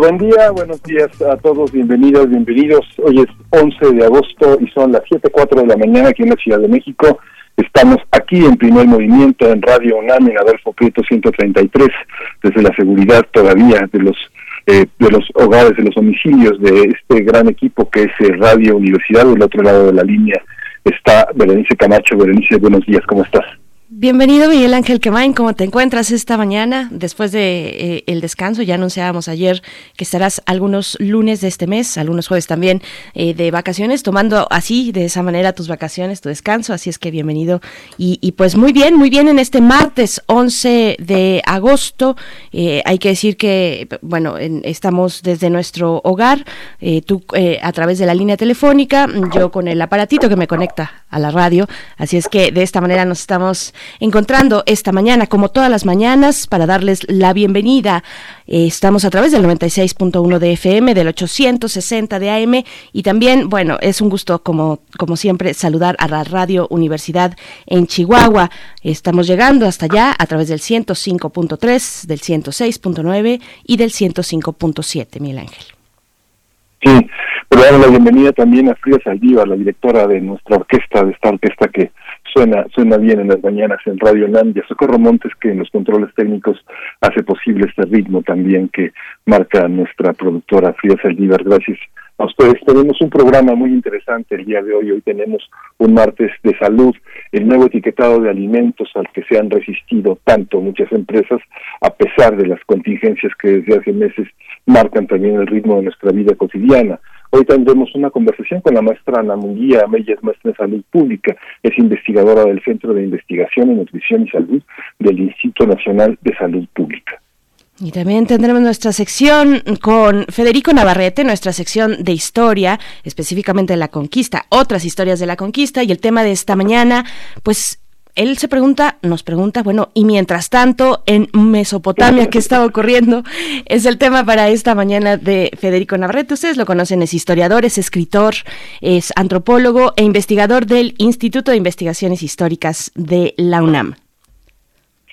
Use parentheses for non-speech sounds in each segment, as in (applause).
Buen día, buenos días a todos, bienvenidos, bienvenidos. Hoy es 11 de agosto y son las 7.04 de la mañana aquí en la Ciudad de México. Estamos aquí en primer movimiento en Radio UNAM en Adolfo Prieto 133, desde la seguridad todavía de los eh, de los hogares, de los domicilios de este gran equipo que es eh, Radio Universidad. Del otro lado de la línea está Berenice Camacho. Berenice, buenos días, ¿cómo estás? Bienvenido Miguel Ángel Quemain, ¿cómo te encuentras esta mañana después de eh, el descanso? Ya anunciábamos ayer que estarás algunos lunes de este mes, algunos jueves también eh, de vacaciones, tomando así de esa manera tus vacaciones, tu descanso, así es que bienvenido y, pues muy bien, muy bien en este martes 11 de agosto. Eh, hay que decir que bueno estamos desde nuestro hogar, tú a través de la línea telefónica, yo con el aparatito que me conecta a la radio, así es que de esta manera nos estamos encontrando esta mañana, como todas las mañanas, para darles la bienvenida. Eh, estamos a través del 96.1 de FM, del 860 de AM y también, bueno, es un gusto, como, como siempre, saludar a la Radio Universidad en Chihuahua. Estamos llegando hasta allá a través del 105.3, del 106.9 y del 105.7, Miguel Ángel. Sí, pero dar la bienvenida también a Frida Saldívar, la directora de nuestra orquesta, de esta orquesta que suena suena bien en las mañanas en Radio a Socorro Montes que en los controles técnicos hace posible este ritmo también que marca nuestra productora Frida Saldívar. Gracias a ustedes. Tenemos un programa muy interesante el día de hoy. Hoy tenemos un martes de salud, el nuevo etiquetado de alimentos al que se han resistido tanto muchas empresas, a pesar de las contingencias que desde hace meses marcan también el ritmo de nuestra vida cotidiana. Hoy tendremos una conversación con la maestra Ana Munguía Amella, es maestra en salud pública, es investigadora del Centro de Investigación en Nutrición y Salud del Instituto Nacional de Salud Pública. Y también tendremos nuestra sección con Federico Navarrete, nuestra sección de historia, específicamente de la conquista, otras historias de la conquista y el tema de esta mañana, pues él se pregunta, nos pregunta, bueno, y mientras tanto, en Mesopotamia, ¿qué estaba ocurriendo? Es el tema para esta mañana de Federico Navarrete. Ustedes lo conocen, es historiador, es escritor, es antropólogo e investigador del Instituto de Investigaciones Históricas de la UNAM.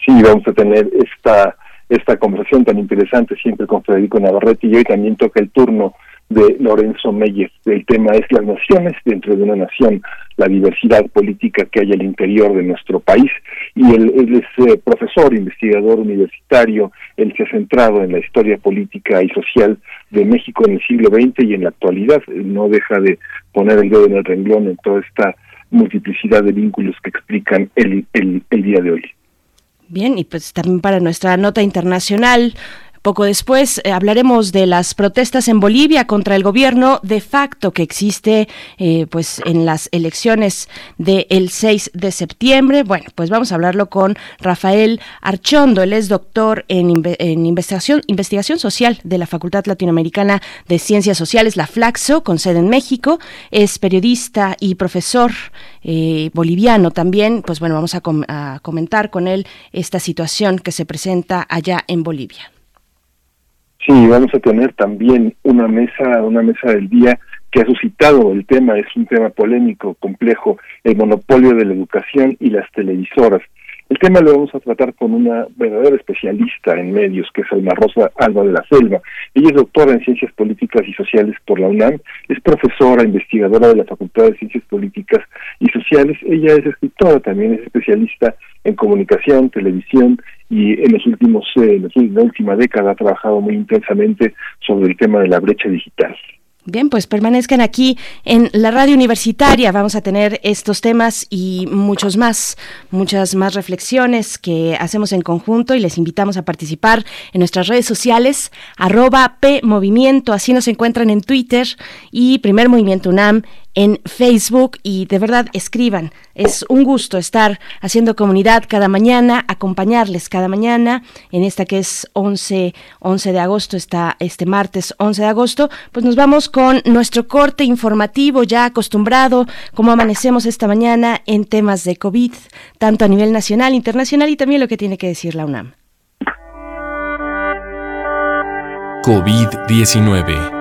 Sí, vamos a tener esta, esta conversación tan interesante siempre con Federico Navarrete y hoy también toca el turno de Lorenzo Meyer. El tema es las naciones dentro de una nación, la diversidad política que hay al interior de nuestro país. Y él, es eh, profesor, investigador universitario, él se ha centrado en la historia política y social de México en el siglo XX y en la actualidad. No deja de poner el dedo en el renglón en toda esta multiplicidad de vínculos que explican el, el, el día de hoy. Bien, y pues también para nuestra nota internacional, poco después eh, hablaremos de las protestas en Bolivia contra el gobierno de facto que existe eh, pues en las elecciones del 6 de septiembre. Bueno, pues vamos a hablarlo con Rafael Archondo. Él es doctor en, investigación, investigación social de la Facultad Latinoamericana de Ciencias Sociales, la Flaxo, con sede en México. Es periodista y profesor eh, boliviano también. Pues bueno, vamos a comentar con él esta situación que se presenta allá en Bolivia. Sí, vamos a tener también una mesa, una mesa del día que ha suscitado el tema, es un tema polémico, complejo, el monopolio de la educación y las televisoras. El tema lo vamos a tratar con una verdadera especialista en medios, que es Alma Rosa Alba de la Selva. Ella es doctora en Ciencias Políticas y Sociales por la UNAM, es profesora, investigadora de la Facultad de Ciencias Políticas y Sociales. Ella es escritora, también es especialista en comunicación, televisión y en los últimos, eh, en la última década ha trabajado muy intensamente sobre el tema de la brecha digital. Bien, pues permanezcan aquí en la radio universitaria. Vamos a tener estos temas y muchos más, muchas más reflexiones que hacemos en conjunto y les invitamos a participar en nuestras redes sociales, arroba P Movimiento, así nos encuentran en Twitter y Primer Movimiento UNAM en Facebook y de verdad escriban. Es un gusto estar haciendo comunidad cada mañana, acompañarles cada mañana en esta que es 11, 11 de agosto, está este martes 11 de agosto. Pues nos vamos con nuestro corte informativo ya acostumbrado, como amanecemos esta mañana en temas de COVID, tanto a nivel nacional, internacional y también lo que tiene que decir la UNAM. COVID-19.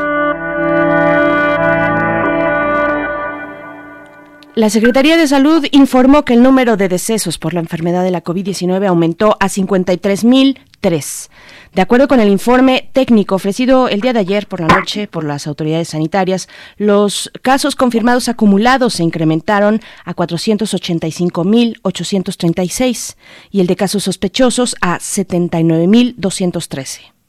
La Secretaría de Salud informó que el número de decesos por la enfermedad de la COVID-19 aumentó a 53.003. De acuerdo con el informe técnico ofrecido el día de ayer por la noche por las autoridades sanitarias, los casos confirmados acumulados se incrementaron a 485.836 y el de casos sospechosos a 79.213.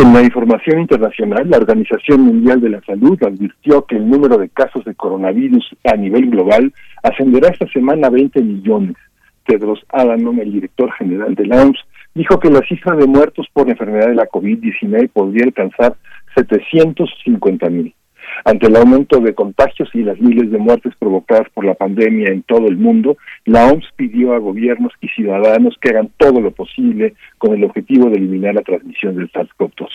En la información internacional, la Organización Mundial de la Salud advirtió que el número de casos de coronavirus a nivel global ascenderá esta semana a 20 millones. Tedros Adhanom, el director general de la OMS, dijo que la cifra de muertos por enfermedad de la COVID-19 podría alcanzar 750 mil. Ante el aumento de contagios y las miles de muertes provocadas por la pandemia en todo el mundo, la OMS pidió a gobiernos y ciudadanos que hagan todo lo posible con el objetivo de eliminar la transmisión del SARS-CoV-2.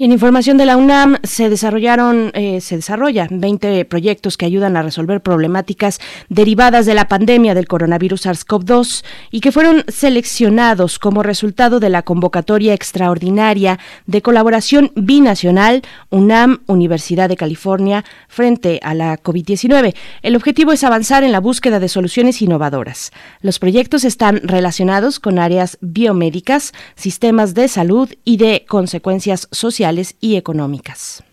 Y en información de la UNAM se desarrollaron, eh, se desarrolla 20 proyectos que ayudan a resolver problemáticas derivadas de la pandemia del coronavirus SARS-CoV-2 y que fueron seleccionados como resultado de la convocatoria extraordinaria de colaboración binacional UNAM Universidad de California frente a la COVID-19. El objetivo es avanzar en la búsqueda de soluciones innovadoras. Los proyectos están relacionados con áreas biomédicas, sistemas de salud y de consecuencias sociales y económicas.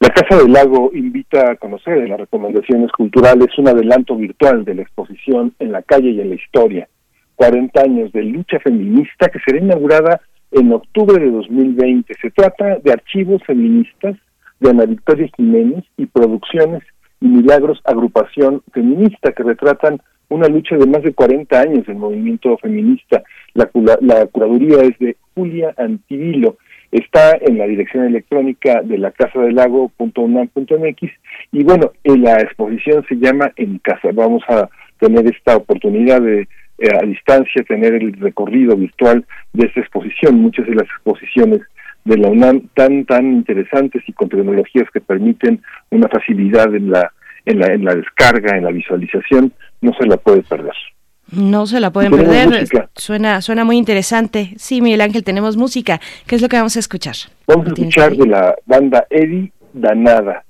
La Casa del Lago invita a conocer las recomendaciones culturales, un adelanto virtual de la exposición en la calle y en la historia. 40 años de lucha feminista que será inaugurada en octubre de 2020. Se trata de archivos feministas de Ana Victoria Jiménez y producciones y Milagros Agrupación Feminista que retratan una lucha de más de 40 años del movimiento feminista. La, la curaduría es de Julia Antivilo. Está en la dirección electrónica de la casa del lago.unam.mx y bueno, la exposición se llama En Casa. Vamos a tener esta oportunidad de eh, a distancia tener el recorrido virtual de esta exposición. Muchas de las exposiciones de la UNAM tan tan interesantes y con tecnologías que permiten una facilidad en la en la, en la descarga, en la visualización, no se la puede perder. No se la pueden perder. Suena, suena muy interesante. Sí, Miguel Ángel, tenemos música. ¿Qué es lo que vamos a escuchar? Vamos a escuchar de la banda Eddie Danada.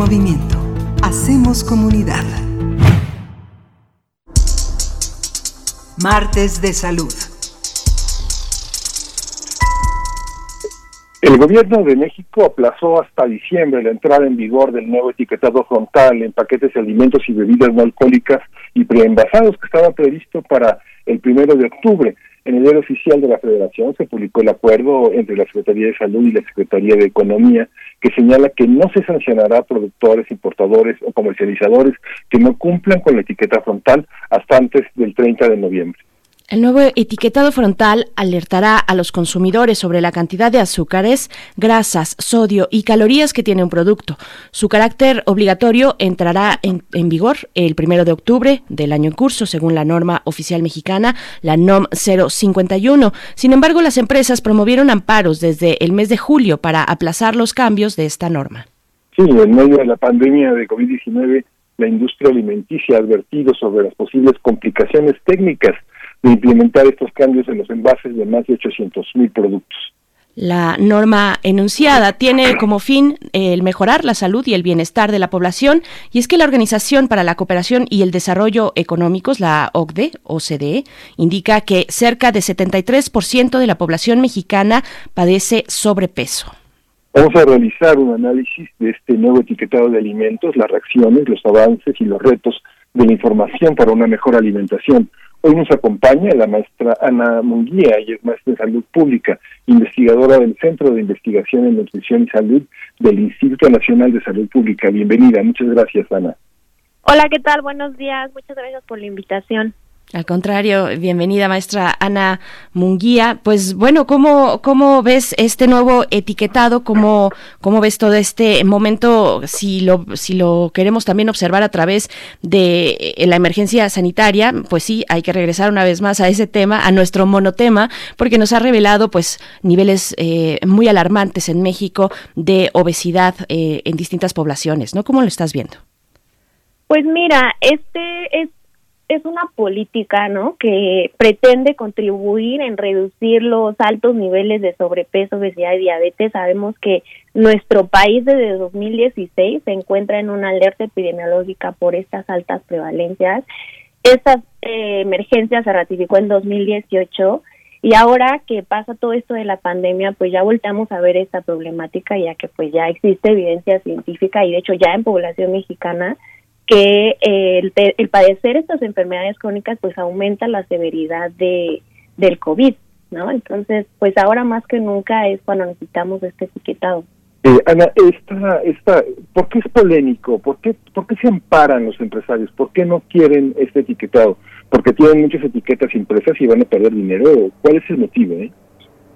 Movimiento. Hacemos comunidad. Martes de Salud. El gobierno de México aplazó hasta diciembre la entrada en vigor del nuevo etiquetado frontal en paquetes de alimentos y bebidas no alcohólicas y preenvasados que estaba previsto para el primero de octubre. En el diario oficial de la Federación se publicó el acuerdo entre la Secretaría de Salud y la Secretaría de Economía que señala que no se sancionará a productores, importadores o comercializadores que no cumplan con la etiqueta frontal hasta antes del 30 de noviembre. El nuevo etiquetado frontal alertará a los consumidores sobre la cantidad de azúcares, grasas, sodio y calorías que tiene un producto. Su carácter obligatorio entrará en, vigor el primero de octubre del año en curso, según la norma oficial mexicana, la NOM 051. Sin embargo, las empresas promovieron amparos desde el mes de julio para aplazar los cambios de esta norma. Sí, en medio de la pandemia de COVID-19, la industria alimenticia ha advertido sobre las posibles complicaciones técnicas de implementar estos cambios en los envases de más de 800 mil productos. La norma enunciada tiene como fin el mejorar la salud y el bienestar de la población y es que la Organización para la Cooperación y el Desarrollo Económicos, la OCDE, OCDE, indica que cerca de 73% de la población mexicana padece sobrepeso. Vamos a realizar un análisis de este nuevo etiquetado de alimentos, las reacciones, los avances y los retos de la información para una mejor alimentación. Hoy nos acompaña la maestra Ana Munguía, ella es maestra en salud pública, investigadora del Centro de Investigación en Nutrición y Salud del Instituto Nacional de Salud Pública. Bienvenida, muchas gracias Ana. Hola, ¿qué tal? Buenos días, muchas gracias por la invitación. Al contrario, bienvenida maestra Ana Munguía. Pues bueno, ¿cómo, cómo ves este nuevo etiquetado? ¿Cómo, ¿Cómo ves todo este momento? Si lo, si lo queremos también observar a través de eh, la emergencia sanitaria, pues sí, hay que regresar una vez más a ese tema, a nuestro monotema, porque nos ha revelado pues niveles eh, muy alarmantes en México de obesidad eh, en distintas poblaciones, ¿no? ¿Cómo lo estás viendo? Pues mira, este es es una política, ¿no? Que pretende contribuir en reducir los altos niveles de sobrepeso, obesidad y diabetes. Sabemos que nuestro país desde 2016 se encuentra en una alerta epidemiológica por estas altas prevalencias. Esta eh, emergencia se ratificó en 2018 y ahora que pasa todo esto de la pandemia, pues ya volteamos a ver esta problemática ya que pues ya existe evidencia científica y de hecho ya en población mexicana que el, el, padecer estas enfermedades crónicas pues aumenta la severidad de del COVID, ¿no? Entonces, pues ahora más que nunca es cuando necesitamos este etiquetado. Eh, Ana, esta, esta, ¿por qué es polémico? ¿Por qué, ¿Por qué se amparan los empresarios? ¿Por qué no quieren este etiquetado? ¿Porque tienen muchas etiquetas impresas y van a perder dinero? ¿Cuál es el motivo? Eh?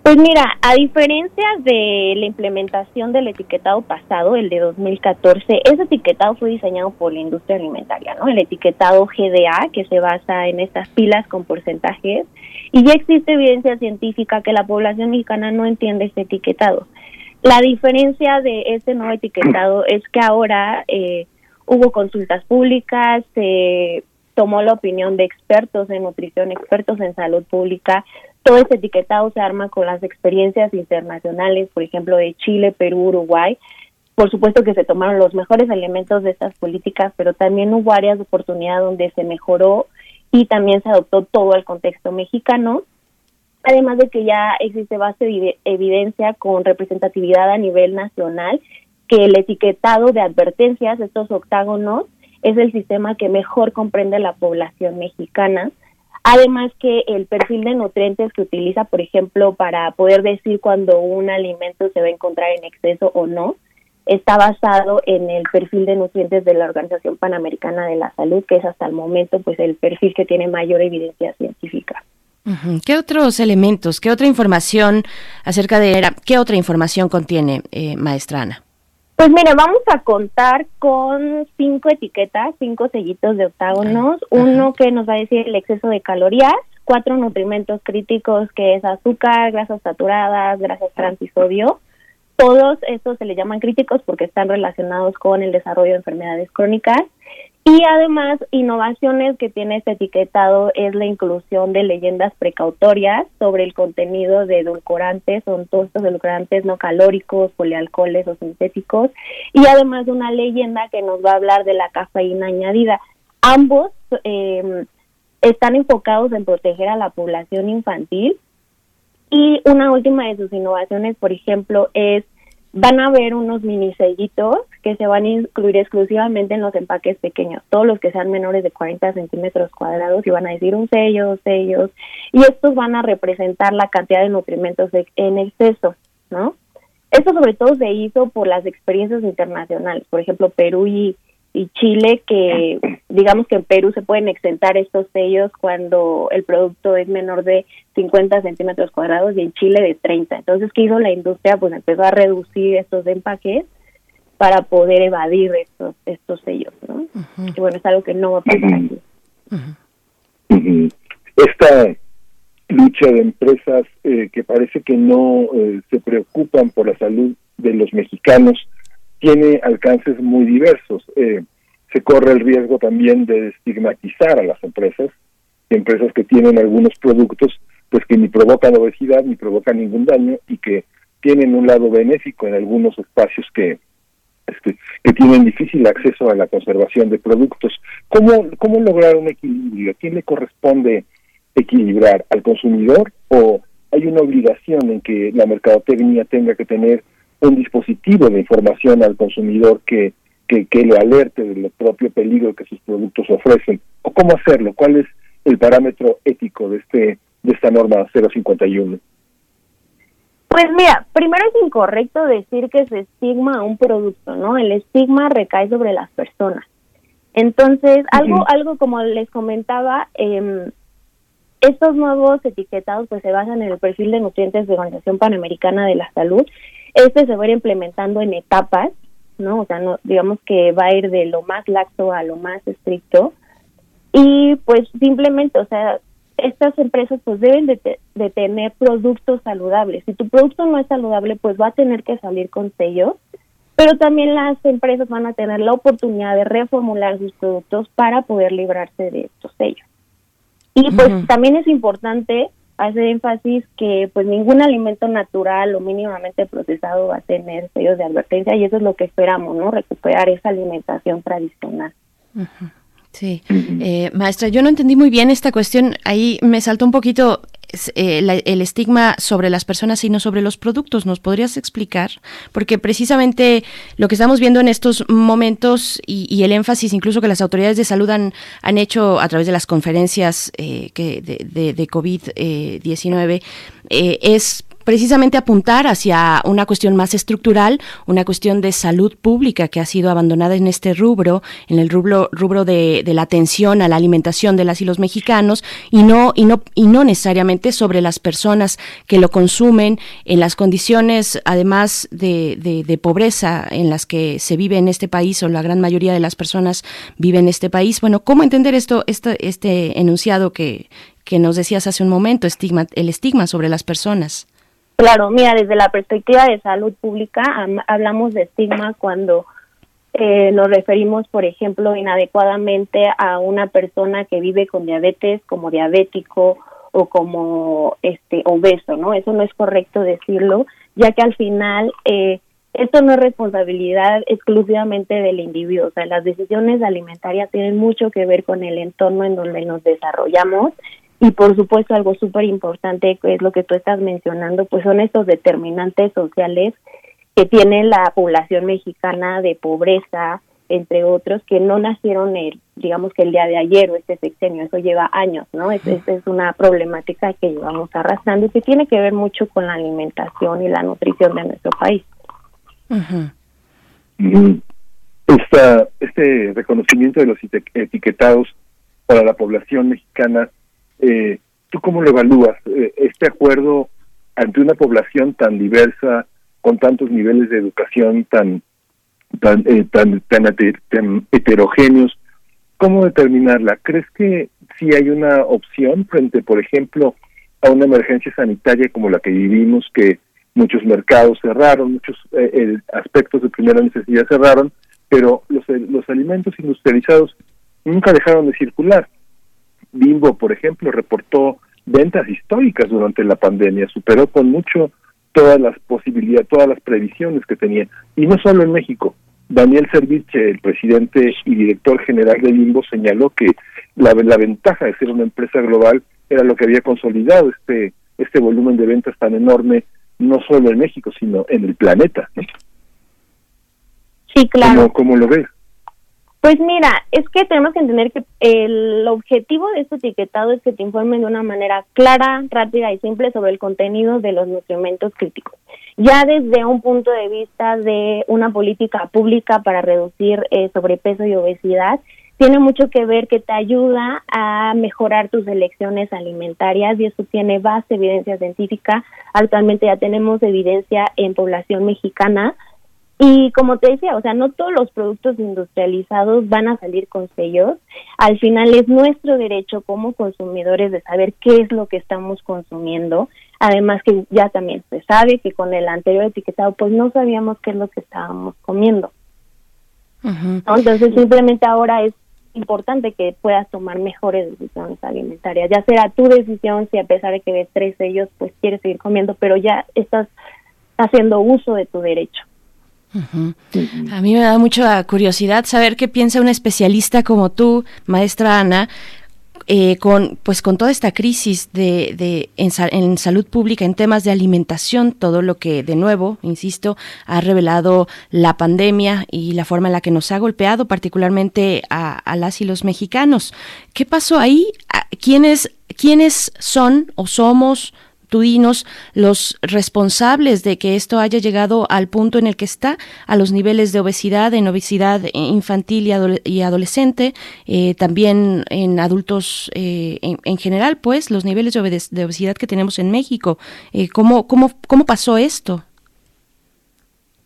Pues mira, a diferencia de la implementación del etiquetado pasado, el de 2014, ese etiquetado fue diseñado por la industria alimentaria, ¿no? El etiquetado GDA, que se basa en estas pilas con porcentajes, y ya existe evidencia científica que la población mexicana no entiende este etiquetado. La diferencia de este nuevo etiquetado es que ahora eh, hubo consultas públicas, se tomó la opinión de expertos en nutrición, expertos en salud pública, todo este etiquetado se arma con las experiencias internacionales, por ejemplo, de Chile, Perú, Uruguay. Por supuesto que se tomaron los mejores elementos de estas políticas, pero también hubo áreas de oportunidad donde se mejoró y también se adoptó todo el contexto mexicano. Además de que ya existe base de evidencia con representatividad a nivel nacional que el etiquetado de advertencias, estos octágonos, es el sistema que mejor comprende la población mexicana Además que el perfil de nutrientes que utiliza, por ejemplo, para poder decir cuando un alimento se va a encontrar en exceso o no, está basado en el perfil de nutrientes de la Organización Panamericana de la Salud, que es hasta el momento pues el perfil que tiene mayor evidencia científica. ¿Qué otros elementos, qué otra información acerca de qué otra información contiene, eh, maestra Ana? Pues mire, vamos a contar con cinco etiquetas, cinco sellitos de octágonos. Uno que nos va a decir el exceso de calorías, cuatro nutrimentos críticos que es azúcar, grasas saturadas, grasas trans y sodio. Todos estos se le llaman críticos porque están relacionados con el desarrollo de enfermedades crónicas. Y además, innovaciones que tiene este etiquetado es la inclusión de leyendas precautorias sobre el contenido de edulcorantes, son todos estos edulcorantes no calóricos, polialcoholes o sintéticos, y además una leyenda que nos va a hablar de la cafeína añadida. Ambos eh, están enfocados en proteger a la población infantil. Y una última de sus innovaciones, por ejemplo, es van a haber unos mini sellitos que se van a incluir exclusivamente en los empaques pequeños, todos los que sean menores de 40 centímetros cuadrados y van a decir un sello, dos sellos, y estos van a representar la cantidad de nutrimentos en exceso, ¿no? Esto sobre todo se hizo por las experiencias internacionales, por ejemplo, Perú y, y Chile, que digamos que en Perú se pueden exentar estos sellos cuando el producto es menor de 50 centímetros cuadrados y en Chile de 30. Entonces, ¿qué hizo la industria? Pues empezó a reducir estos empaques para poder evadir estos estos sellos, ¿no? Y bueno, es algo que no va a pasar Esta lucha de empresas eh, que parece que no eh, se preocupan por la salud de los mexicanos tiene alcances muy diversos. Eh, se corre el riesgo también de estigmatizar a las empresas, empresas que tienen algunos productos pues que ni provocan obesidad ni provocan ningún daño y que tienen un lado benéfico en algunos espacios que este, que tienen difícil acceso a la conservación de productos. ¿Cómo, ¿Cómo lograr un equilibrio? ¿A quién le corresponde equilibrar? ¿Al consumidor o hay una obligación en que la mercadotecnia tenga que tener un dispositivo de información al consumidor que, que, que le alerte del propio peligro que sus productos ofrecen. ¿O cómo hacerlo? ¿Cuál es el parámetro ético de, este, de esta norma 051? Pues mira, primero es incorrecto decir que se estigma a un producto, ¿no? El estigma recae sobre las personas. Entonces, algo, algo como les comentaba, eh, estos nuevos etiquetados pues se basan en el perfil de nutrientes de Organización Panamericana de la Salud este se va a ir implementando en etapas, ¿no? O sea, no, digamos que va a ir de lo más laxo a lo más estricto. Y pues simplemente, o sea, estas empresas pues deben de, de tener productos saludables. Si tu producto no es saludable, pues va a tener que salir con sellos, pero también las empresas van a tener la oportunidad de reformular sus productos para poder librarse de estos sellos. Y pues también es importante hace énfasis que pues ningún alimento natural o mínimamente procesado va a tener sellos de advertencia y eso es lo que esperamos, ¿no? Recuperar esa alimentación tradicional. Sí, eh, maestra, yo no entendí muy bien esta cuestión. Ahí me saltó un poquito eh, el estigma sobre las personas y no sobre los productos. ¿Nos podrías explicar? Porque precisamente lo que estamos viendo en estos momentos y, el énfasis incluso que las autoridades de salud han, han hecho a través de las conferencias eh, que de, de, de COVID-19 eh, es precisamente apuntar hacia una cuestión más estructural, una cuestión de salud pública que ha sido abandonada en este rubro, en el rubro, rubro de, la atención a la alimentación de las y los mexicanos, y no, y no, y no necesariamente sobre las personas que lo consumen en las condiciones, además de, de, pobreza en las que se vive en este país, o la gran mayoría de las personas vive en este país. Bueno, ¿cómo entender esto, este, este enunciado que, que nos decías hace un momento, estigma, el estigma sobre las personas? Claro, mira, desde la perspectiva de salud pública hablamos de estigma cuando eh, nos referimos, por ejemplo, inadecuadamente a una persona que vive con diabetes como diabético o como este obeso, ¿no? Eso no es correcto decirlo, ya que al final eh, esto no es responsabilidad exclusivamente del individuo, o sea, las decisiones alimentarias tienen mucho que ver con el entorno en donde nos desarrollamos y por supuesto algo súper importante, que es lo que tú estás mencionando, pues son estos determinantes sociales que tiene la población mexicana de pobreza, entre otros, que no nacieron, el, digamos que el día de ayer o este sexenio, eso lleva años, ¿no? Esta es una problemática que llevamos arrastrando y que tiene que ver mucho con la alimentación y la nutrición de nuestro país. este reconocimiento de los etiquetados para la población mexicana eh, ¿Tú cómo lo evalúas eh, este acuerdo ante una población tan diversa, con tantos niveles de educación tan tan eh, tan, tan, heterogéneos? ¿Cómo determinarla? ¿Crees que si hay una opción frente, por ejemplo, a una emergencia sanitaria como la que vivimos, que muchos mercados cerraron, muchos eh, aspectos de primera necesidad cerraron, pero los, los alimentos industrializados nunca dejaron de circular. Bimbo, por ejemplo, reportó ventas históricas durante la pandemia, superó con mucho todas las posibilidades, todas las previsiones que tenía. Y no solo en México. Daniel Serviche, el presidente y director general de Bimbo, señaló que la, la ventaja de ser una empresa global era lo que había consolidado este, este volumen de ventas tan enorme, no solo en México, sino en el planeta. Sí, claro. ¿Cómo, lo ves? Pues mira, es que tenemos que entender que el objetivo de este etiquetado es que te informen de una manera clara, rápida y simple sobre el contenido de los nutrimentos críticos. Ya desde un punto de vista de una política pública para reducir eh, sobrepeso y obesidad, tiene mucho que ver que te ayuda a mejorar tus elecciones alimentarias y eso tiene base evidencia científica. Actualmente ya tenemos evidencia en población mexicana y como te decía, o sea, no todos los productos industrializados van a salir con sellos. Al final es nuestro derecho como consumidores de saber qué es lo que estamos consumiendo. Además que ya también se sabe que con el anterior etiquetado pues no sabíamos qué es lo que estábamos comiendo. Entonces simplemente ahora es importante que puedas tomar mejores decisiones alimentarias. Ya será tu decisión si a pesar de que ves tres sellos, pues quieres seguir comiendo, pero ya estás haciendo uso de tu derecho. A mí me da mucha curiosidad saber qué piensa un especialista como tú, maestra Ana, eh, con pues con toda esta crisis de, de en, salud pública en temas de alimentación todo lo que de nuevo insisto ha revelado la pandemia y la forma en la que nos ha golpeado particularmente a, a las y los mexicanos. Qué pasó ahí quiénes quiénes son o somos tú dinos los responsables de que esto haya llegado al punto en el que está, a los niveles de obesidad, en obesidad infantil y, adolescente, eh, también en adultos eh, en, general, pues los niveles de, obesidad que tenemos en México. Eh, ¿cómo, cómo, ¿Cómo pasó esto?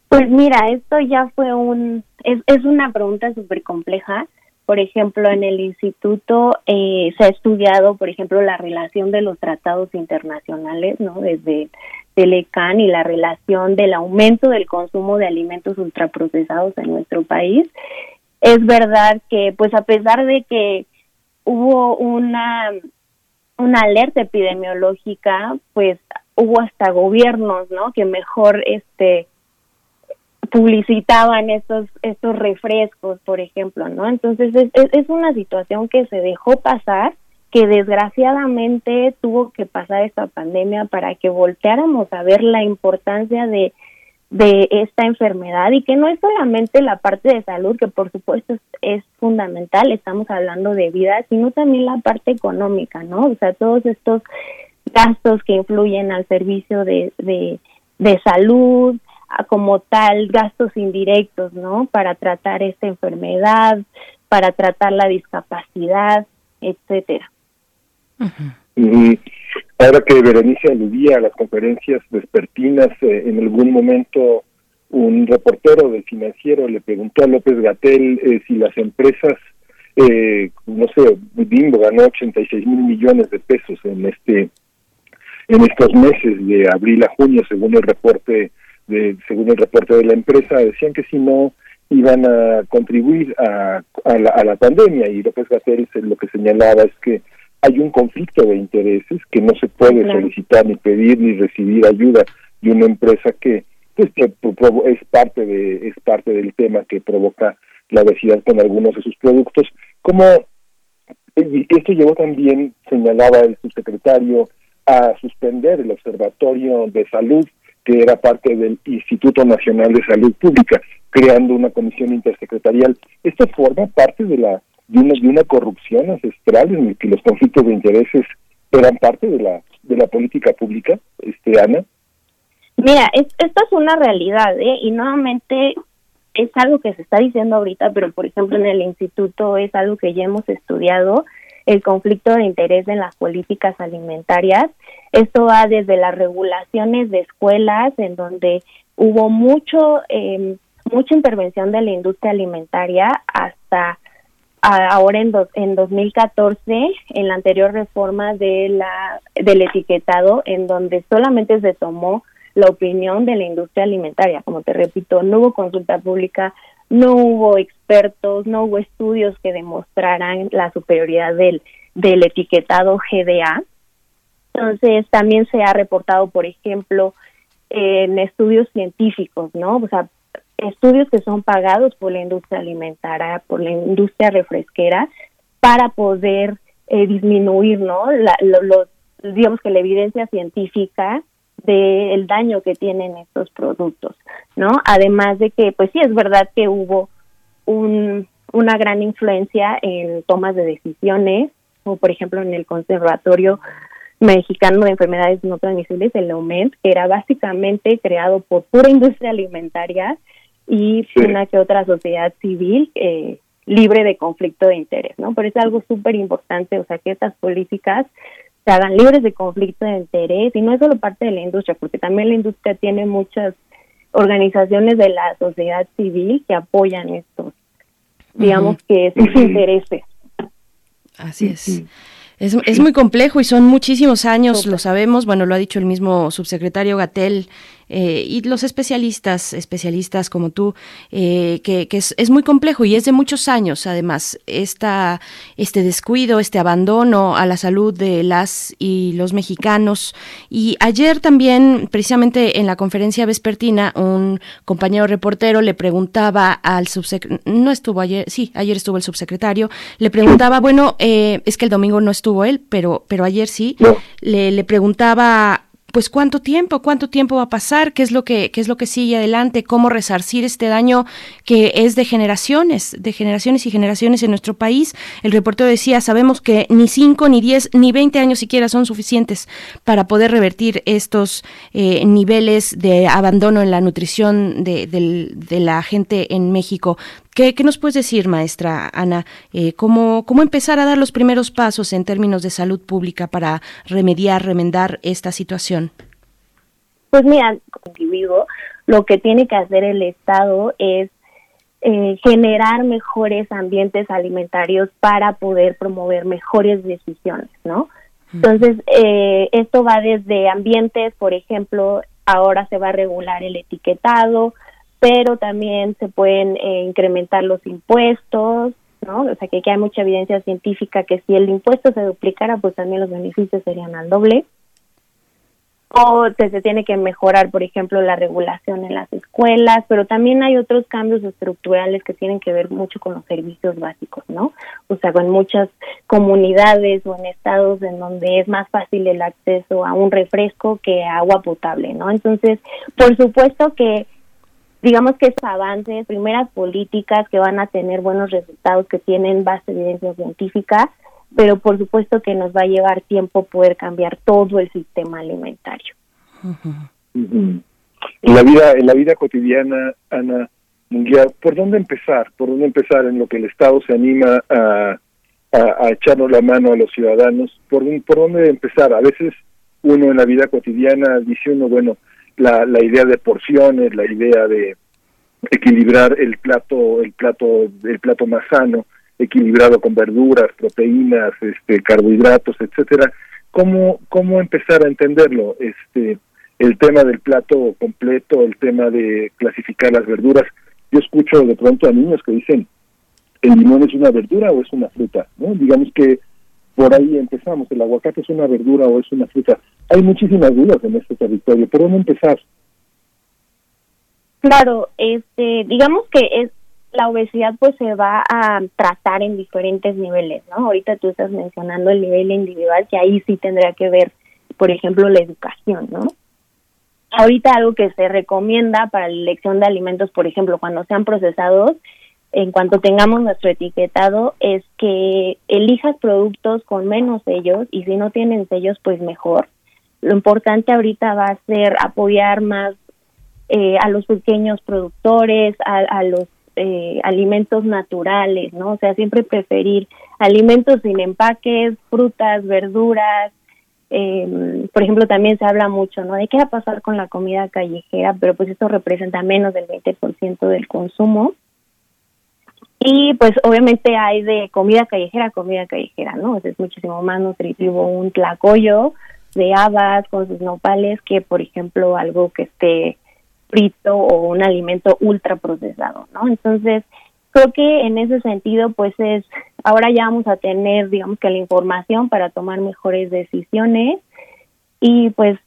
Pues mira, esto ya fue un, es, es una pregunta súper compleja por ejemplo, en el instituto eh, se ha estudiado, por ejemplo, la relación de los tratados internacionales, ¿no? Desde Telecan y la relación del aumento del consumo de alimentos ultraprocesados en nuestro país. Es verdad que, pues, a pesar de que hubo una una alerta epidemiológica, pues hubo hasta gobiernos, ¿no? Que mejor este publicitaban estos estos refrescos, por ejemplo, ¿no? Entonces es, es, una situación que se dejó pasar, que desgraciadamente tuvo que pasar esta pandemia para que volteáramos a ver la importancia de de esta enfermedad y que no es solamente la parte de salud, que por supuesto es, fundamental, estamos hablando de vida, sino también la parte económica, ¿no? O sea, todos estos gastos que influyen al servicio de, de, de salud, como tal gastos indirectos, ¿no? Para tratar esta enfermedad, para tratar la discapacidad, etcétera. y ahora que Berenice aludía a las conferencias vespertinas, eh, en algún momento un reportero del financiero le preguntó a López Gatel eh, si las empresas, eh, no sé, Bimbo ganó 86 mil millones de pesos en este en estos meses de abril a junio, según el reporte según el reporte de la empresa, decían que si no iban a contribuir a, a, la, pandemia. Y López Gatel lo que señalaba es que hay un conflicto de intereses que no se puede solicitar ni pedir ni recibir ayuda de una empresa que pues es parte de es parte del tema que provoca la obesidad con algunos de sus productos. Como esto llevó también señalaba el subsecretario a suspender el observatorio de salud que era parte del Instituto Nacional de Salud Pública, creando una comisión intersecretarial. Esto forma parte de la de una, corrupción ancestral en el que los conflictos de intereses eran parte de la de la política pública, este Ana. Mira, esto es una realidad, ¿eh? y nuevamente es algo que se está diciendo ahorita, pero por ejemplo en el instituto es algo que ya hemos estudiado el conflicto de interés en las políticas alimentarias. Esto va desde las regulaciones de escuelas, en donde hubo mucho eh, mucha intervención de la industria alimentaria hasta ahora en, en 2014 en la anterior reforma de la del etiquetado en donde solamente se tomó la opinión de la industria alimentaria como te repito no hubo consulta pública no hubo expertos, no hubo estudios que demostraran la superioridad del, del etiquetado GDA. Entonces, también se ha reportado, por ejemplo, en estudios científicos, ¿no? O sea, estudios que son pagados por la industria alimentaria, por la industria refresquera, para poder eh, disminuir, ¿no? La, digamos que la evidencia científica del daño que tienen estos productos, ¿no? Además de que, pues sí, es verdad que hubo un, una gran influencia en tomas de decisiones, como por ejemplo en el Conservatorio Mexicano de Enfermedades No Transmisibles, el OMED, que era básicamente creado por pura industria alimentaria y una que otra sociedad civil eh, libre de conflicto de interés, ¿no? Pero es algo súper importante, o sea, que estas políticas se hagan libres de conflicto de interés y no es solo parte de la industria, porque también la industria tiene muchas organizaciones de la sociedad civil que apoyan estos, digamos que sus intereses. Así es. Es, es, muy complejo y son muchísimos años, lo sabemos, bueno, lo ha dicho el mismo subsecretario Gatel eh, y los especialistas, especialistas como tú, eh, que, es, muy complejo y es de muchos años, además, esta, este descuido, este abandono a la salud de las y los mexicanos. Y ayer también, precisamente en la conferencia vespertina, un compañero reportero le preguntaba al subsecretario, no estuvo ayer, sí, ayer estuvo el subsecretario, le preguntaba, bueno, eh, es que el domingo no estuvo él, pero, pero ayer sí, le, le preguntaba pues cuánto tiempo, cuánto tiempo va a pasar, qué es lo que qué es lo que sigue adelante, cómo resarcir este daño que es de generaciones, de generaciones y generaciones en nuestro país. El reportero decía, sabemos que ni 5, ni 10, ni 20 años siquiera son suficientes para poder revertir estos eh, niveles de abandono en la nutrición de, de la gente en México. ¿Qué, nos puedes decir, maestra Ana? Eh, ¿cómo, ¿Cómo empezar a dar los primeros pasos en términos de salud pública para remediar, remendar esta situación? Pues mira, como individuo, lo que tiene que hacer el Estado es eh, generar mejores ambientes alimentarios para poder promover mejores decisiones, ¿no? Entonces, eh, esto va desde ambientes, por ejemplo, ahora se va a regular el etiquetado, pero también se pueden eh, incrementar los impuestos, ¿no? O sea, que aquí hay mucha evidencia científica que si el impuesto se duplicara, pues también los beneficios serían al doble. O se, se tiene que mejorar, por ejemplo, la regulación en las escuelas, pero también hay otros cambios estructurales que tienen que ver mucho con los servicios básicos, ¿no? O sea, con muchas comunidades o en estados en donde es más fácil el acceso a un refresco que a agua potable, ¿no? Entonces, por supuesto que digamos que esos avances, primeras políticas que van a tener buenos resultados, que tienen base de evidencia científica, pero por supuesto que nos va a llevar tiempo poder cambiar todo el sistema alimentario. En la vida, en la vida cotidiana, Ana Munguía, ¿por dónde empezar? ¿Por dónde empezar en lo que el Estado se anima a, a, echarnos la mano a los ciudadanos? ¿Por, ¿Por dónde empezar? A veces uno en la vida cotidiana dice uno, bueno, la, la idea de porciones, la idea de equilibrar el plato, el plato, el plato más sano, equilibrado con verduras, proteínas, este, carbohidratos, etcétera. ¿Cómo, cómo empezar a entenderlo? Este, el tema del plato completo, el tema de clasificar las verduras. Yo escucho de pronto a niños que dicen, ¿el limón es una verdura o es una fruta? ¿no? Digamos que por ahí empezamos, ¿el aguacate es una verdura o es una fruta? Hay muchísimas dudas en este territorio. ¿Por dónde empezar? Claro, este, digamos que es la obesidad pues se va a tratar en diferentes niveles, ¿no? Ahorita tú estás mencionando el nivel individual, que ahí sí tendría que ver, por ejemplo, la educación, ¿no? Ahorita algo que se recomienda para la elección de alimentos, por ejemplo, cuando sean procesados, en cuanto tengamos nuestro etiquetado, es que elijas productos con menos sellos y si no tienen sellos, pues mejor lo importante ahorita va a ser apoyar más eh, a los pequeños productores, a, los eh, alimentos naturales, ¿no? O sea, siempre preferir alimentos sin empaques, frutas, verduras. Eh, por ejemplo, también se habla mucho, ¿no? De qué va a pasar con la comida callejera, pero pues esto representa menos del 20% del consumo. Y pues obviamente hay de comida callejera a comida callejera, ¿no? Es muchísimo más nutritivo un tlacoyo de habas con sus nopales que, por ejemplo, algo que esté frito o un alimento ultra procesado, ¿no? Entonces, creo que en ese sentido, pues es, ahora ya vamos a tener, digamos que la información para tomar mejores decisiones y pues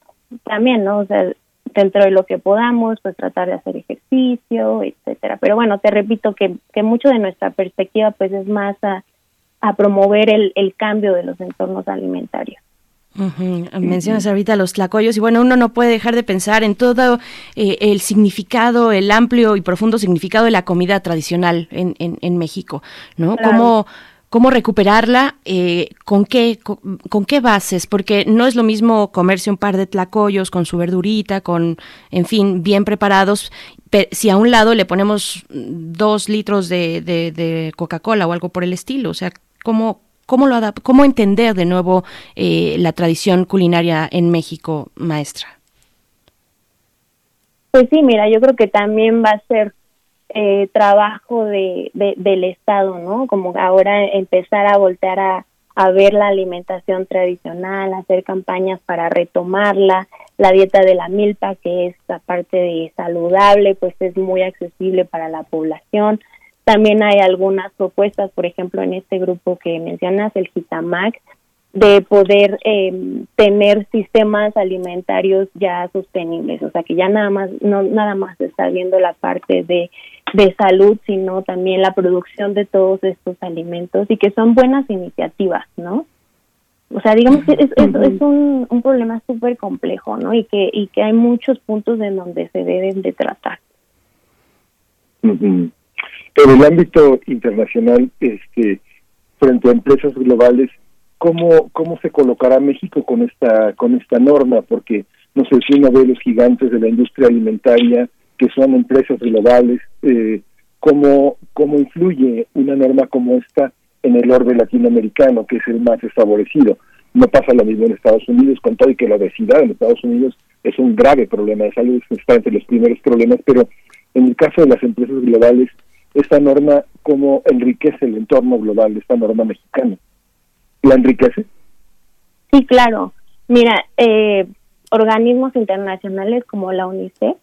también, ¿no? O sea, dentro de lo que podamos, pues tratar de hacer ejercicio, etcétera. Pero bueno, te repito que, que mucho de nuestra perspectiva pues es más a, a promover el, el cambio de los entornos alimentarios. Mencionas ahorita los tlacoyos y bueno, uno no puede dejar de pensar en todo eh, el significado, el amplio y profundo significado de la comida tradicional en, en, México, ¿no? Cómo, cómo recuperarla, eh, con, qué, con, qué bases, porque no es lo mismo comerse un par de tlacoyos con su verdurita, con, en fin, bien preparados, si a un lado le ponemos dos litros de, de, de Coca-Cola o algo por el estilo, o sea, cómo ¿Cómo, lo cómo entender de nuevo eh, la tradición culinaria en México, maestra? Pues sí, mira, yo creo que también va a ser eh, trabajo de, del Estado, ¿no? Como ahora empezar a voltear a, a ver la alimentación tradicional, hacer campañas para retomarla, la dieta de la milpa, que es aparte de saludable, pues es muy accesible para la población. También hay algunas propuestas, por ejemplo, en este grupo que mencionas, el GITAMAC, de poder eh, tener sistemas alimentarios ya sostenibles, o sea que ya nada más no nada más está viendo la parte de, de salud, sino también la producción de todos estos alimentos y que son buenas iniciativas, ¿no? O sea, digamos que es, es, un, un problema súper complejo, ¿no? Y que y que hay muchos puntos en donde se deben de tratar. Pero el ámbito internacional, este, frente a empresas globales, ¿cómo, cómo se colocará México con esta, con esta norma? Porque, no sé, si uno ve los gigantes de la industria alimentaria, que son empresas globales, eh, ¿cómo, ¿cómo influye una norma como esta en el orden latinoamericano, que es el más desfavorecido? No pasa lo mismo en Estados Unidos, con todo y que la obesidad en Estados Unidos es un grave problema de salud, está entre los primeros problemas, pero en el caso de las empresas globales, esta norma cómo enriquece el entorno global, esta norma mexicana. ¿La enriquece? Sí, claro. Mira, eh, organismos internacionales como la UNICEF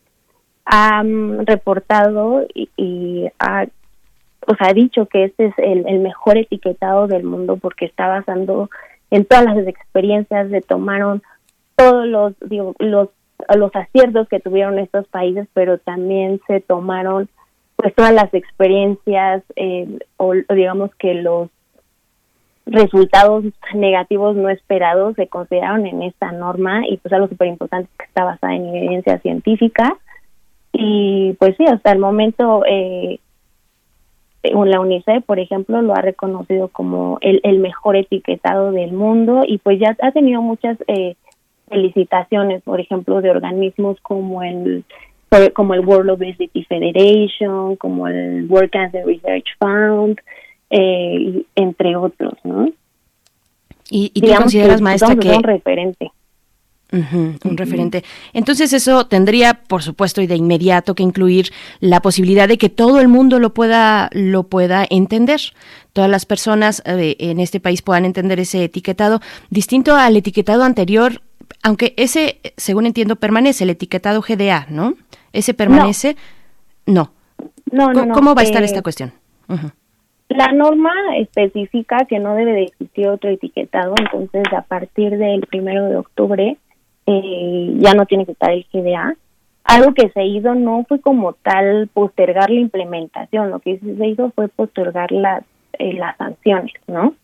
han reportado y, ha, o ha dicho que este es el, mejor etiquetado del mundo porque está basando en todas las experiencias de tomaron todos los digo, los los aciertos que tuvieron estos países, pero también se tomaron pues todas las experiencias eh, o, digamos que los resultados negativos no esperados se consideraron en esta norma y pues algo súper importante que está basada en evidencia científica. Y pues sí, hasta el momento eh, la UNICEF, por ejemplo, lo ha reconocido como el, el mejor etiquetado del mundo y pues ya ha tenido muchas eh, felicitaciones, por ejemplo, de organismos como el como el World Obesity Federation, como el World Cancer Research Fund, eh, entre otros, ¿no? Y, y tú consideras, maestra, que... Un referente. un referente. Entonces eso tendría, por supuesto, y de inmediato que incluir la posibilidad de que todo el mundo lo pueda lo pueda entender. Todas las personas eh, en este país puedan entender ese etiquetado distinto al etiquetado anterior, aunque ese, según entiendo, permanece el etiquetado GDA, ¿no? ¿Ese permanece? No. No, no, ¿Cómo, va a estar esta eh, cuestión? La norma especifica que no debe de existir otro etiquetado, entonces a partir del primero de octubre eh, ya no tiene que estar el GDA. Algo que se hizo no fue como tal postergar la implementación, lo que se hizo fue postergar las, eh, las sanciones, ¿no?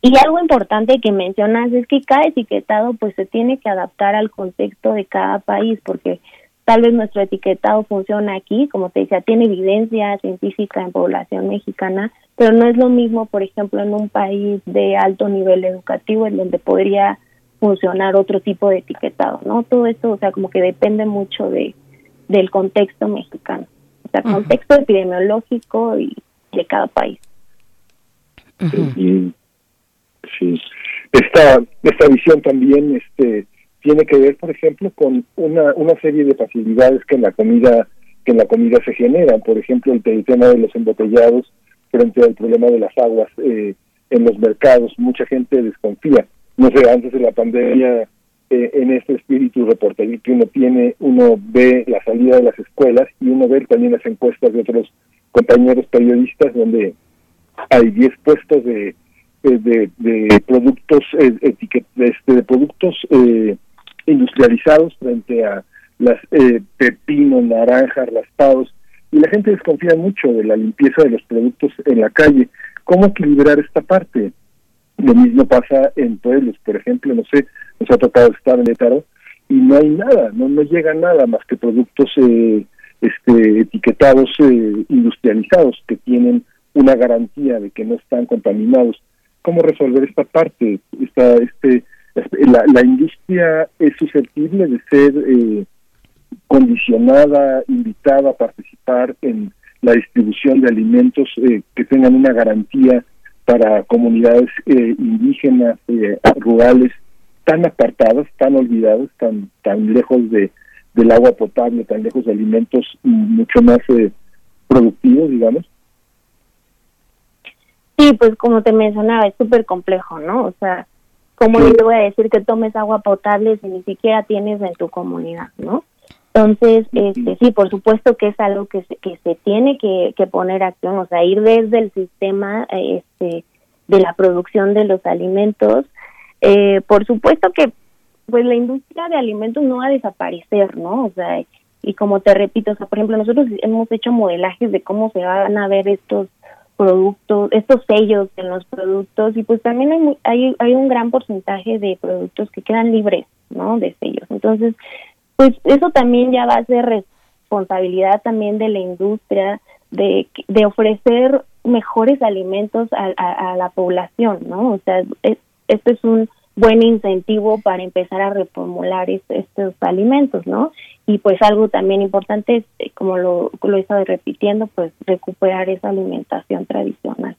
Y algo importante que mencionas es que cada etiquetado pues se tiene que adaptar al contexto de cada país, porque Tal vez nuestro etiquetado funciona aquí, como te decía, tiene evidencia científica en población mexicana, pero no es lo mismo, por ejemplo, en un país de alto nivel educativo en donde podría funcionar otro tipo de etiquetado, ¿no? Todo esto, o sea, como que depende mucho de del contexto mexicano, o sea, contexto epidemiológico y de cada país. Sí. Esta, esta visión también, este, tiene que ver, por ejemplo, con una, una serie de facilidades que en la comida que en la comida se generan, por ejemplo, el, tema de los embotellados frente al problema de las aguas eh, en los mercados, mucha gente desconfía. No sé, antes de la pandemia, eh, en este espíritu reportería que uno tiene, uno ve la salida de las escuelas y uno ve también las encuestas de otros compañeros periodistas donde hay 10 puestos de, de, de productos este, de productos eh, industrializados frente a las eh, pepinos, naranjas, raspados y la gente desconfía mucho de la limpieza de los productos en la calle. ¿Cómo equilibrar esta parte? Lo mismo pasa en pueblos, por ejemplo, no sé, nos ha tocado estar en Étaro y no hay nada, no, no llega nada más que productos eh, este, etiquetados eh, industrializados que tienen una garantía de que no están contaminados. ¿Cómo resolver esta parte? Esta, este, la, la industria es susceptible de ser eh, condicionada, invitada a participar en la distribución de alimentos eh, que tengan una garantía para comunidades eh, indígenas, eh, rurales, tan apartadas, tan olvidadas, tan, tan lejos de, del agua potable, tan lejos de alimentos mucho más productivos, digamos. Sí, pues como te mencionaba, es súper complejo, ¿no? O sea, ¿cómo le voy a decir que tomes agua potable si ni siquiera tienes en tu comunidad, ¿no? Entonces, este, sí, por supuesto que es algo que se, que se tiene que, que poner acción, o sea, ir desde el sistema este, de la producción de los alimentos. Eh, por supuesto que pues la industria de alimentos no va a desaparecer, ¿no? O sea, y como te repito, o sea, por ejemplo, nosotros hemos hecho modelajes de cómo se van a ver estos productos, estos sellos en los productos y pues también hay, hay, hay un gran porcentaje de productos que quedan libres, ¿no? De sellos. Entonces, pues eso también ya va a ser responsabilidad también de la industria de, de ofrecer mejores alimentos a, a, la población, ¿no? O sea, es, este es un buen incentivo para empezar a reformular estos alimentos, ¿no? Y pues algo también importante, es, eh, como lo, lo he estado repitiendo, pues recuperar esa alimentación tradicional.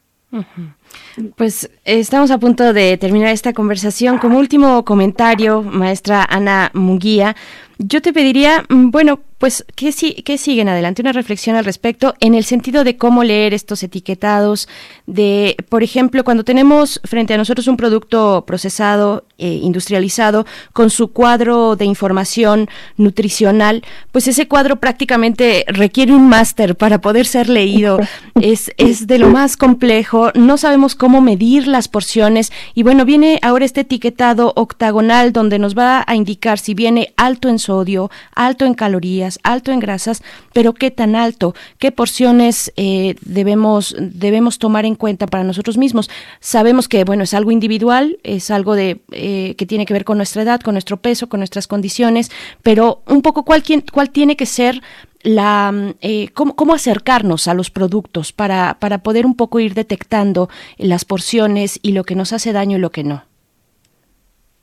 Pues estamos a punto de terminar esta conversación. Como último comentario, maestra Ana Munguía, yo te pediría, mm, bueno, pues, ¿qué, ¿qué siguen adelante? Una reflexión al respecto en el sentido de cómo leer estos etiquetados, de, por ejemplo, cuando tenemos frente a nosotros un producto procesado, eh, industrializado, con su cuadro de información nutricional, pues ese cuadro prácticamente requiere un máster para poder ser leído. (laughs) Es, es de lo más complejo, no sabemos cómo medir las porciones y bueno, viene ahora este etiquetado octagonal donde nos va a indicar si viene alto en sodio, alto en calorías, alto en grasas, pero qué tan alto, qué porciones eh, debemos, debemos tomar en cuenta para nosotros mismos. Sabemos que, bueno, es algo individual, es algo de, eh, que tiene que ver con nuestra edad, con nuestro peso, con nuestras condiciones, pero un poco cuál, cuál tiene que ser la eh, cómo, cómo, acercarnos a los productos para, para poder un poco ir detectando las porciones y lo que nos hace daño y lo que no.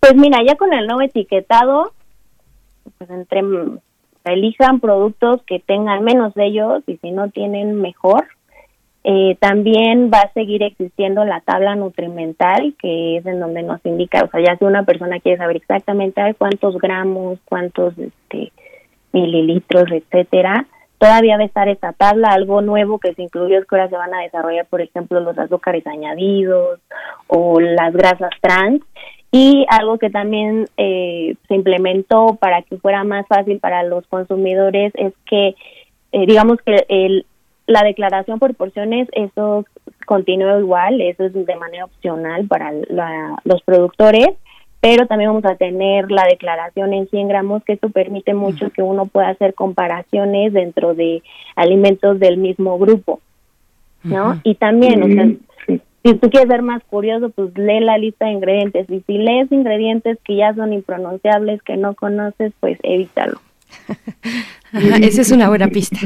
Pues mira, ya con el nuevo etiquetado pues entre elijan productos que tengan menos de ellos y si no tienen mejor. Eh, también va a seguir existiendo la tabla nutrimental, que es en donde nos indica, o sea, ya si una persona quiere saber exactamente cuántos gramos, cuántos este, mililitros, etcétera, todavía estar esta tabla. Algo nuevo que se incluyó es que ahora se van a desarrollar, por ejemplo, los azúcares añadidos o las grasas trans. Y algo que también eh, se implementó para que fuera más fácil para los consumidores es que, eh, digamos que el, la declaración por porciones, eso continúa igual, eso es de manera opcional para los productores, pero también vamos a tener la declaración en 100 gramos, que esto permite mucho que uno pueda hacer comparaciones dentro de alimentos del mismo grupo, ¿no? Y también, o sea, si tú quieres ser más curioso, pues lee la lista de ingredientes. Y si lees ingredientes que ya son impronunciables, que no conoces, pues evítalo. esa es una buena pista.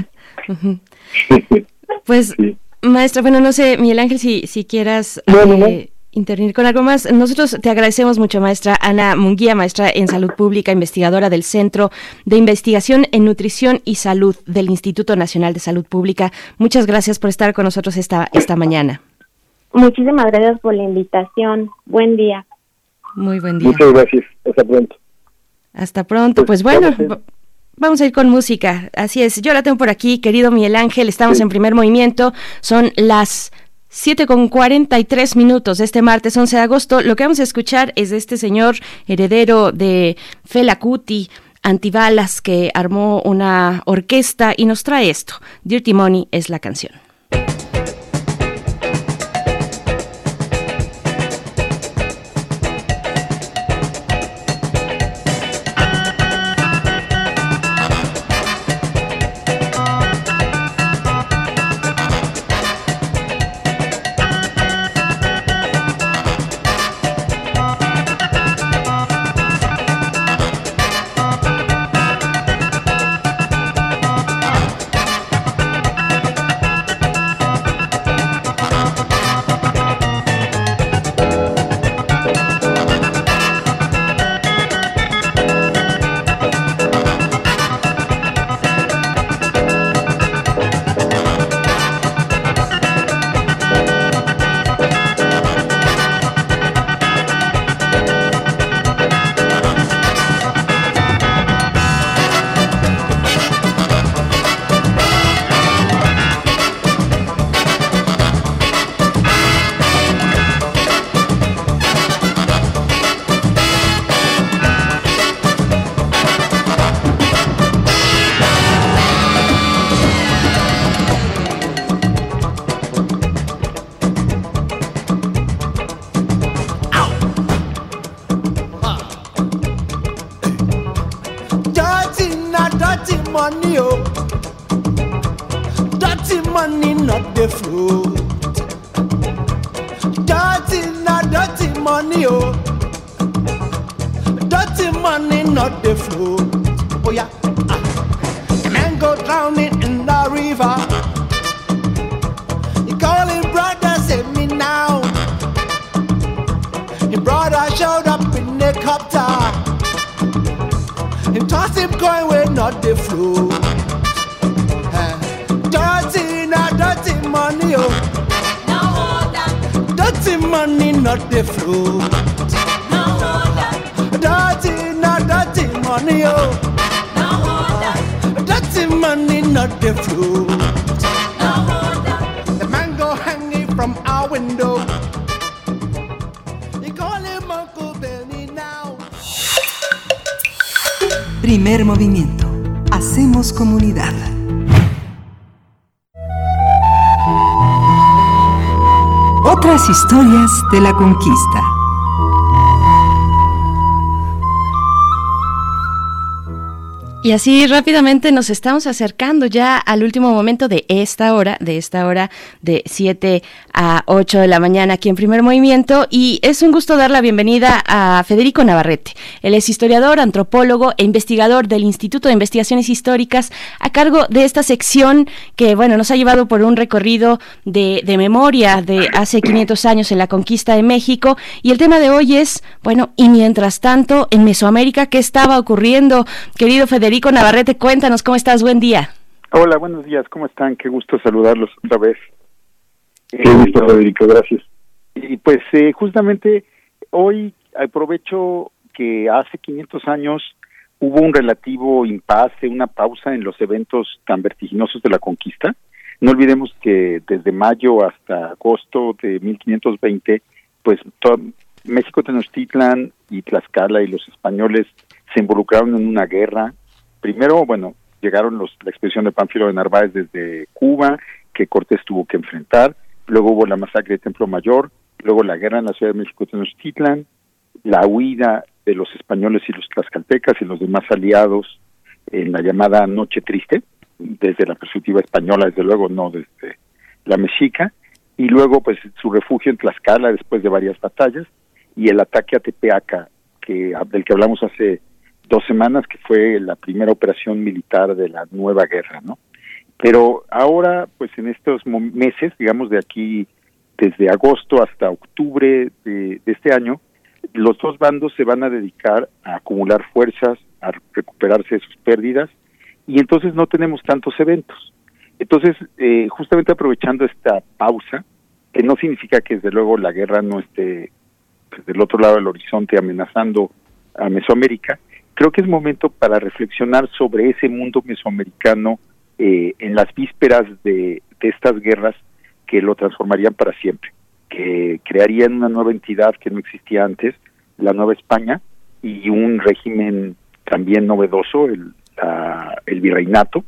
Pues, maestra, bueno, no sé, Miguel Ángel, si, si quieras eh, intervenir con algo más. Nosotros te agradecemos mucho, maestra Ana Munguía, maestra en salud pública, investigadora del Centro de Investigación en Nutrición y Salud del Instituto Nacional de Salud Pública. Muchas gracias por estar con nosotros esta, esta mañana. Muchísimas gracias por la invitación. Buen día. Muy buen día. Muchas gracias. Hasta pronto. Hasta pronto. Pues, pues bueno. Vamos a ir con música. Así es. Yo la tengo por aquí, querido Miguel Ángel. Estamos en primer movimiento. Son las 7 con 43 minutos de este martes 11 de agosto. Lo que vamos a escuchar es de este señor heredero de Fela Kuti, Antibalas, que armó una orquesta y nos trae esto. Dirty Money es la canción. De la conquista. Y así rápidamente nos estamos acercando ya al último momento de esta hora, de esta hora de 7 a 8 de la mañana aquí en Primer Movimiento. Y es un gusto dar la bienvenida a Federico Navarrete. Él es historiador, antropólogo e investigador del Instituto de Investigaciones Históricas a cargo de esta sección que, bueno, nos ha llevado por un recorrido de, de memoria de hace 500 años en la conquista de México. Y el tema de hoy es, bueno, y mientras tanto, en Mesoamérica, ¿qué estaba ocurriendo? Querido Federico Navarrete, cuéntanos cómo estás, buen día. Hola, buenos días, ¿cómo están? Qué gusto saludarlos otra vez. Qué gusto, Federico, gracias. Y pues eh, justamente hoy aprovecho que hace 500 años hubo un relativo impasse, una pausa en los eventos tan vertiginosos de la conquista. No olvidemos que desde mayo hasta agosto de 1520, pues México Tenochtitlan y Tlaxcala y los españoles se involucraron en una guerra. Primero, bueno, llegaron los, la expedición de Pánfilo de Narváez desde Cuba, que Cortés tuvo que enfrentar. Luego hubo la masacre de Templo Mayor, luego la guerra en la Ciudad de México Tenochtitlan, la huida de los españoles y los tlaxcaltecas y los demás aliados en la llamada Noche Triste, desde la perspectiva española, desde luego, no desde la mexica, y luego pues su refugio en Tlaxcala después de varias batallas, y el ataque a Tepeaca, que, del que hablamos hace dos semanas, que fue la primera operación militar de la nueva guerra, ¿no? Pero ahora, pues en estos meses, digamos de aquí, desde agosto hasta octubre de, de este año, los dos bandos se van a dedicar a acumular fuerzas, a recuperarse de sus pérdidas, y entonces no tenemos tantos eventos. Entonces, eh, justamente aprovechando esta pausa, que no significa que desde luego la guerra no esté pues, del otro lado del horizonte amenazando a Mesoamérica, creo que es momento para reflexionar sobre ese mundo mesoamericano eh, en las vísperas de, de estas guerras que lo transformarían para siempre, que crearían una nueva entidad que no existía antes, la Nueva España, y un régimen también novedoso, el, la- el virreinato,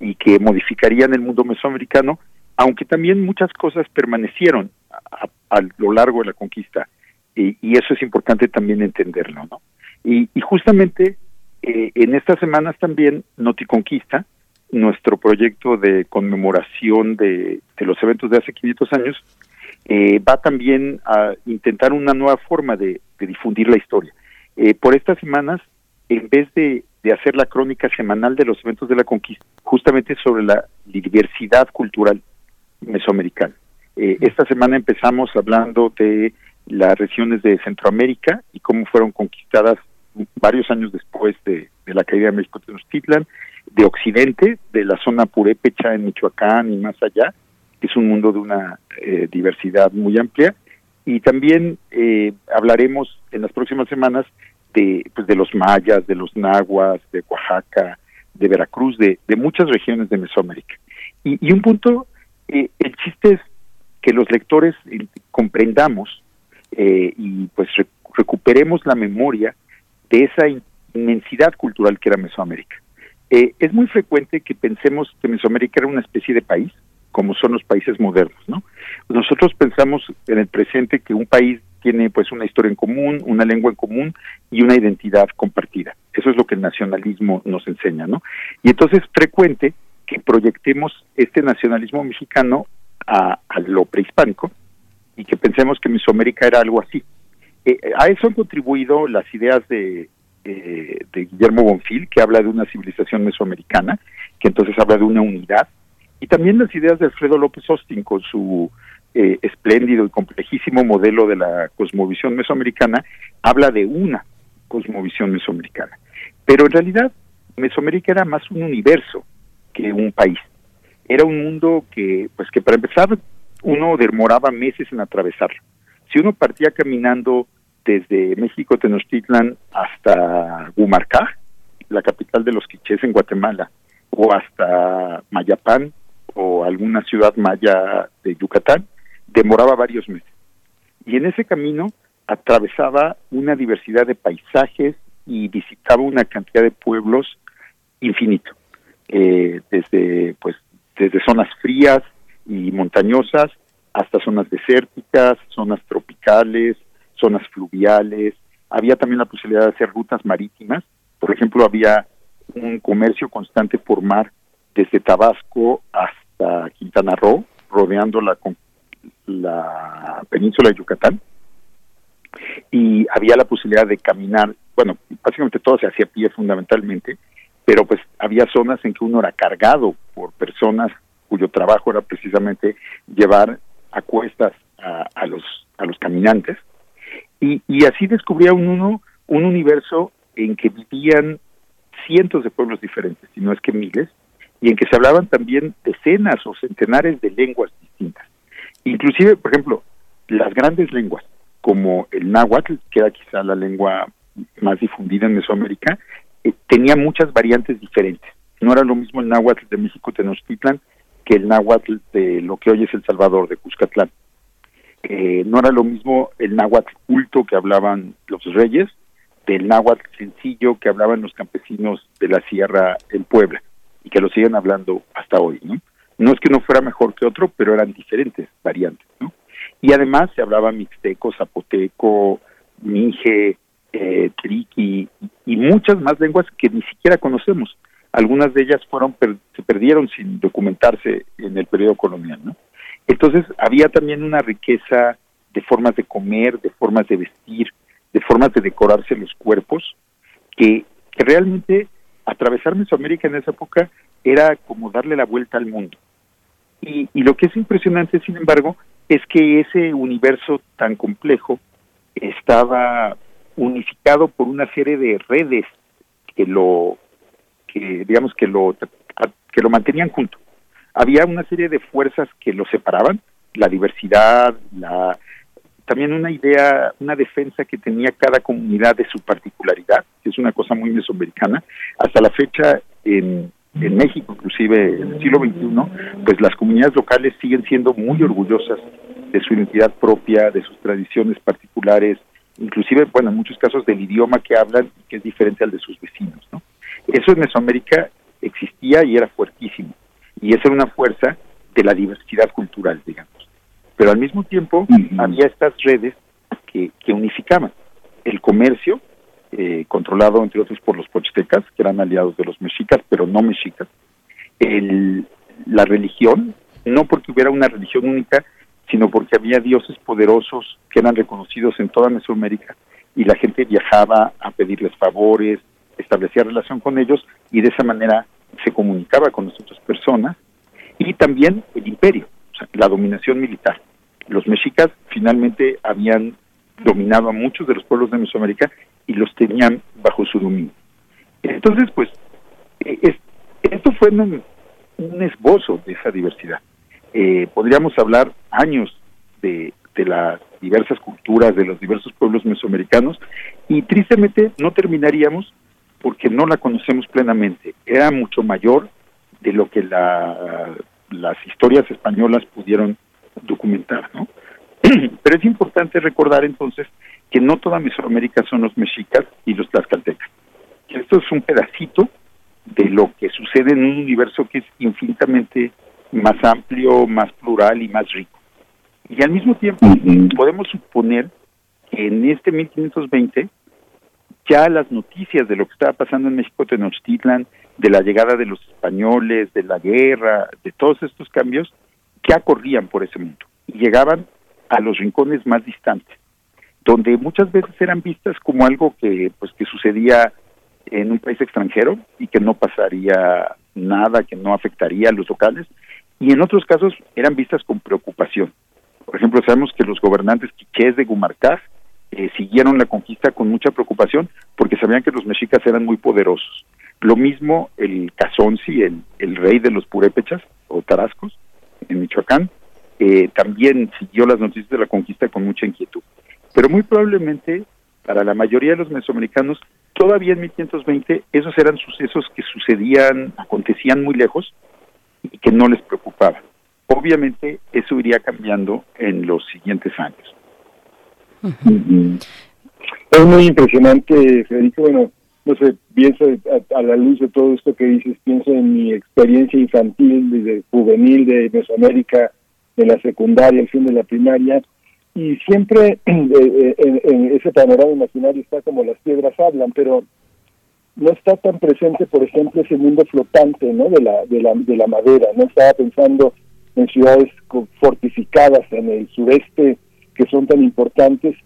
y que modificarían el mundo mesoamericano, aunque también muchas cosas permanecieron a, a lo largo de la conquista, y, eso es importante también entenderlo, ¿no? Y, y justamente eh, en estas semanas también Noticonquista, nuestro proyecto de conmemoración de, de los eventos de hace 500 años, eh, va también a intentar una nueva forma de, de difundir la historia. Eh, por estas semanas, en vez de, de hacer la crónica semanal de los eventos de la conquista, justamente sobre la diversidad cultural mesoamericana. Eh, esta semana empezamos hablando de las regiones de Centroamérica y cómo fueron conquistadas varios años después de, de la caída de México Tenochtitlan, de Occidente, de la zona purépecha en Michoacán y más allá, es un mundo de una eh, diversidad muy amplia, y también eh, hablaremos en las próximas semanas de, pues, de los mayas, de los nahuas, de Oaxaca, de Veracruz, de, de muchas regiones de Mesoamérica. Y, y un punto, eh, el chiste es que los lectores eh, comprendamos eh, y pues re- recuperemos la memoria de esa in- inmensidad cultural que era Mesoamérica. Eh, es muy frecuente que pensemos que Mesoamérica era una especie de país, como son los países modernos, ¿no? Nosotros pensamos en el presente que un país tiene pues una historia en común, una lengua en común y una identidad compartida. Eso es lo que el nacionalismo nos enseña, ¿no? Y entonces es frecuente que proyectemos este nacionalismo mexicano a, lo prehispánico y que pensemos que Mesoamérica era algo así. Eh, a eso han contribuido las ideas de, eh, de Guillermo Bonfil, que habla de una civilización mesoamericana, que entonces habla de una unidad, y también las ideas de Alfredo López Austin con su eh, espléndido y complejísimo modelo de la cosmovisión mesoamericana, habla de una cosmovisión mesoamericana. Pero en realidad Mesoamérica era más un universo que un país. Era un mundo que, pues que para empezar, uno demoraba meses en atravesarlo. Si uno partía caminando desde México, Tenochtitlan, hasta Gumarcá, la capital de los quichés en Guatemala, o hasta Mayapán o alguna ciudad maya de Yucatán, demoraba varios meses. Y en ese camino atravesaba una diversidad de paisajes y visitaba una cantidad de pueblos infinito, eh, desde pues desde zonas frías y montañosas hasta zonas desérticas, zonas tropicales, zonas fluviales. Había también la posibilidad de hacer rutas marítimas. Por ejemplo, había un comercio constante por mar desde Tabasco hasta Quintana Roo, rodeando la, la península de Yucatán. Y había la posibilidad de caminar, bueno, básicamente todo se hacía a pie fundamentalmente, pero pues había zonas en que uno era cargado por personas cuyo trabajo era precisamente llevar a cuestas a, los a los caminantes y, y así descubría uno un universo en que vivían cientos de pueblos diferentes, si no es que miles, y en que se hablaban también decenas o centenares de lenguas distintas. Inclusive, por ejemplo, las grandes lenguas, como el náhuatl, que era quizá la lengua más difundida en Mesoamérica, eh, tenía muchas variantes diferentes. No era lo mismo el náhuatl de México Tenochtitlan que el náhuatl de lo que hoy es El Salvador, de Cuscatlán. Eh, no era lo mismo el náhuatl culto que hablaban los reyes del náhuatl sencillo que hablaban los campesinos de la sierra en Puebla y que lo siguen hablando hasta hoy, ¿no? No es que uno fuera mejor que otro, pero eran diferentes variantes, ¿no? Y además se hablaba mixteco, zapoteco, mije, eh, triqui y muchas más lenguas que ni siquiera conocemos. Algunas de ellas fueron se perdieron sin documentarse en el periodo colonial, ¿no? Entonces había también una riqueza de formas de comer, de formas de vestir, de formas de decorarse los cuerpos, que, que realmente atravesar Mesoamérica en esa época era como darle la vuelta al mundo. Y, y lo que es impresionante, sin embargo, es que ese universo tan complejo estaba unificado por una serie de redes que lo que digamos que lo que lo mantenían junto. Había una serie de fuerzas que lo separaban, la diversidad, la también una idea, una defensa que tenía cada comunidad de su particularidad, que es una cosa muy mesoamericana. Hasta la fecha en, en México, inclusive en el siglo XXI, pues las comunidades locales siguen siendo muy orgullosas de su identidad propia, de sus tradiciones particulares, inclusive, bueno, en muchos casos del idioma que hablan, que es diferente al de sus vecinos, ¿no? Eso en Mesoamérica existía y era fuertísimo, y esa era una fuerza de la diversidad cultural, digamos. Pero al mismo tiempo había estas redes que, que unificaban el comercio, eh, controlado entre otros por los pochtecas, que eran aliados de los mexicas, pero no mexicas, el, la religión, no porque hubiera una religión única, sino porque había dioses poderosos que eran reconocidos en toda Mesoamérica y la gente viajaba a pedirles favores, establecía relación con ellos y de esa manera se comunicaba con las otras personas y también el imperio, la dominación militar. Los mexicas finalmente habían dominado a muchos de los pueblos de Mesoamérica y los tenían bajo su dominio. Entonces, pues, e, esto fue un, esbozo de esa diversidad. Eh, podríamos hablar años de, de las diversas culturas, de los diversos pueblos mesoamericanos, y tristemente no terminaríamos porque no la conocemos plenamente. Era mucho mayor de lo que la, las historias españolas pudieron documentar, ¿no? (clears throat) Pero es importante recordar entonces que no toda Mesoamérica son los mexicas y los tlaxcaltecas. esto es un pedacito de lo que sucede en un universo que es infinitamente más amplio, más plural y más rico. Y al mismo tiempo podemos suponer que en este 1520 ya las noticias de lo que estaba pasando en México Tenochtitlan, de la llegada de los españoles, de la guerra, de todos estos cambios, ya corrían por ese mundo y llegaban a los rincones más distantes, donde muchas veces eran vistas como algo que pues que sucedía en un país extranjero y que no pasaría nada, que no afectaría a los locales, y en otros casos eran vistas con preocupación. Por ejemplo, sabemos que los gobernantes quichés de Gumarcás eh, siguieron la conquista con mucha preocupación porque sabían que los mexicas eran muy poderosos. Lo mismo el Cazonci, el, el rey de los purépechas o tarascos en Michoacán, eh, también siguió las noticias de la conquista con mucha inquietud. Pero muy probablemente para la mayoría de los mesoamericanos, todavía en 1520 esos eran sucesos que sucedían, acontecían muy lejos y que no les preocupaban. Obviamente eso iría cambiando en los siguientes años. Es muy impresionante, Federico. Bueno, no sé, pienso a, la luz de todo esto que dices, pienso en mi experiencia infantil, desde juvenil de Mesoamérica, de la secundaria, el fin de la primaria, y siempre (clears throat) en, en, ese panorama imaginario está como las piedras hablan, pero no está tan presente, por ejemplo, ese mundo flotante, ¿no? De la, de la, de la madera. No estaba pensando en ciudades fortificadas en el sureste que son tan importantes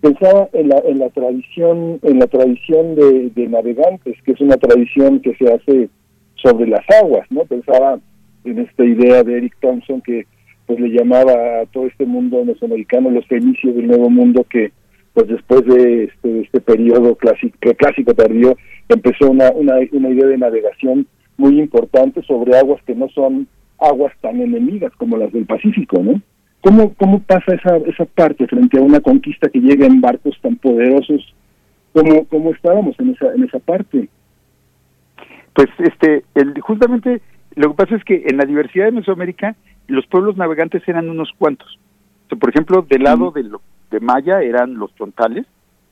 pensaba en la, en la tradición en la tradición de, navegantes que es una tradición que se hace sobre las aguas no pensaba en esta idea de Eric Thompson que pues le llamaba a todo este mundo mesoamericano los fenicios del nuevo mundo que pues después de este, este periodo clásico clásico tardío empezó una, una, una idea de navegación muy importante sobre aguas que no son aguas tan enemigas como las del Pacífico no ¿Cómo, cómo pasa esa, esa parte frente a una conquista que llega en barcos tan poderosos? ¿Cómo, cómo estábamos en esa, en esa parte? Pues este, el, justamente lo que pasa es que en la diversidad de Mesoamérica los pueblos navegantes eran unos cuantos. por ejemplo, del lado de, lo, de Maya eran los tontales,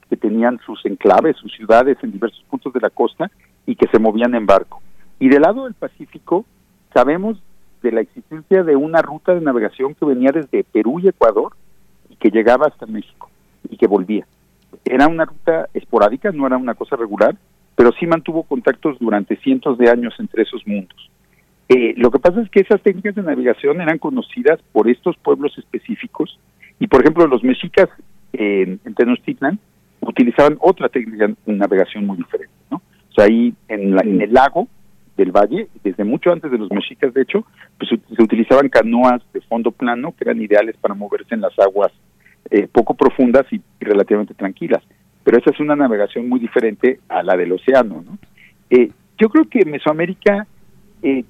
que tenían sus enclaves, sus ciudades en diversos puntos de la costa y que se movían en barco. Y del lado del Pacífico sabemos de la existencia de una ruta de navegación que venía desde Perú y Ecuador y que llegaba hasta México y que volvía. Era una ruta esporádica, no era una cosa regular, pero sí mantuvo contactos durante cientos de años entre esos mundos. Eh, lo que pasa es que esas técnicas de navegación eran conocidas por estos pueblos específicos y, por ejemplo, los mexicas en Tenochtitlan utilizaban otra técnica de navegación muy diferente, ¿no? O sea, ahí en, en el lago del valle, desde mucho antes de los mexicas, de hecho, pues se utilizaban canoas de fondo plano que eran ideales para moverse en las aguas eh, poco profundas y, relativamente tranquilas. Pero esa es una navegación muy diferente a la del océano, ¿no? Eh, yo creo que Mesoamérica eh,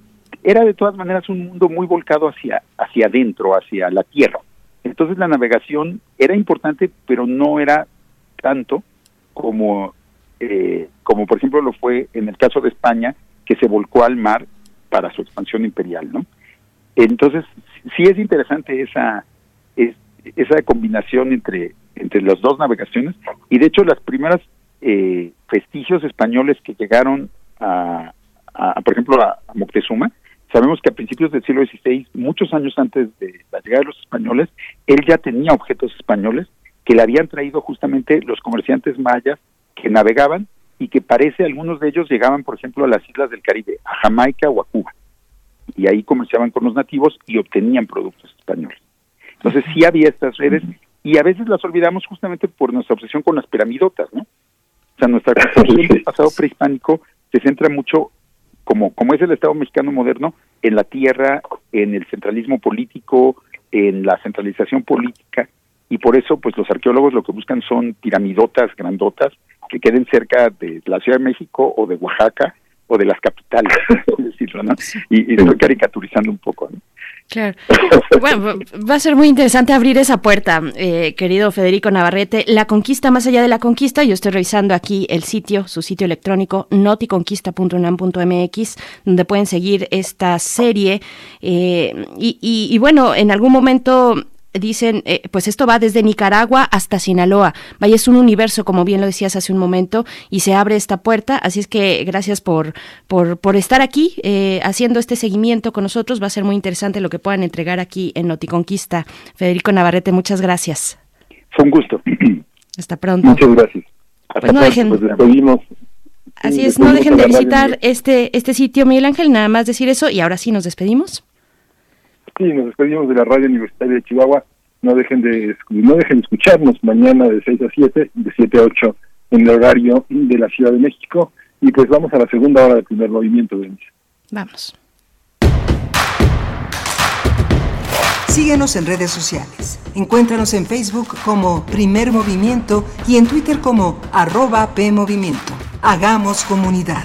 era de todas maneras un mundo muy volcado hacia, hacia adentro, hacia la tierra. Entonces la navegación era importante, pero no era tanto como, como por ejemplo lo fue en el caso de España, que se volcó al mar para su expansión imperial, ¿no? Entonces, sí es interesante esa, esa combinación entre, entre las dos navegaciones y de hecho las primeras eh, vestigios españoles que llegaron a, por ejemplo, a, Moctezuma, sabemos que a principios del siglo XVI, muchos años antes de la llegada de los españoles, él ya tenía objetos españoles que le habían traído justamente los comerciantes mayas que navegaban y que parece algunos de ellos llegaban, por ejemplo, a las islas del Caribe, a Jamaica o a Cuba, y ahí comerciaban con los nativos y obtenían productos españoles. Entonces sí había estas redes y a veces las olvidamos justamente por nuestra obsesión con las piramidotas, ¿no? O sea, nuestra (laughs) concepción del pasado prehispánico se centra mucho, como, como es el Estado mexicano moderno, en la tierra, en el centralismo político, en la centralización política, y por eso pues los arqueólogos lo que buscan son piramidotas grandotas que queden cerca de la Ciudad de México o de Oaxaca o de las capitales, (laughs) decirlo, ¿no? Y, estoy caricaturizando un poco, ¿no? Claro. Bueno, va a ser muy interesante abrir esa puerta, eh, querido Federico Navarrete. La conquista más allá de la conquista, yo estoy revisando aquí el sitio, su sitio electrónico, noticonquista.unam.mx, donde pueden seguir esta serie. Eh, y, y, bueno, en algún momento dicen, eh, pues esto va desde Nicaragua hasta Sinaloa. Vaya, es un universo, como bien lo decías hace un momento, y se abre esta puerta. Así es que gracias por, por, por estar aquí eh, haciendo este seguimiento con nosotros. Va a ser muy interesante lo que puedan entregar aquí en Noticonquista. Federico Navarrete, muchas gracias. Fue un gusto. (clears throat) Hasta pronto. Muchas gracias. Pues no dejen, pues despedimos. Así es, no dejen de visitar este, este sitio, Miguel Ángel, nada más decir eso y ahora sí nos despedimos. Sí, nos despedimos de la Radio Universitaria de Chihuahua. No dejen de no dejen de escucharnos mañana de 6 a 7, de 7 a 8 en el horario de la Ciudad de México. Y pues vamos a la segunda hora del primer movimiento, Denis. Vamos. Síguenos en redes sociales. Encuéntranos en Facebook como Primer Movimiento y en Twitter como arroba PMovimiento. Hagamos comunidad.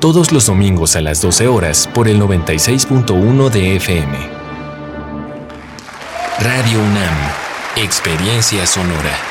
todos los domingos a las 12 horas por el 96.1 de FM. Radio UNAM, Experiencia Sonora.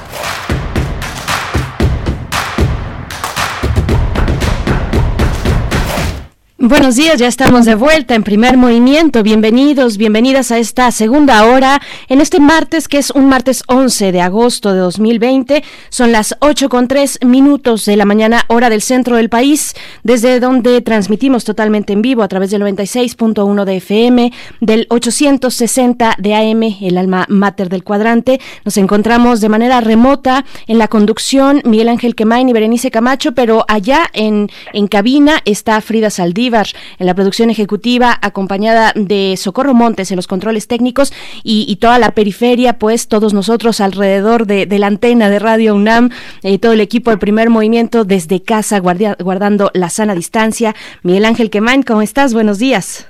Buenos días, ya estamos de vuelta en primer movimiento. Bienvenidos, bienvenidas a esta segunda hora en este martes que es un martes 11 de agosto de 2020. Son las 8 con 3 minutos de la mañana, hora del centro del país, desde donde transmitimos totalmente en vivo a través del 96.1 de FM, del 860 de AM, el alma mater del cuadrante. Nos encontramos de manera remota en la conducción Miguel Ángel Quemain y Berenice Camacho, pero allá en, cabina está Frida Saldí en la producción ejecutiva, acompañada de Socorro Montes en los controles técnicos y, toda la periferia, pues todos nosotros alrededor de, la antena de Radio UNAM, eh, todo el equipo del primer movimiento desde casa, guardando la sana distancia. Miguel Ángel Quemain, ¿cómo estás? Buenos días.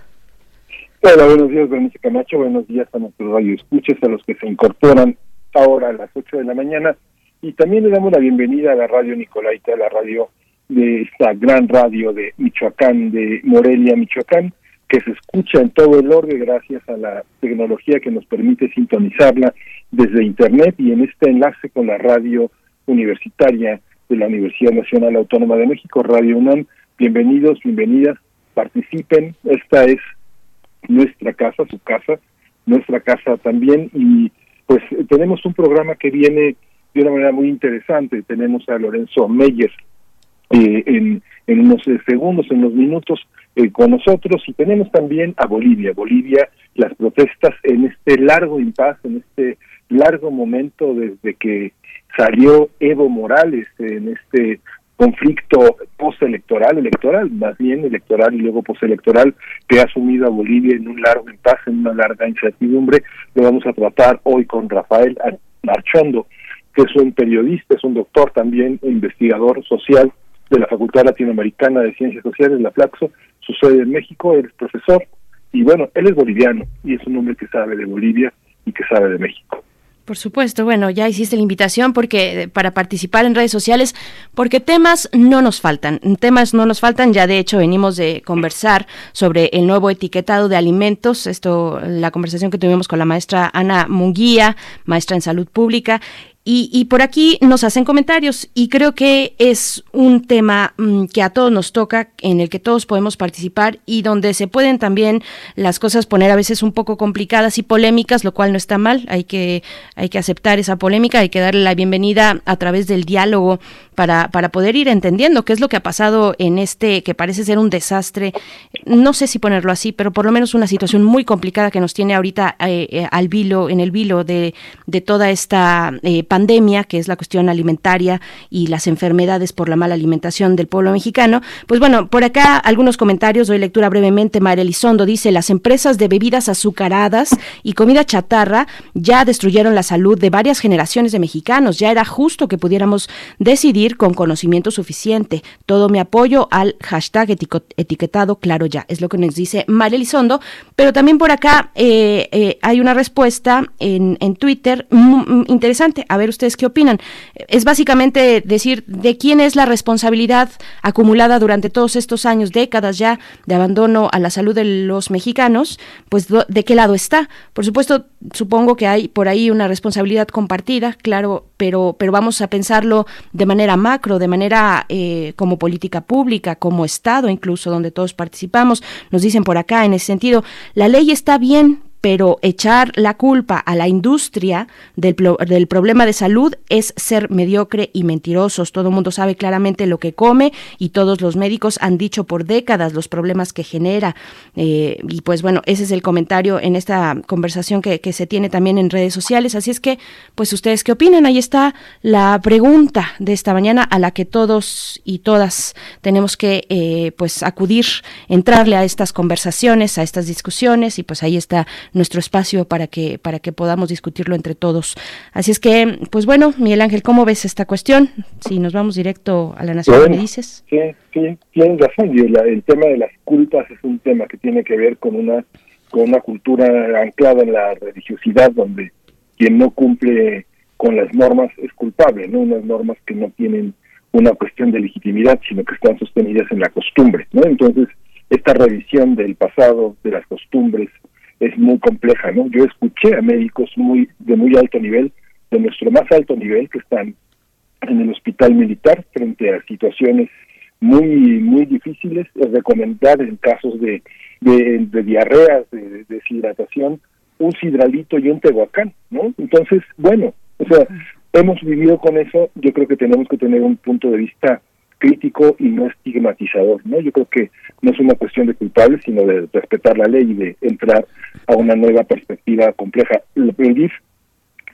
Hola, buenos días, Berenice Camacho. Buenos días a nuestros radioescuches, a los que se incorporan ahora a las 8 de la mañana. Y también le damos la bienvenida a la radio Nicolaita, a la radio de esta gran radio de Michoacán, de Morelia, Michoacán, que se escucha en todo el orden gracias a la tecnología que nos permite sintonizarla desde Internet y en este enlace con la radio universitaria de la Universidad Nacional Autónoma de México, Radio UNAM. Bienvenidos, bienvenidas, participen. Esta es nuestra casa, su casa, nuestra casa también. Y pues tenemos un programa que viene de una manera muy interesante. Tenemos a Lorenzo Meyer, eh, en, en, unos eh, segundos, en unos minutos eh, con nosotros y tenemos también a Bolivia. Bolivia, las protestas en este largo impasse, en este largo momento desde que salió Evo Morales en este conflicto postelectoral, electoral, más bien electoral y luego postelectoral, que ha sumido a Bolivia en un largo impasse, en una larga incertidumbre. Lo vamos a tratar hoy con Rafael Marchondo, que es un periodista, es un doctor también, investigador social de la Facultad Latinoamericana de Ciencias Sociales, la Flaxo. sucede en México, él es profesor y bueno, él es boliviano y es un hombre que sabe de Bolivia y que sabe de México. Por supuesto, bueno, ya hiciste la invitación porque para participar en redes sociales, porque temas no nos faltan, temas no nos faltan, ya de hecho venimos de conversar sobre el nuevo etiquetado de alimentos, esto la conversación que tuvimos con la maestra Ana Munguía, maestra en salud pública, y, por aquí nos hacen comentarios y creo que es un tema mm, que a todos nos toca, en el que todos podemos participar y donde se pueden también las cosas poner a veces un poco complicadas y polémicas, lo cual no está mal, hay que, hay que aceptar esa polémica, hay que darle la bienvenida a través del diálogo para, para poder ir entendiendo qué es lo que ha pasado en este que parece ser un desastre, no sé si ponerlo así, pero por lo menos una situación muy complicada que nos tiene ahorita eh, eh, al vilo, en el vilo de, de toda esta eh, pandemia, que es la cuestión alimentaria y las enfermedades por la mala alimentación del pueblo mexicano. Pues bueno, por acá algunos comentarios, doy lectura brevemente. María Elizondo dice, las empresas de bebidas azucaradas y comida chatarra ya destruyeron la salud de varias generaciones de mexicanos. Ya era justo que pudiéramos decidir con conocimiento suficiente. Todo mi apoyo al hashtag etiquetado claro ya. Es lo que nos dice María Elizondo. Pero también por acá eh, eh, hay una respuesta en, en Twitter interesante. A ver ustedes qué opinan. Es básicamente decir de quién es la responsabilidad acumulada durante todos estos años, décadas ya de abandono a la salud de los mexicanos, pues de qué lado está. Por supuesto, supongo que hay por ahí una responsabilidad compartida, claro, pero, pero vamos a pensarlo de manera macro, de manera eh, como política pública, como Estado incluso, donde todos participamos. Nos dicen por acá, en ese sentido, la ley está bien, pero echar la culpa a la industria del, del, problema de salud es ser mediocre y mentirosos. Todo el mundo sabe claramente lo que come y todos los médicos han dicho por décadas los problemas que genera. Eh, y pues bueno, ese es el comentario en esta conversación que, se tiene también en redes sociales. Así es que, pues ustedes qué opinan? Ahí está la pregunta de esta mañana a la que todos y todas tenemos que eh, pues acudir, entrarle a estas conversaciones, a estas discusiones y pues ahí está nuestro espacio para que, para que podamos discutirlo entre todos. Así es que, pues bueno, Miguel Ángel, ¿cómo ves esta cuestión? Si nos vamos directo a la nación, ¿me dices? Sí, sí, tienes razón. el tema de las culpas es un tema que tiene que ver con una, con una cultura anclada en la religiosidad, donde quien no cumple con las normas es culpable, ¿no? Unas normas que no tienen una cuestión de legitimidad, sino que están sostenidas en la costumbre, ¿no? Entonces, esta revisión del pasado, de las costumbres, es muy compleja, ¿no? Yo escuché a médicos muy de muy alto nivel, de nuestro más alto nivel, que están en el hospital militar frente a situaciones muy muy difíciles, recomendar en casos de, de, de diarreas, de, deshidratación, un sidralito y un tehuacán, ¿no? Entonces, bueno, o sea, hemos vivido con eso, yo creo que tenemos que tener un punto de vista crítico y no estigmatizador, ¿no? Yo creo que no es una cuestión de culpables, sino de respetar la ley y de entrar a una nueva perspectiva compleja. El DIF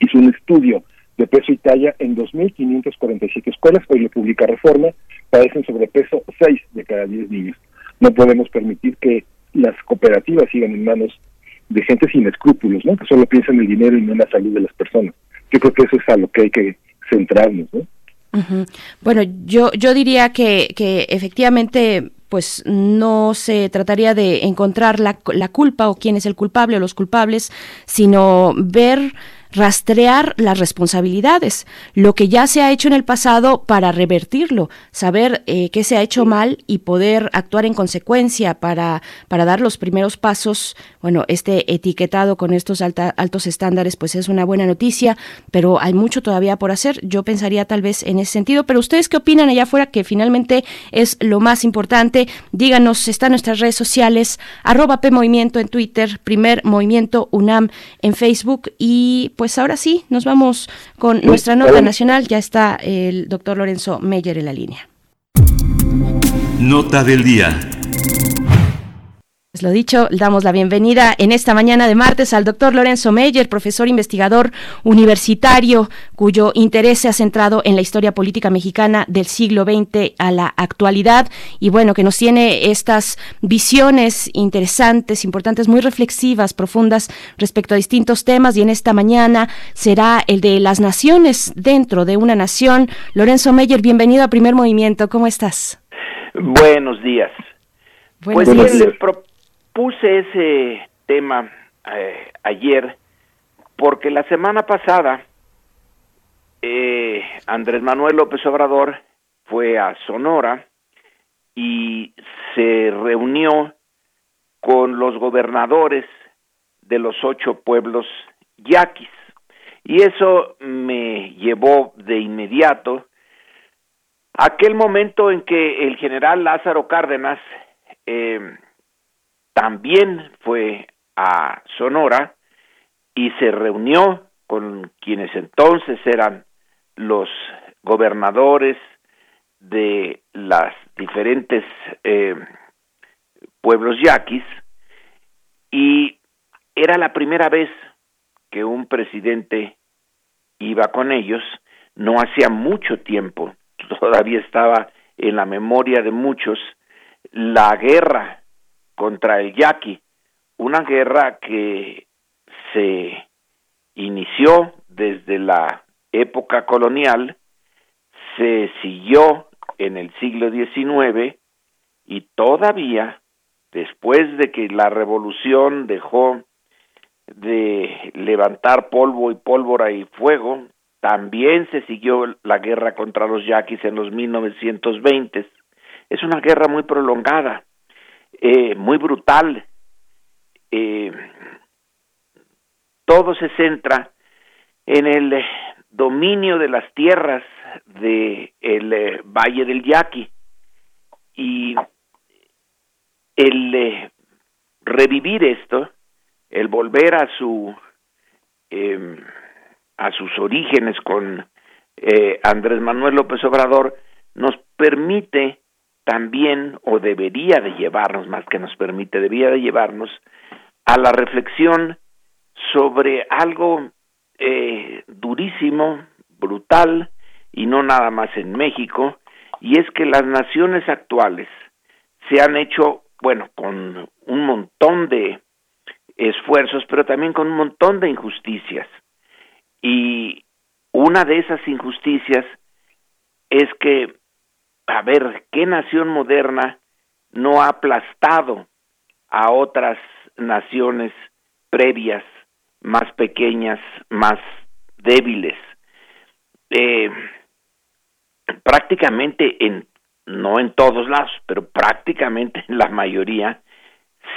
hizo un estudio de peso y talla en 2.547 escuelas, hoy lo publica Reforma, padecen sobrepeso 6 de cada 10 niños. No podemos permitir que las cooperativas sigan en manos de gente sin escrúpulos, ¿no? Que solo piensa en el dinero y no en la salud de las personas. Yo creo que eso es a lo que hay que centrarnos, ¿no? Bueno, yo, yo diría que, que efectivamente pues no se trataría de encontrar la, la, culpa o quién es el culpable o los culpables, sino ver rastrear las responsabilidades, lo que ya se ha hecho en el pasado para revertirlo, saber eh, qué se ha hecho mal y poder actuar en consecuencia para, para dar los primeros pasos. Bueno, este etiquetado con estos altos estándares pues es una buena noticia, pero hay mucho todavía por hacer. Yo pensaría tal vez en ese sentido, pero ustedes qué opinan allá afuera que finalmente es lo más importante. Díganos, están nuestras redes sociales, arroba P Movimiento en Twitter, primer Movimiento UNAM en Facebook y pues ahora sí, nos vamos con nuestra nota nacional. Ya está el doctor Lorenzo Meyer en la línea. Nota del día. Pues lo dicho, damos la bienvenida en esta mañana de martes al doctor Lorenzo Meyer, profesor investigador universitario, cuyo interés se ha centrado en la historia política mexicana del siglo XX a la actualidad y bueno, que nos tiene estas visiones interesantes, importantes, muy reflexivas, profundas respecto a distintos temas y en esta mañana será el de las naciones dentro de una nación. Lorenzo Meyer, bienvenido a Primer Movimiento, ¿cómo estás? Buenos días. pues bien, propuse ese tema eh, ayer porque la semana pasada eh, Andrés Manuel López Obrador fue a Sonora y se reunió con los gobernadores de los ocho pueblos yaquis. Y eso me llevó de inmediato a aquel momento en que el general Lázaro Cárdenas eh, también fue a Sonora y se reunió con quienes entonces eran los gobernadores de las diferentes eh, pueblos yaquis y era la primera vez que un presidente iba con ellos, no hacía mucho tiempo, (laughs) todavía estaba en la memoria de muchos, la guerra contra el yaqui, una guerra que se inició desde la época colonial, se siguió en el siglo XIX y todavía después de que la revolución dejó de levantar polvo y pólvora y fuego, también se siguió la guerra contra los yaquis en los 1920. Es una guerra muy prolongada, eh, muy brutal. Eh, todo se centra en el dominio de las tierras del eh, Valle del Yaqui y el eh, revivir esto, el volver a su em, a sus orígenes con eh, Andrés Manuel López Obrador nos permite también o debería de llevarnos más que nos permite debería de llevarnos a la reflexión sobre algo eh, durísimo, brutal, y no nada más en México, y es que las naciones actuales se han hecho, bueno, con un montón de esfuerzos, pero también con un montón de injusticias. Y una de esas injusticias es que, a ver, ¿qué nación moderna no ha aplastado a otras naciones previas más pequeñas, más débiles. Eh, prácticamente en, no en todos lados, pero prácticamente en la mayoría,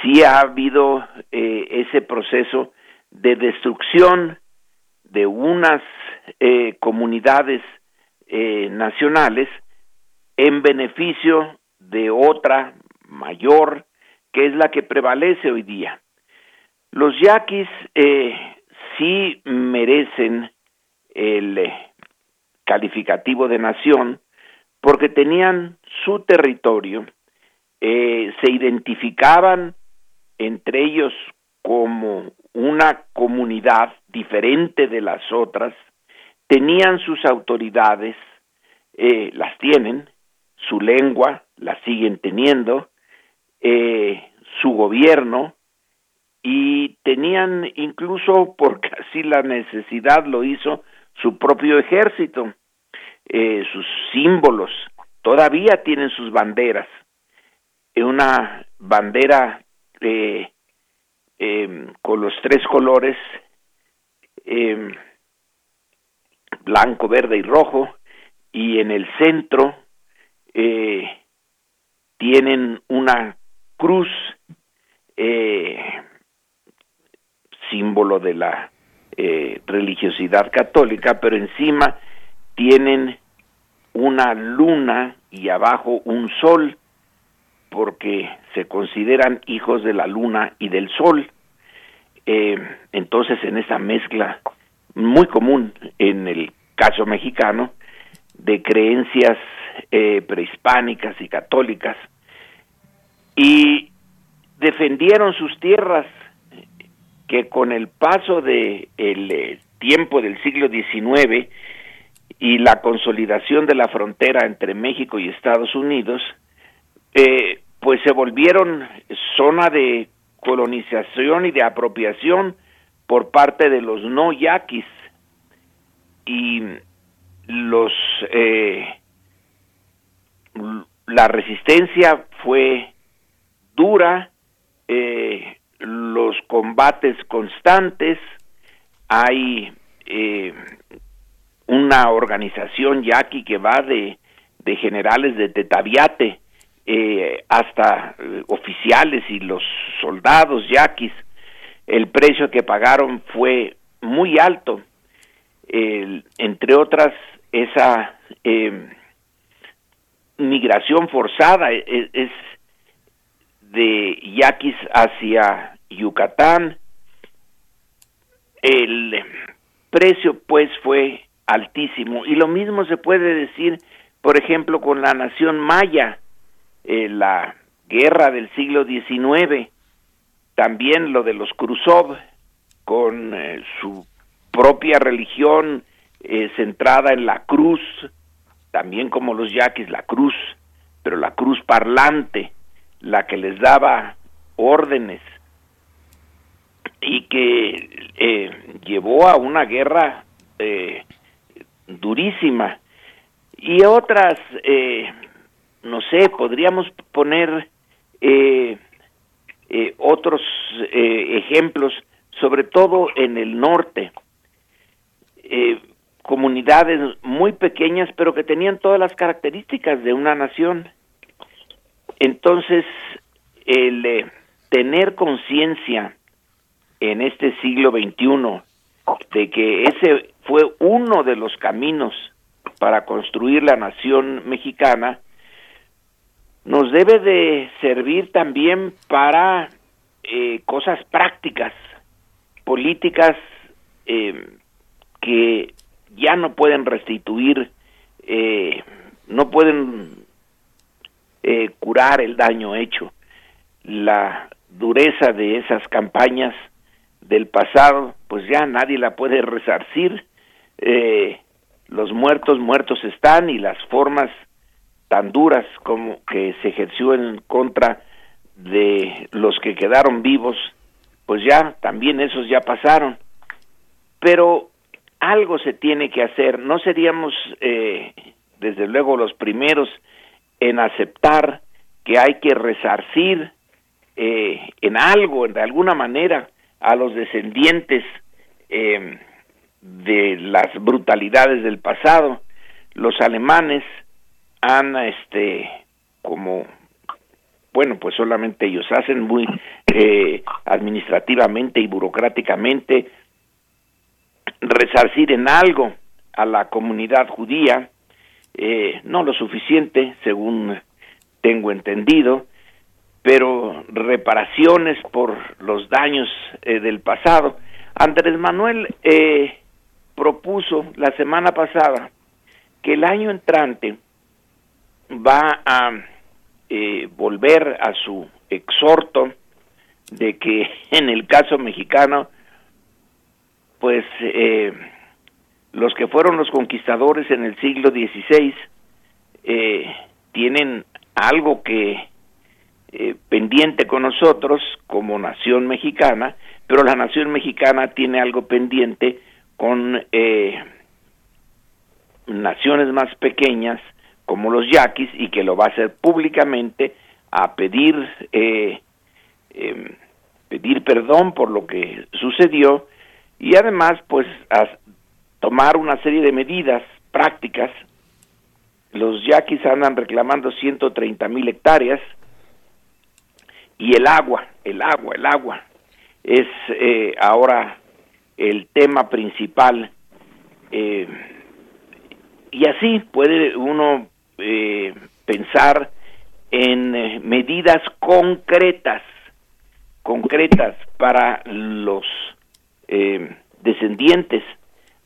sí ha habido eh, ese proceso de destrucción de unas eh, comunidades nacionales en beneficio de otra mayor que es la que prevalece hoy día. Los yaquis eh, sí merecen el eh, calificativo de nación porque tenían su territorio, eh, se identificaban entre ellos como una comunidad diferente de las otras, tenían sus autoridades, eh, las tienen, su lengua la siguen teniendo, su gobierno, y tenían incluso, (laughs) porque así la necesidad lo hizo, su propio ejército, eh, sus símbolos, todavía tienen sus banderas. Una bandera eh, em, con los tres colores, em, blanco, verde y rojo, y en el centro eh, tienen una cruz eh, símbolo de la eh, religiosidad católica, pero encima tienen una luna y abajo un sol, porque se consideran hijos de la luna y del sol. Eh, entonces, en esa mezcla muy común en el caso mexicano de creencias eh, prehispánicas y católicas, y defendieron sus tierras que con el paso de el eh, tiempo del siglo XIX y la consolidación de la frontera entre México y Estados Unidos, eh, pues se volvieron zona de colonización y de apropiación por parte de los no yaquis y los la resistencia fue dura, eh, los combates constantes, hay eh, una organización yaqui que va de, de generales de Tetaviate eh, hasta eh, oficiales y los soldados yaquis. El precio que pagaron fue muy alto, entre otras esa migración forzada es, es de yaquis hacia Yucatán. El precio pues fue altísimo y lo mismo se puede decir por ejemplo con la nación maya eh, la guerra del siglo XIX también lo de los Khrushchev con eh, su propia religión eh, centrada en la cruz también como los yaquis la cruz pero la cruz parlante la que les daba órdenes y que eh, llevó a una guerra eh, durísima. Y otras eh, no sé podríamos poner otros ejemplos sobre todo en el norte comunidades muy pequeñas pero que tenían todas las características de una nación. Entonces el eh, tener conciencia en este siglo XXI de que ese fue uno de los caminos para construir la nación mexicana, nos debe de servir también para eh, cosas prácticas, políticas eh, que ya no pueden restituir, eh, no pueden eh, curar el daño hecho. La dureza de esas campañas del pasado, pues ya nadie la puede resarcir. Eh, los muertos muertos están y las formas tan duras como que se ejerció en contra de los que quedaron vivos, pues ya también esos ya pasaron. Pero algo se tiene que hacer. No seríamos, eh, desde luego, los primeros en aceptar que hay que resarcir eh, en algo, de alguna manera, a los descendientes eh, de las brutalidades del pasado. Los alemanes han, este, como, bueno, pues solamente ellos hacen muy eh, administrativamente y burocráticamente resarcir en algo a la comunidad judía, eh, no lo suficiente, según tengo entendido, pero reparaciones por los daños eh, del pasado. Andrés Manuel eh, propuso la semana pasada que el año entrante va a eh, volver a su exhorto de que (laughs) en el caso mexicano, pues eh, los que fueron los conquistadores en el siglo XVI eh, tienen algo que eh, pendiente con nosotros como nación mexicana, pero la nación mexicana tiene algo pendiente con naciones más pequeñas como los yaquis y que lo va a hacer públicamente a pedir eh, pedir perdón por lo que sucedió y además pues a tomar una serie de medidas prácticas. Los yaquis andan reclamando 130 mil hectáreas y el agua, el agua, el agua es eh, ahora el tema principal eh, y así puede uno eh, pensar en eh, medidas concretas, concretas para los eh, descendientes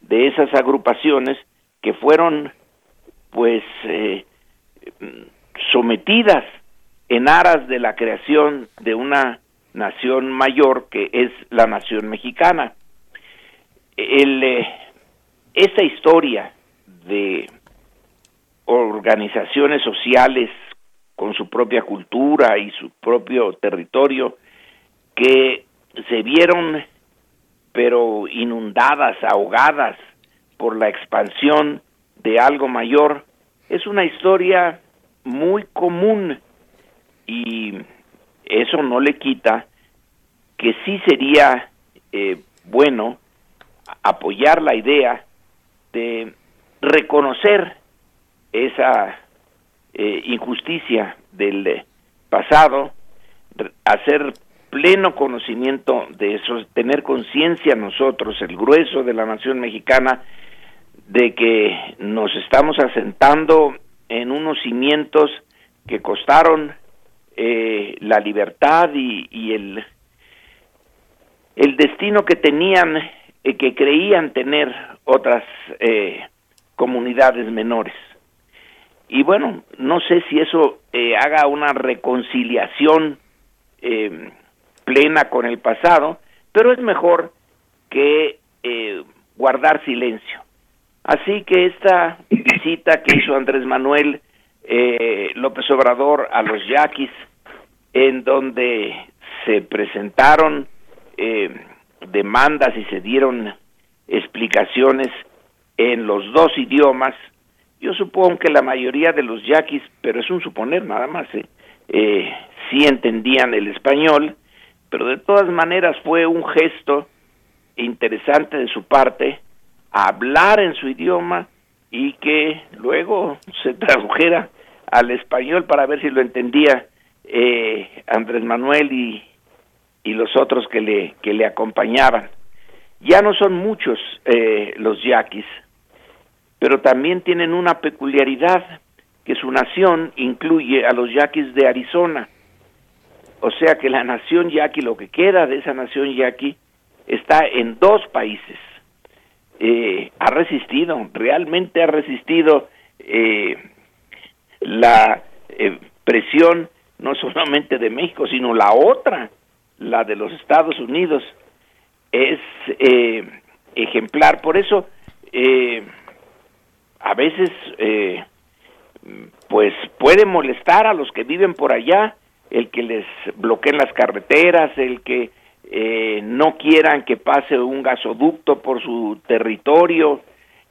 de esas agrupaciones que fueron pues eh, sometidas en aras de la creación de una nación mayor que es la nación mexicana. El, eh, esa historia de organizaciones sociales con su propia cultura y su propio territorio que se vieron pero inundadas, ahogadas por la expansión de algo mayor, es una historia muy común y eso no le quita que sí sería eh, bueno apoyar la idea de reconocer esa eh, injusticia del pasado, hacer pleno conocimiento de eso, tener conciencia nosotros, el grueso de la nación mexicana, de que nos estamos asentando en unos cimientos que costaron eh, la libertad y, el, el destino que tenían, eh, que creían tener otras eh, comunidades menores. Y bueno, no sé si eso haga una reconciliación plena con el pasado, pero es mejor que guardar silencio. Así que esta visita que hizo Andrés Manuel eh, López Obrador a los yaquis, en donde se presentaron eh, demandas y se dieron explicaciones en los dos idiomas. Yo supongo que la mayoría de los yaquis, pero es un suponer nada más, ¿eh? eh, sí entendían el español, pero de todas maneras fue un gesto interesante de su parte hablar en su idioma y que luego se tradujera al español para ver si lo entendía eh, Andrés Manuel y, y los otros que le, que le acompañaban. Ya no son muchos eh, los yaquis, pero también tienen una peculiaridad, que su nación incluye a los yaquis de Arizona. O sea que la nación yaqui, lo que queda de esa nación yaqui, está en dos países eh, ha resistido, realmente ha resistido eh, la eh, presión no solamente de México, sino la otra, la de los Estados Unidos, es ejemplar. Por eso, a veces, pues puede molestar a los que viven por allá el que les bloqueen las carreteras, el que eh, no quieran que pase un gasoducto por su territorio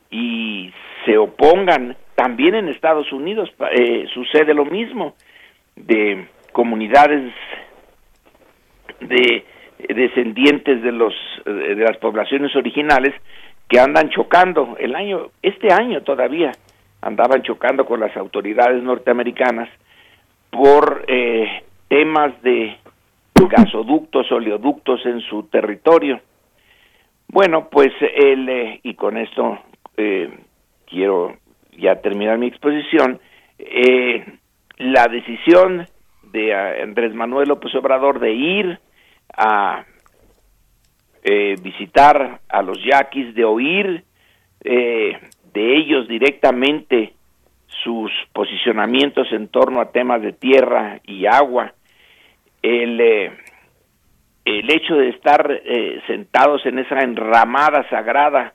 y se opongan. También en Estados Unidos eh, sucede lo mismo de comunidades de descendientes de los de las poblaciones originales que andan chocando el año este año todavía andaban chocando con las autoridades norteamericanas por eh, temas de gasoductos, oleoductos en su territorio. Bueno, pues él, eh, y con esto eh, quiero ya terminar mi exposición, eh, la decisión de Andrés Manuel López Obrador de ir a visitar a los yaquis, de oír de ellos directamente sus posicionamientos en torno a temas de tierra y agua, el, eh, el hecho de estar eh, sentados en esa enramada sagrada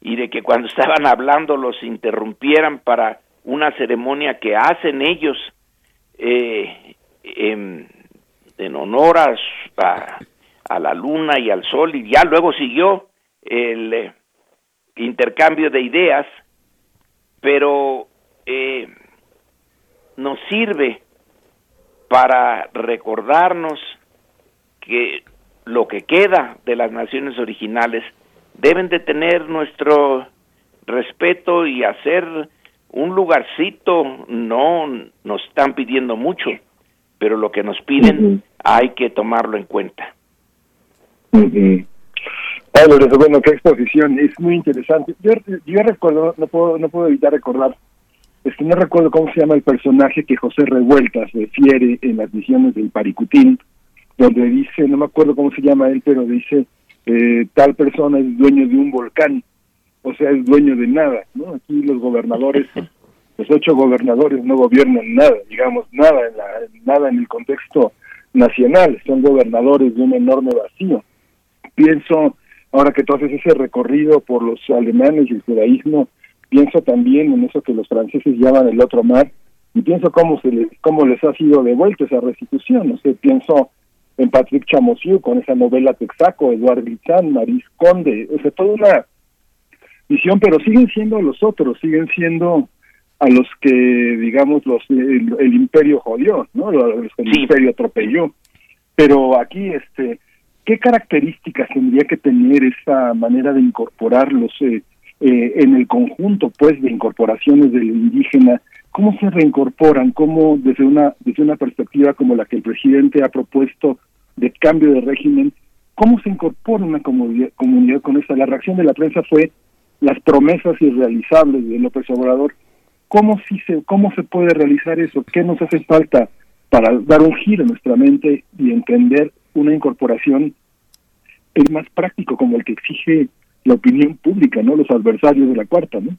y de que cuando (laughs) estaban hablando los interrumpieran para una ceremonia que hacen ellos eh, en, honor a, a, la luna y al sol y ya luego siguió el intercambio de ideas, pero nos sirve para recordarnos que lo que queda de las naciones originales deben de tener nuestro respeto y hacer un lugarcito, no nos están pidiendo mucho, pero lo que nos piden hay que tomarlo en cuenta. bueno, qué exposición, es muy interesante. Yo, yo recuerdo, no puedo, no puedo evitar recordar es que no recuerdo cómo se llama el personaje que José Revueltas refiere en las visiones del Paricutín, donde dice, no me acuerdo cómo se llama él, pero dice, eh, tal persona es dueño de un volcán, o sea, es dueño de nada, ¿no? Aquí los gobernadores, (laughs) los ocho gobernadores no gobiernan nada, digamos, nada en, la, nada en el contexto nacional, son gobernadores de un enorme vacío. Pienso, ahora que tú haces ese recorrido por los alemanes y el judaísmo, pienso también en eso que los franceses llaman el otro mar y pienso cómo se les, cómo les ha sido devuelto esa restitución, o sea, pienso en Patrick Chamossieu con esa novela Texaco, Eduard Glissant, Maris Conde, o sea, toda una visión, pero siguen siendo los otros, siguen siendo a los que, digamos, los el, imperio jodió, ¿no? A los que el imperio atropelló. Pero aquí, este, ¿qué características tendría que tener esa manera de incorporarlos eh, eh, en el conjunto, pues, de incorporaciones del indígena? ¿Cómo se reincorporan? ¿Cómo desde una, desde una perspectiva como la que el presidente ha propuesto de cambio de régimen, cómo se incorpora una comunidad, comunidad con esa? La reacción de la prensa fue las promesas irrealizables de López Obrador. ¿Cómo, si se, ¿Cómo se puede realizar eso? ¿Qué nos hace falta para dar un giro en nuestra mente y entender una incorporación es más práctico como el que exige la opinión pública, no los adversarios de la cuarta, ¿no?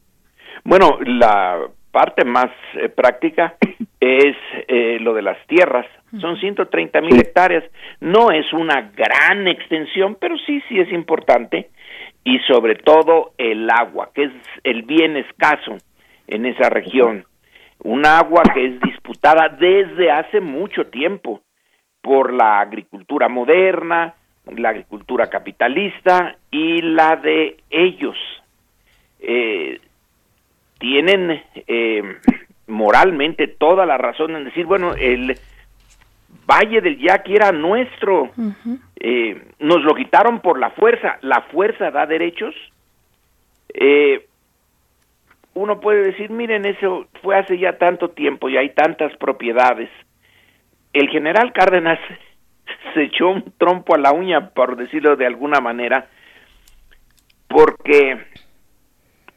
Bueno, la parte más eh, práctica (laughs) es eh, lo de las tierras. Son 130 mil hectáreas. No es una gran extensión, pero sí, sí es importante. Y sobre todo el agua, que es el bien escaso en esa región. Un agua que es disputada desde hace mucho tiempo por la agricultura moderna, la agricultura capitalista y la de ellos. Eh, tienen eh, moralmente toda la razón en decir, bueno, el Valle del Yaqui era nuestro, eh, nos lo quitaron por la fuerza, la fuerza da derechos. Eh, uno puede decir, miren, eso fue hace ya tanto tiempo y hay tantas propiedades. El general Cárdenas se echó un trompo a la uña, por decirlo de alguna manera, porque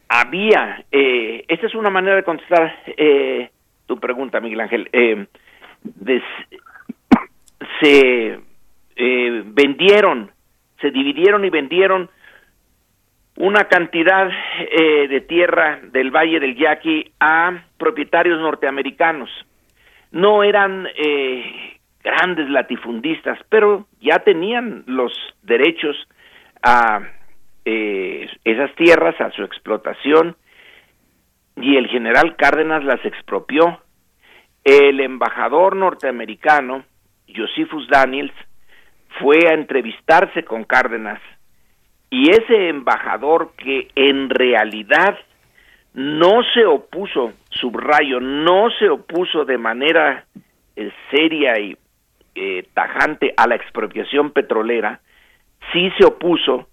había, eh, esta es una manera de contestar eh, tu pregunta, Miguel Ángel, eh, se eh, vendieron, se dividieron y vendieron una cantidad eh, de tierra del Valle del Yaqui a propietarios norteamericanos. No eran eh, grandes latifundistas, pero ya tenían los derechos a eh, esas tierras, a su explotación, y el general Cárdenas las expropió. El embajador norteamericano, Josephus Daniels, fue a entrevistarse con Cárdenas y ese embajador que en realidad no se opuso, subrayo, no se opuso de manera eh, seria y eh, tajante a la expropiación petrolera, sí se opuso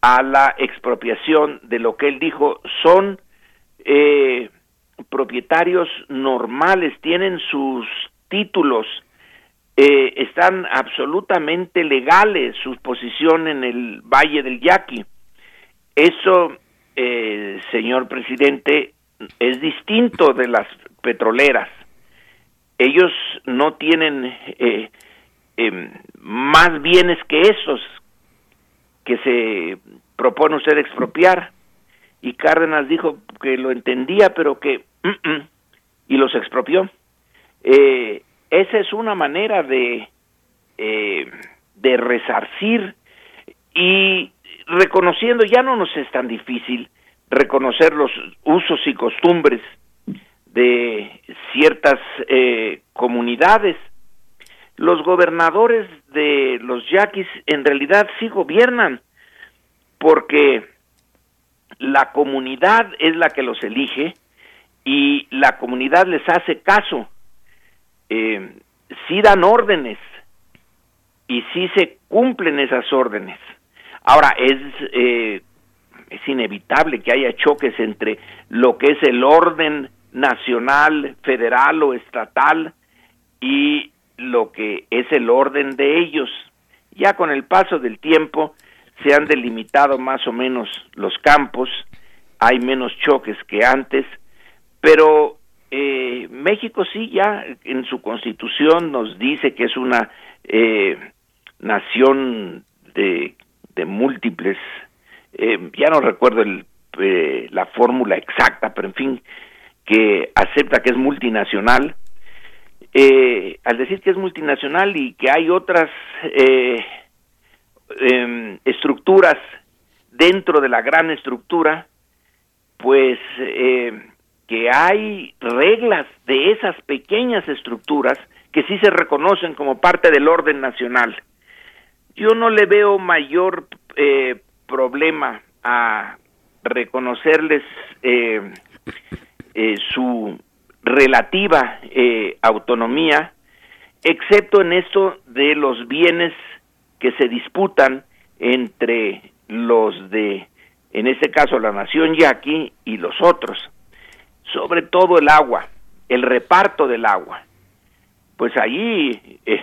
a la expropiación de lo que él dijo son eh, propietarios normales, tienen sus títulos, eh, están absolutamente legales su posición en el Valle del Yaqui. Eso, eh, señor presidente, es distinto de las petroleras. Ellos no tienen eh, em, más bienes que esos que se propone usted expropiar. Y Cárdenas dijo que lo entendía, pero que... Mm, mm, y los expropió. Eh, esa es una manera de, eh, de resarcir y reconociendo, ya no nos es tan difícil reconocer los usos y costumbres de ciertas eh, comunidades. Los gobernadores de los yaquis en realidad sí gobiernan porque la comunidad es la que los elige y la comunidad les hace caso eh, sí dan órdenes y sí se cumplen esas órdenes. Ahora, es, eh, es inevitable que haya choques entre lo que es el orden nacional, federal o estatal y lo que es el orden de ellos. Ya con el paso del tiempo se han delimitado más o menos los campos, hay menos choques que antes, pero eh, México sí ya en su constitución nos dice que es una eh, nación de, de múltiples, eh, ya no recuerdo el, eh, la fórmula exacta, pero en fin, que acepta que es multinacional. Eh, al decir que es multinacional y que hay otras eh, em, estructuras dentro de la gran estructura, pues eh, que hay reglas de esas pequeñas estructuras que sí se reconocen como parte del orden nacional. Yo no le veo mayor problema a reconocerles eh, eh, su relativa autonomía excepto en esto de los bienes que se disputan entre los de, en este caso, la nación yaqui y los otros, sobre todo el agua, el reparto del agua. Pues allí, eh,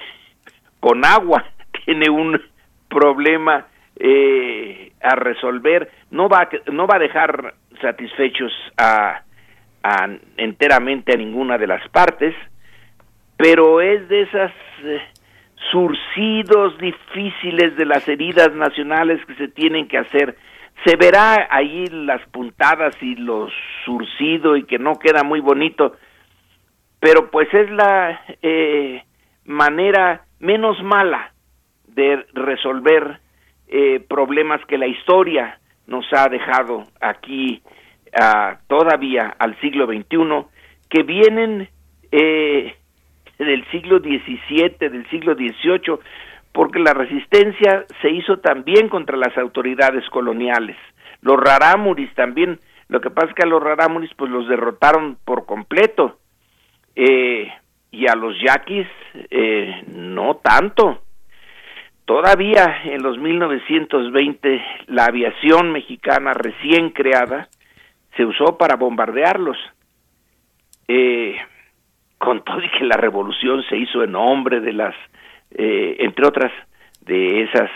con agua, (laughs) tiene un problema eh, a resolver, no va, no va a dejar satisfechos a, enteramente a ninguna de las partes, pero es de esas eh, surcidos difíciles de las heridas nacionales que se tienen que hacer. Se verá ahí las puntadas y los surcido y que no queda muy bonito, pero pues es la eh, manera menos mala de resolver eh, problemas que la historia nos ha dejado aquí todavía al siglo XXI, que vienen eh, del siglo XVII, del siglo XVIII, porque la resistencia se hizo también contra las autoridades coloniales. Los rarámuris también, lo que pasa es que a los rarámuris pues los derrotaron por completo, eh, y a los yaquis eh, no tanto. Todavía en los 1920 la aviación mexicana recién creada se usó para bombardearlos. Eh, con todo y que la revolución se hizo en nombre de las, eh, entre otras, de esas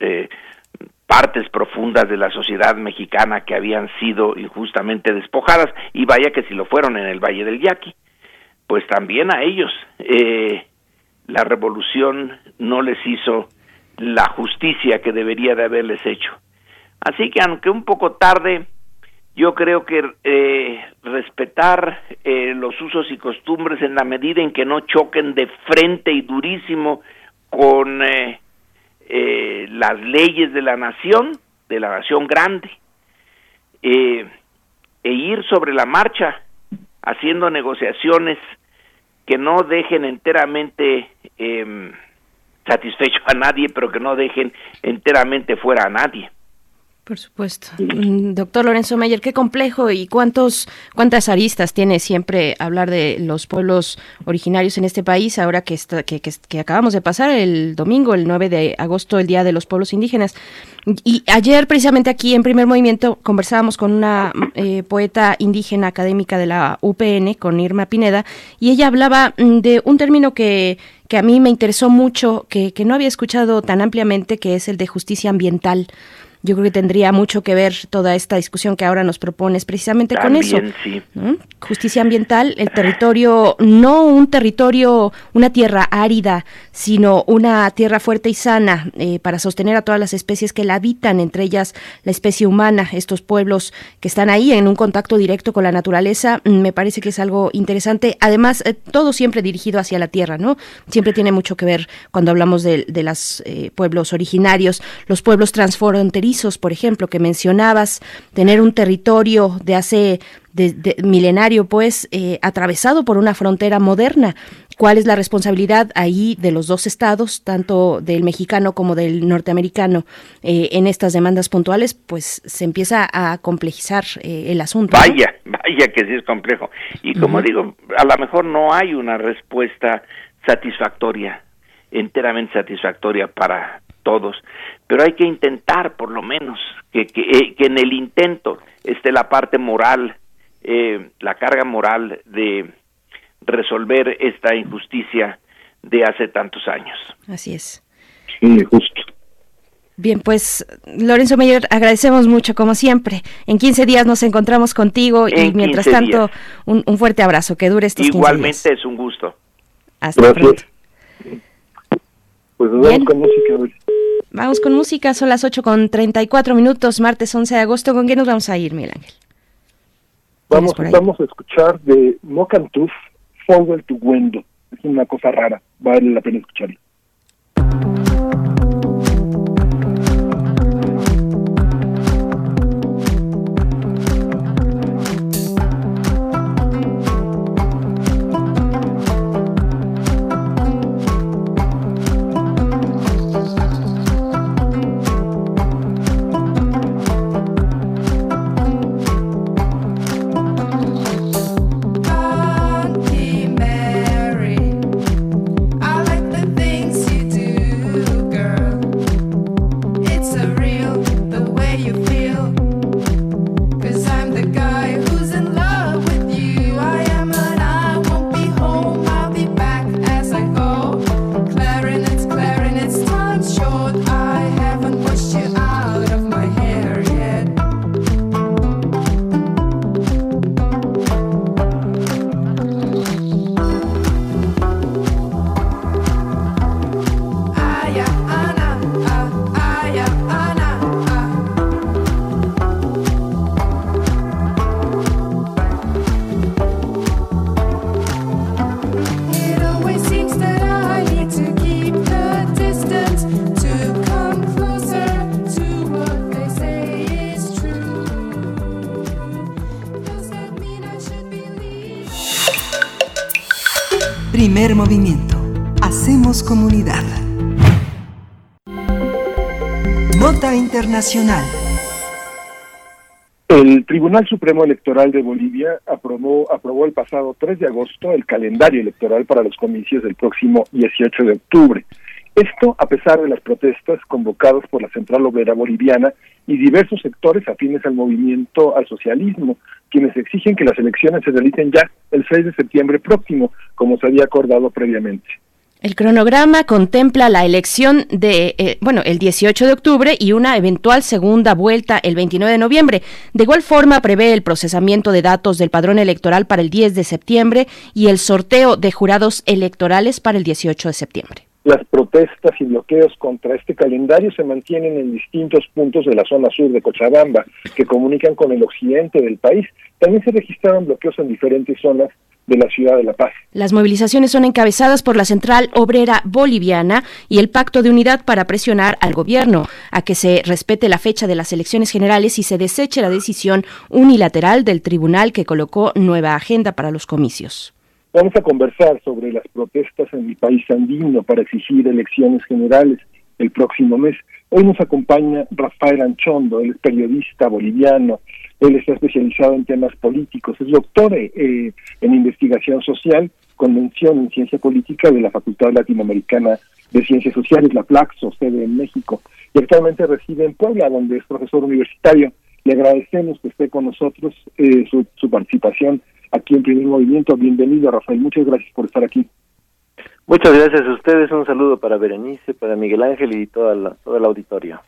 eh, partes profundas de la sociedad mexicana que habían sido injustamente despojadas, y vaya que si lo fueron en el Valle del Yaqui, pues también a ellos eh, la revolución no les hizo la justicia que debería de haberles hecho. Así que aunque un poco tarde, yo creo que eh, respetar eh, los usos y costumbres en la medida en que no choquen de frente y durísimo con eh, eh las leyes de la nación, de la nación grande, eh, e ir sobre la marcha haciendo negociaciones que no dejen enteramente eh, satisfecho a nadie, pero que no dejen enteramente fuera a nadie. Por supuesto. Mm, doctor Lorenzo Meyer, qué complejo y cuántos, cuántas aristas tiene siempre hablar de los pueblos originarios en este país, ahora que, está, que, que, que, acabamos de pasar el domingo, el 9 de agosto, el Día de los Pueblos Indígenas. Y ayer, precisamente aquí en Primer Movimiento, conversábamos con una eh, poeta indígena académica de la UPN, con Irma Pineda, y ella hablaba mm, de un término que, que a mí me interesó mucho, que, que no había escuchado tan ampliamente, que es el de justicia ambiental. Yo creo que tendría mucho que ver toda esta discusión que ahora nos propones precisamente También, con eso. Sí. ¿no? Justicia ambiental, el territorio, no un territorio, una tierra árida, sino una tierra fuerte y sana eh, para sostener a todas las especies que la habitan, entre ellas la especie humana, estos pueblos que están ahí en un contacto directo con la naturaleza, mm, me parece que es algo interesante. Además, eh, todo siempre dirigido hacia la tierra, ¿no? Siempre tiene mucho que ver cuando hablamos de, de los eh, pueblos originarios, los pueblos transfronterizos por ejemplo, que mencionabas, tener un territorio de hace de, de, milenario, pues, eh, atravesado por una frontera moderna. ¿Cuál es la responsabilidad ahí de los dos estados, tanto del mexicano como del norteamericano, eh, en estas demandas puntuales? Pues se empieza a complejizar eh, el asunto. Vaya, ¿no? vaya que sí es complejo. Y como uh -huh. digo, a lo mejor no hay una respuesta satisfactoria, enteramente satisfactoria para todos, pero hay que intentar por lo menos que, que, eh, que en el intento esté la parte moral, eh, la carga moral de resolver esta injusticia de hace tantos años. Así es. Sí, justo. Bien, pues Lorenzo Meyer, agradecemos mucho como siempre. En 15 días nos encontramos contigo en y mientras tanto un, un, fuerte abrazo, que dure estos Igualmente 15 días. es un gusto. Hasta Gracias. pronto. Pues nos vamos con música hoy. Vamos con música, son las 8 con 34 minutos, martes 11 de agosto. ¿Con qué nos vamos a ir, Miguel Ángel? Vamos, vamos a escuchar de Mocantuf, Forward to Wendo. Es una cosa rara, vale la pena escucharlo. El Tribunal Supremo Electoral de Bolivia aprobó, aprobó el pasado 3 de agosto el calendario electoral para los comicios del próximo 18 de octubre. Esto a pesar de las protestas convocadas por la Central Obrera Boliviana y diversos sectores afines al movimiento al socialismo, quienes exigen que las elecciones se realicen ya el 6 de septiembre próximo, como se había acordado previamente. El cronograma contempla la elección de, eh, bueno, el 18 de octubre y una eventual segunda vuelta el 29 de noviembre. De igual forma, prevé el procesamiento de datos del padrón electoral para el 10 de septiembre y el sorteo de jurados electorales para el 18 de septiembre. Las protestas y bloqueos contra este calendario se mantienen en distintos puntos de la zona sur de Cochabamba, que comunican con el occidente del país. También se registraron bloqueos en diferentes zonas de la ciudad de La Paz. Las movilizaciones son encabezadas por la Central Obrera Boliviana y el Pacto de Unidad para presionar al gobierno a que se respete la fecha de las elecciones generales y se deseche la decisión unilateral del tribunal que colocó nueva agenda para los comicios. Vamos a conversar sobre las protestas en mi país andino para exigir elecciones generales el próximo mes. Hoy nos acompaña Rafael Anchondo, él es periodista boliviano, él está especializado en temas políticos, es doctor eh, en investigación social, con mención en ciencia política de la Facultad Latinoamericana de Ciencias Sociales, la Plaxo, sede en México, y actualmente reside en Puebla, donde es profesor universitario. Le agradecemos que esté con nosotros eh, su, su participación aquí en Primer Movimiento. Bienvenido, Rafael. Muchas gracias por estar aquí. Muchas gracias a ustedes. Un saludo para Berenice, para Miguel Ángel y toda la, toda la auditorio.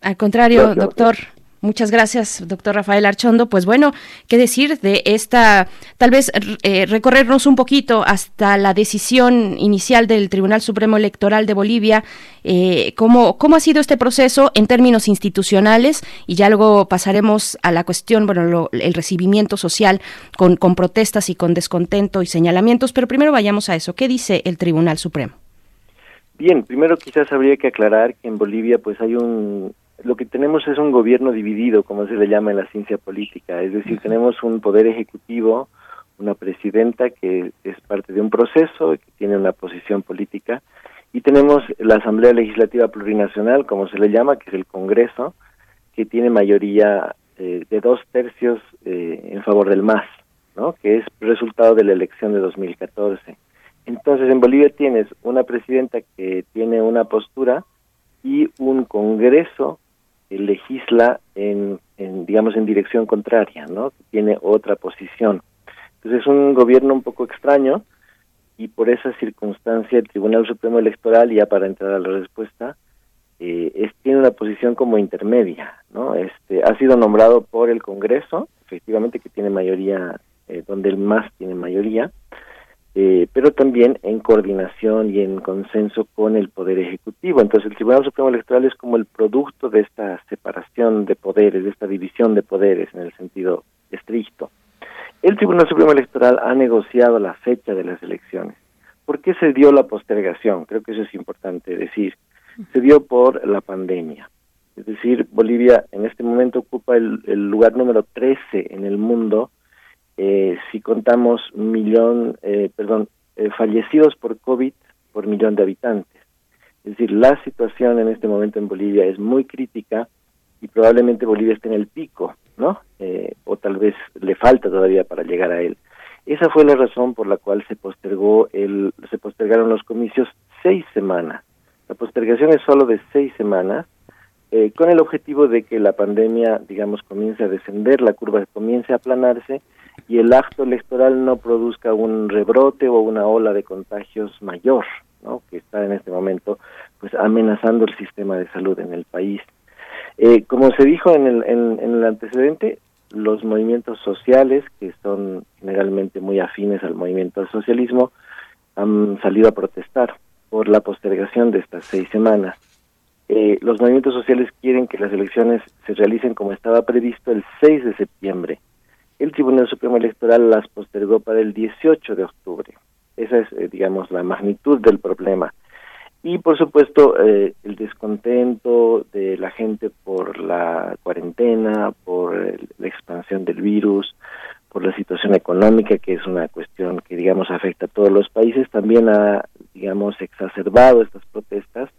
Al contrario, doctor. Muchas gracias, doctor Rafael Archondo. Pues bueno, ¿qué decir de esta, tal vez eh, recorrernos un poquito hasta la decisión inicial del Tribunal Supremo Electoral de Bolivia? Eh, ¿cómo, ¿Cómo ha sido este proceso en términos institucionales? Y ya luego pasaremos a la cuestión, bueno, el recibimiento social con, con protestas y con descontento y señalamientos, pero primero vayamos a eso. ¿Qué dice el Tribunal Supremo? Bien, primero quizás habría que aclarar que en Bolivia pues hay un lo que tenemos es un gobierno dividido, como se le llama en la ciencia política, es decir, tenemos un poder ejecutivo, una presidenta que es parte de un proceso, que tiene una posición política, y tenemos la Asamblea Legislativa Plurinacional, como se le llama, que es el Congreso, que tiene mayoría eh, de dos tercios eh, en favor del MAS, ¿no? que es resultado de la elección de 2014. Entonces, en Bolivia tienes una presidenta que tiene una postura y un Congreso legisla en, digamos, en dirección contraria, ¿no? Tiene otra posición. Entonces es un gobierno un poco extraño y por esa circunstancia el Tribunal Supremo Electoral, ya para entrar a la respuesta, eh, es, tiene una posición como intermedia, ¿no? Este, ha sido nombrado por el Congreso, efectivamente que tiene mayoría, eh, donde el MAS tiene mayoría, eh, pero también en coordinación y en consenso con el Poder Ejecutivo. Entonces, el Tribunal Supremo Electoral es como el producto de esta separación de poderes, de esta división de poderes en el sentido estricto. El Tribunal Supremo Electoral ha negociado la fecha de las elecciones. ¿Por qué se dio la postergación? Creo que eso es importante decir. Se dio por la pandemia. Es decir, Bolivia en este momento ocupa el, el lugar número 13 en el mundo eh, si contamos millón, eh, perdón, eh, fallecidos por COVID por millón de habitantes. Es decir, la situación en este momento en Bolivia es muy crítica y probablemente Bolivia esté en el pico, ¿no? o tal vez le falta todavía para llegar a él. Esa fue la razón por la cual se postergó el, se postergaron los comicios seis semanas. La postergación es solo de seis semanas, con el objetivo de que la pandemia, digamos, comience a descender, la curva comience a aplanarse y el acto electoral no produzca un rebrote o una ola de contagios mayor, ¿no? que está en este momento pues amenazando el sistema de salud en el país. Eh, como se dijo en el, en, el antecedente, los movimientos sociales, que son generalmente muy afines al movimiento del socialismo, han salido a protestar por la postergación de estas seis semanas. Eh, los movimientos sociales quieren que las elecciones se realicen como estaba previsto el 6 de septiembre, el Tribunal Supremo Electoral las postergó para el 18 de octubre. Esa es, eh, digamos, la magnitud del problema. Y, por supuesto, eh, el descontento de la gente por la cuarentena, por la expansión del virus, por la situación económica, que es una cuestión que, digamos, afecta a todos los países, también ha, digamos, exacerbado estas protestas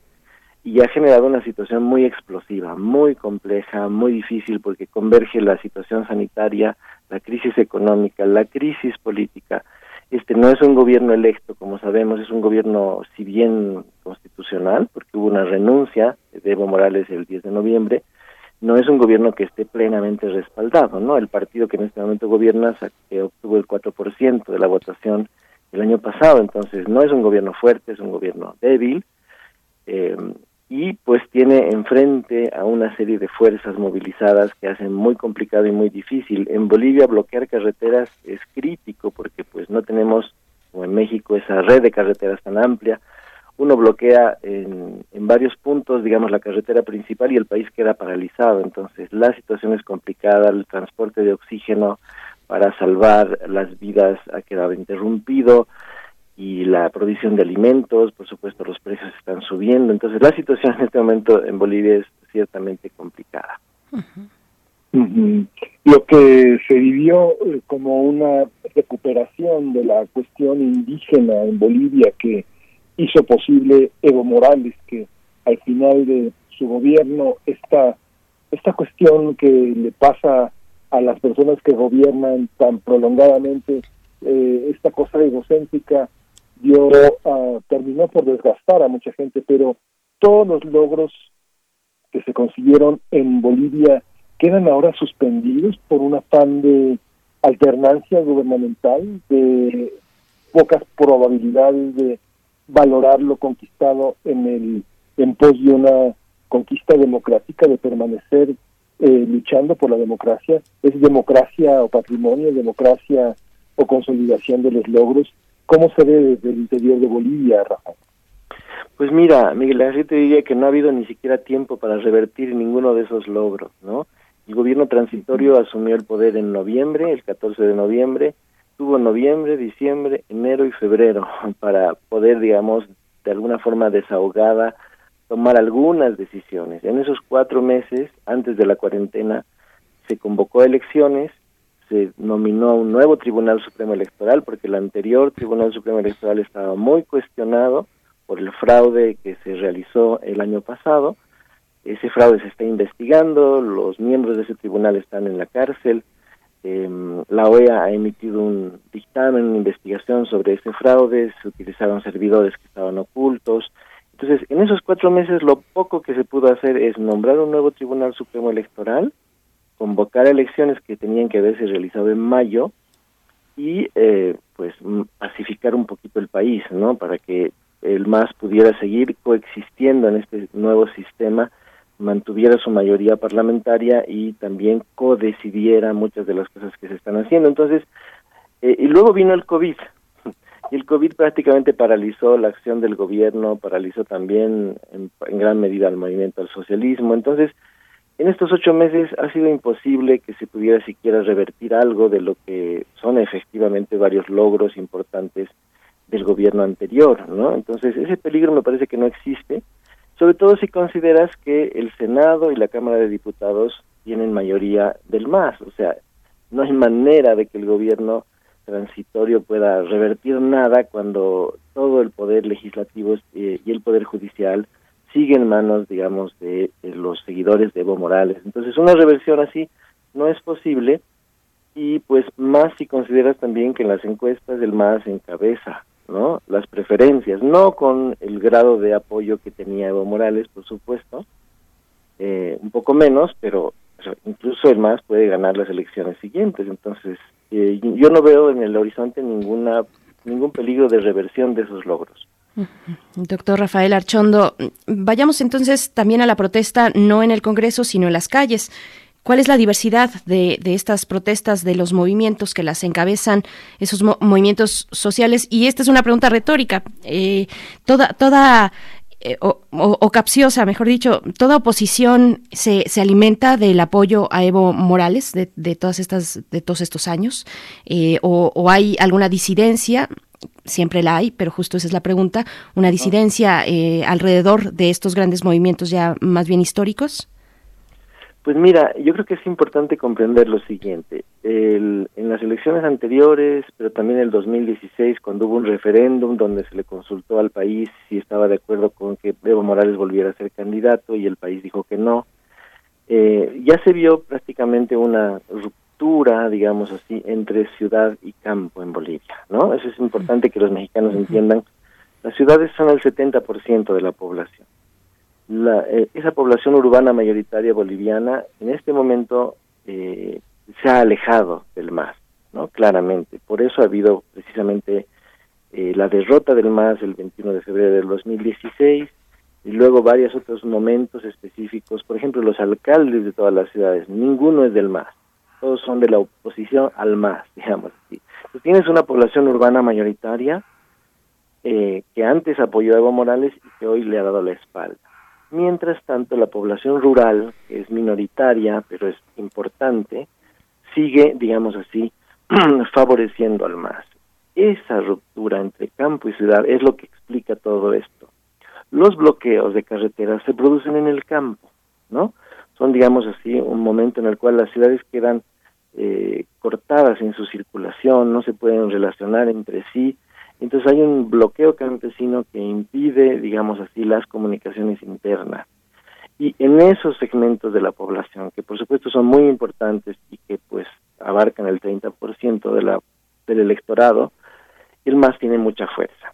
y ha generado una situación muy explosiva, muy compleja, muy difícil, porque converge la situación sanitaria, la crisis económica, la crisis política. Este no es un gobierno electo, como sabemos, es un gobierno, si bien constitucional, porque hubo una renuncia de Evo Morales el 10 de noviembre, no es un gobierno que esté plenamente respaldado, ¿no? El partido que en este momento gobierna que obtuvo el 4% de la votación el año pasado, entonces no es un gobierno fuerte, es un gobierno débil, eh, y pues tiene enfrente a una serie de fuerzas movilizadas que hacen muy complicado y muy difícil. En Bolivia bloquear carreteras es crítico porque pues no tenemos, como en México, esa red de carreteras tan amplia, uno bloquea en, en, varios puntos, digamos, la carretera principal y el país queda paralizado. Entonces, la situación es complicada, el transporte de oxígeno para salvar las vidas ha quedado interrumpido y la provisión de alimentos, por supuesto, los precios están subiendo. Entonces, la situación en este momento en Bolivia es ciertamente complicada. Lo que se vivió eh, como una recuperación de la cuestión indígena en Bolivia que hizo posible Evo Morales que al final de su gobierno esta esta cuestión que le pasa a las personas que gobiernan tan prolongadamente eh, esta cosa egocéntrica dio uh, terminó por desgastar a mucha gente pero todos los logros que se consiguieron en Bolivia quedan ahora suspendidos por un afán de alternancia gubernamental de pocas probabilidades de valorar lo conquistado en el en pos de una conquista democrática de permanecer eh, luchando por la democracia. Es democracia o patrimonio democracia o consolidación de los logros cómo se ve desde el interior de Bolivia Rafa pues mira Miguel Ángel te diría que no ha habido ni siquiera tiempo para revertir ninguno de esos logros no el gobierno transitorio asumió el poder en noviembre el 14 de noviembre tuvo noviembre, diciembre, enero y febrero (laughs) para poder, digamos, de alguna forma desahogada, tomar algunas decisiones. En esos cuatro meses, antes de la cuarentena, se convocó a elecciones, se nominó a un nuevo Tribunal Supremo Electoral, porque el anterior Tribunal Supremo Electoral estaba muy cuestionado por el fraude que se realizó el año pasado. Ese fraude se está investigando, los miembros de ese tribunal están en la cárcel, eh, la OEA ha emitido un dictamen, una investigación sobre este fraude, se utilizaron servidores que estaban ocultos. Entonces, en esos cuatro meses lo poco que se pudo hacer es nombrar un nuevo Tribunal Supremo Electoral, convocar elecciones que tenían que haberse realizado en mayo y eh, pues pacificar un poquito el país, ¿no? Para que el MAS pudiera seguir coexistiendo en este nuevo sistema mantuviera su mayoría parlamentaria y también codecidiera muchas de las cosas que se están haciendo. Entonces, eh, y luego vino el COVID. (laughs) Y el COVID prácticamente paralizó la acción del gobierno, paralizó también en, en gran medida el movimiento al socialismo. Entonces, en estos ocho meses ha sido imposible que se pudiera siquiera revertir algo de lo que son efectivamente varios logros importantes del gobierno anterior, ¿no? Entonces, ese peligro me parece que no existe sobre todo si consideras que el Senado y la Cámara de Diputados tienen mayoría del MAS, o sea, no hay manera de que el gobierno transitorio pueda revertir nada cuando todo el poder legislativo eh, y el poder judicial sigue en manos, digamos, de, los seguidores de Evo Morales. Entonces, una reversión así no es posible y pues más si consideras también que en las encuestas el MAS encabeza ¿no? Las preferencias, no con el grado de apoyo que tenía Evo Morales, por supuesto, eh, un poco menos, pero incluso el MAS puede ganar las elecciones siguientes. Entonces, eh, yo no veo en el horizonte ninguna ningún peligro de reversión de esos logros. Doctor Rafael Archondo, vayamos entonces también a la protesta, no en el Congreso, sino en las calles. ¿Cuál es la diversidad de, estas protestas, de los movimientos que las encabezan, esos movimientos sociales? Y esta es una pregunta retórica. Eh, toda, toda eh, o, capciosa, mejor dicho, toda oposición se, se alimenta del apoyo a Evo Morales de, de todas estas, de todos estos años, eh, o, hay alguna disidencia siempre la hay, pero justo esa es la pregunta, una disidencia alrededor de estos grandes movimientos ya más bien históricos. Pues mira, yo creo que es importante comprender lo siguiente. El, en las elecciones anteriores, pero también en el 2016, cuando hubo un referéndum donde se le consultó al país si estaba de acuerdo con que Evo Morales volviera a ser candidato y el país dijo que no, eh, ya se vio prácticamente una ruptura, digamos así, entre ciudad y campo en Bolivia, ¿no? Eso es importante que los mexicanos entiendan. Las ciudades son el 70% de la población la, eh, esa población urbana mayoritaria boliviana en este momento eh, se ha alejado del MAS, ¿no? Claramente. Por eso ha habido precisamente eh, la derrota del MAS el 21 de febrero del 2016 y luego varios otros momentos específicos. Por ejemplo, los alcaldes de todas las ciudades, ninguno es del MAS. Todos son de la oposición al MAS, (laughs) digamos así. Entonces tienes una población urbana mayoritaria que antes apoyó a Evo Morales y que hoy le ha dado la espalda. Mientras tanto, la población rural, que es minoritaria, pero es importante, sigue, digamos así, (clears throat) favoreciendo al MAS. Esa ruptura entre campo y ciudad es lo que explica todo esto. Los bloqueos de carreteras se producen en el campo, ¿no? Son, digamos así, un momento en el cual las ciudades quedan eh, cortadas en su circulación, no se pueden relacionar entre sí, entonces hay un bloqueo campesino que impide, digamos así, las comunicaciones internas. Y en esos segmentos de la población, que por supuesto son muy importantes y que pues abarcan el 30% de la, del electorado, el MAS tiene mucha fuerza.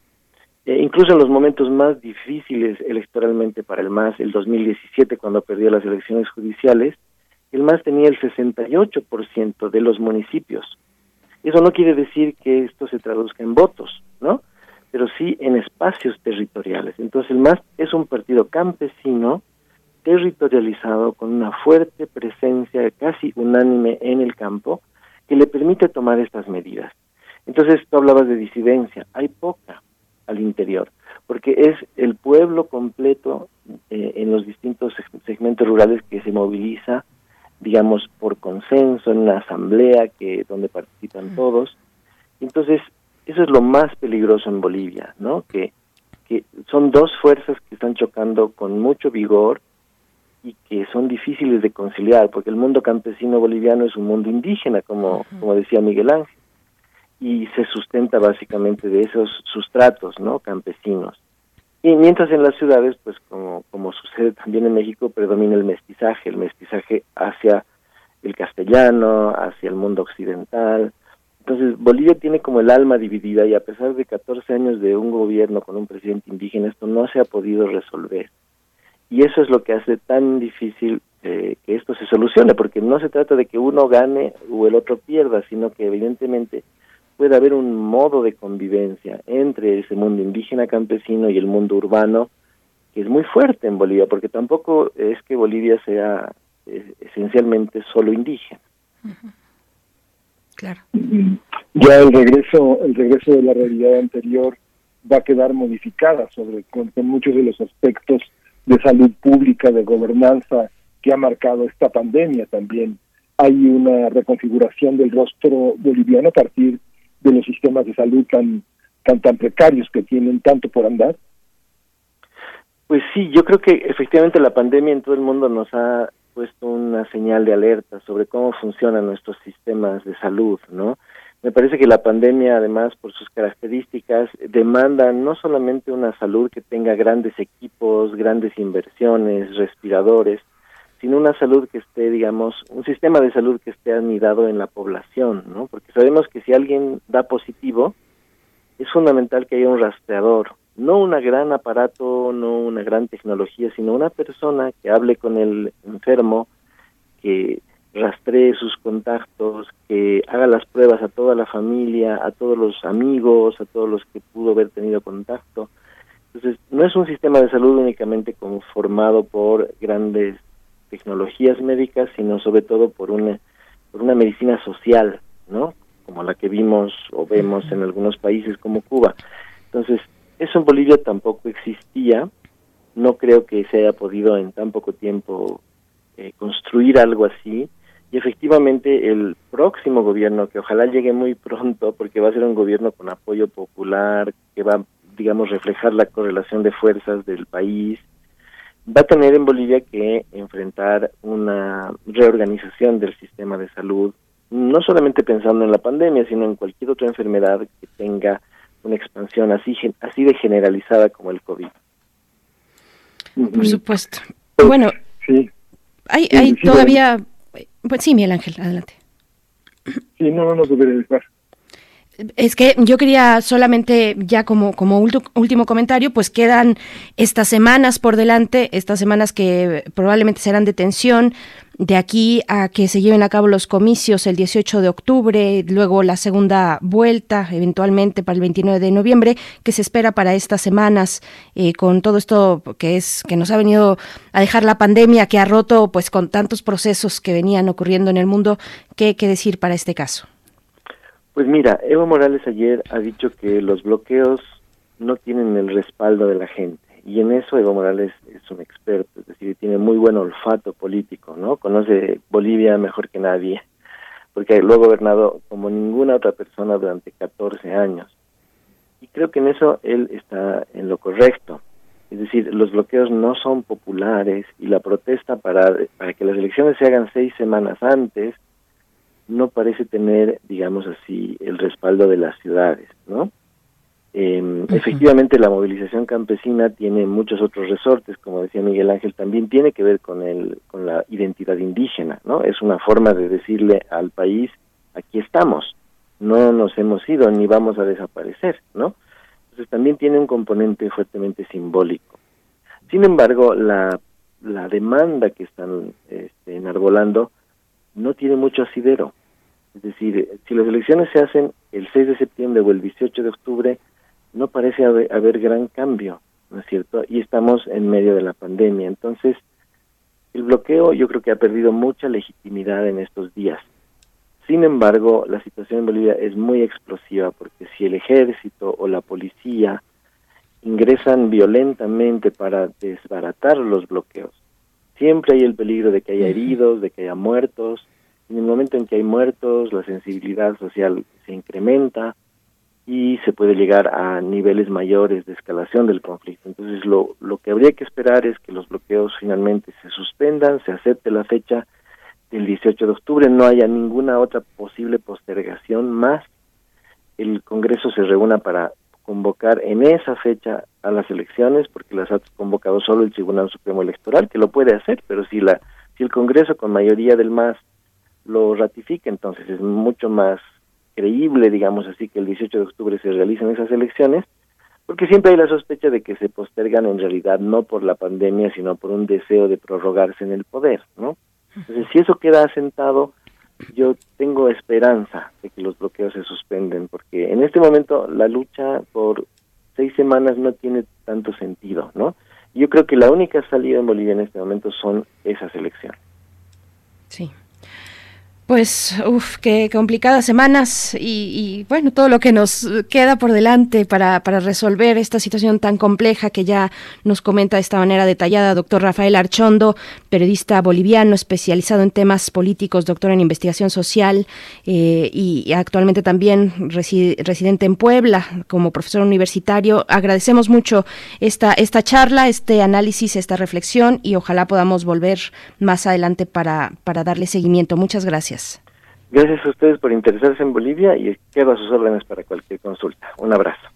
E incluso en los momentos más difíciles electoralmente para el MAS, el 2017 cuando perdió las elecciones judiciales, el MAS tenía el 68% de los municipios. Eso no quiere decir que esto se traduzca en votos, ¿no? Pero sí en espacios territoriales. Entonces el MAS es un partido campesino territorializado con una fuerte presencia casi unánime en el campo que le permite tomar estas medidas. Entonces tú hablabas de disidencia, hay poca al interior, porque es el pueblo completo eh, en los distintos segmentos rurales que se moviliza digamos, por consenso, en una asamblea que donde participan todos. Entonces, eso es lo más peligroso en Bolivia, ¿no? Que, que son dos fuerzas que están chocando con mucho vigor y que son difíciles de conciliar, porque el mundo campesino boliviano es un mundo indígena, como, como decía Miguel Ángel, y se sustenta básicamente de esos sustratos, ¿no? Campesinos. Y mientras en las ciudades, pues como, como sucede también en México, predomina el mestizaje, el mestizaje hacia el castellano, hacia el mundo occidental. Entonces, Bolivia tiene como el alma dividida y a pesar de 14 años de un gobierno con un presidente indígena, esto no se ha podido resolver. Y eso es lo que hace tan difícil eh, que esto se solucione, porque no se trata de que uno gane o el otro pierda, sino que evidentemente puede haber un modo de convivencia entre ese mundo indígena campesino y el mundo urbano que es muy fuerte en Bolivia, porque tampoco es que Bolivia sea eh, esencialmente solo indígena. Claro. Ya el regreso, el regreso de la realidad anterior va a quedar modificada sobre con muchos de los aspectos de salud pública, de gobernanza que ha marcado esta pandemia también. Hay una reconfiguración del rostro boliviano a partir de los sistemas de salud tan, tan, tan precarios que tienen tanto por andar? Pues sí, yo creo que efectivamente la pandemia en todo el mundo nos ha puesto una señal de alerta sobre cómo funcionan nuestros sistemas de salud, ¿no? Me parece que la pandemia, además, por sus características, demanda no solamente una salud que tenga grandes equipos, grandes inversiones, respiradores, sino una salud que esté, digamos, un sistema de salud que esté anidado en la población, ¿no? Porque sabemos que si alguien da positivo, es fundamental que haya un rastreador, no un gran aparato, no una gran tecnología, sino una persona que hable con el enfermo, que rastree sus contactos, que haga las pruebas a toda la familia, a todos los amigos, a todos los que pudo haber tenido contacto. Entonces, no es un sistema de salud únicamente conformado por grandes tecnologías médicas, sino sobre todo por una, por una medicina social, ¿no? Como la que vimos o vemos en algunos países como Cuba. Entonces, eso en Bolivia tampoco existía. No creo que se haya podido en tan poco tiempo eh, construir algo así. Y efectivamente el próximo gobierno, que ojalá llegue muy pronto, porque va a ser un gobierno con apoyo popular, que va, digamos, reflejar la correlación de fuerzas del país, va a tener en Bolivia que enfrentar una reorganización del sistema de salud, no solamente pensando en la pandemia, sino en cualquier otra enfermedad que tenga una expansión así, así de generalizada como el COVID. Por supuesto. Bueno, sí. hay, hay todavía... Pues sí, Miguel Ángel, adelante. Sí, no, no, no. Es que yo quería solamente, ya como, como último comentario, pues quedan estas semanas por delante, estas semanas que probablemente serán de tensión, de aquí a que se lleven a cabo los comicios el 18 de octubre, luego la segunda vuelta, eventualmente para el 29 de noviembre, que se espera para estas semanas, eh, con todo esto que es que nos ha venido a dejar la pandemia, que ha roto, pues con tantos procesos que venían ocurriendo en el mundo, ¿qué, qué decir para este caso? Pues mira, Evo Morales ayer ha dicho que los bloqueos no tienen el respaldo de la gente. Y en eso Evo Morales es un experto, es decir, tiene muy buen olfato político, ¿no? Conoce Bolivia mejor que nadie, porque lo ha gobernado como ninguna otra persona durante 14 años. Y creo que en eso él está en lo correcto. Es decir, los bloqueos no son populares y la protesta para, para que las elecciones se hagan seis semanas antes no parece tener, digamos así, el respaldo de las ciudades, ¿no? Eh, Efectivamente, la movilización campesina tiene muchos otros resortes, como decía Miguel Ángel, también tiene que ver con el con la identidad indígena, ¿no? Es una forma de decirle al país, aquí estamos, no nos hemos ido ni vamos a desaparecer, ¿no? Entonces también tiene un componente fuertemente simbólico. Sin embargo, la, la demanda que están este, enarbolando no tiene mucho asidero. Es decir, si las elecciones se hacen el 6 de septiembre o el 18 de octubre, no parece haber, gran cambio, ¿no es cierto? Y estamos en medio de la pandemia. Entonces, el bloqueo yo creo que ha perdido mucha legitimidad en estos días. Sin embargo, la situación en Bolivia es muy explosiva porque si el ejército o la policía ingresan violentamente para desbaratar los bloqueos, siempre hay el peligro de que haya heridos, de que haya muertos, en el momento en que hay muertos, la sensibilidad social se incrementa y se puede llegar a niveles mayores de escalación del conflicto. Entonces, lo, lo que habría que esperar es que los bloqueos finalmente se suspendan, se acepte la fecha del 18 de octubre, no haya ninguna otra posible postergación más. El Congreso se reúna para convocar en esa fecha a las elecciones, porque las ha convocado solo el Tribunal Supremo Electoral, que lo puede hacer, pero si la si el Congreso con mayoría del MAS lo ratifica, entonces es mucho más creíble, digamos así, que el 18 de octubre se realicen esas elecciones, porque siempre hay la sospecha de que se postergan en realidad no por la pandemia, sino por un deseo de prorrogarse en el poder, ¿no? Entonces, si eso queda asentado, yo tengo esperanza de que los bloqueos se suspenden, porque en este momento la lucha por seis semanas no tiene tanto sentido, ¿no? Yo creo que la única salida en Bolivia en este momento son esas elecciones. Sí. Pues, uff, qué complicadas semanas y, bueno, todo lo que nos queda por delante para, para, resolver esta situación tan compleja que ya nos comenta de esta manera detallada doctor Rafael Archondo, periodista boliviano especializado en temas políticos, doctor en investigación social eh, y, actualmente también residente en Puebla como profesor universitario. Agradecemos mucho esta, esta charla, este análisis, esta reflexión y ojalá podamos volver más adelante para, para darle seguimiento. Muchas gracias. Gracias a ustedes por interesarse en Bolivia y quedo a sus órdenes para cualquier consulta. Un abrazo.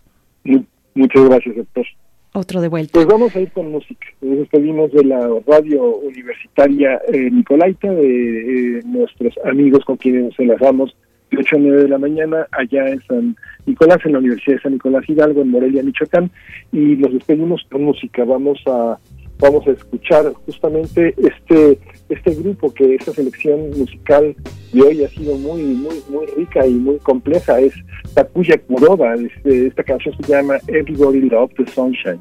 Muchas gracias, doctor. Otro de vuelta. Pues vamos a ir con música. Nos despedimos de la radio universitaria eh, Nicolaita, de eh, nuestros amigos con quienes nos enlazamos de 8 a 9 de la mañana allá en San Nicolás, en la Universidad de San Nicolás Hidalgo, en Morelia, Michoacán. Y nos despedimos con música. Vamos a vamos a escuchar justamente este este grupo que esta selección musical de hoy ha sido muy muy muy rica y muy compleja. Es Takuya Kuroda este, esta canción se llama Everybody Love the Sunshine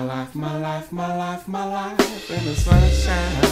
My life, my life, my life, my life in the sunshine.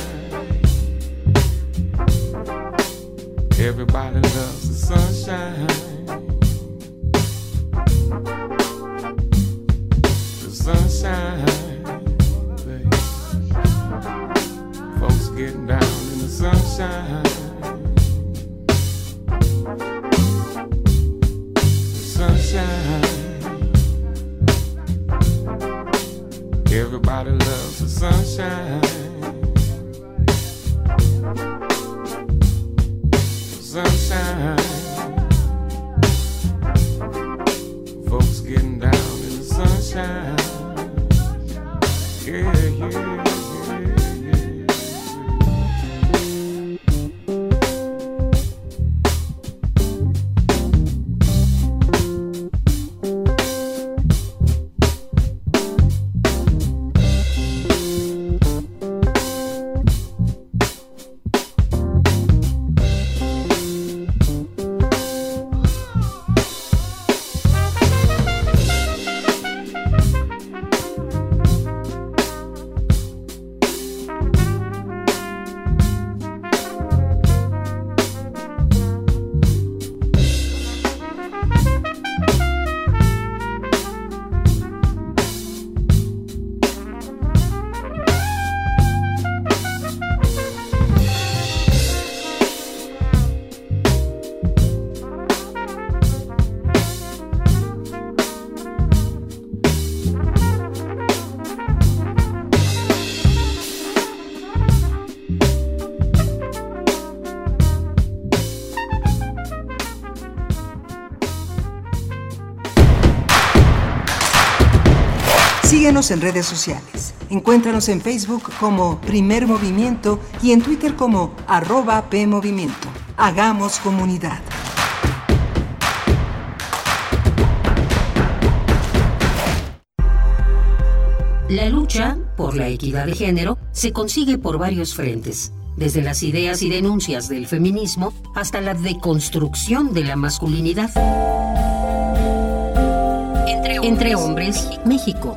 En redes sociales. Encuéntranos en Facebook como Primer Movimiento y en Twitter como arroba PMovimiento. Hagamos comunidad. La lucha por la equidad de género se consigue por varios frentes, desde las ideas y denuncias del feminismo hasta la deconstrucción de la masculinidad. Entre hombres, México,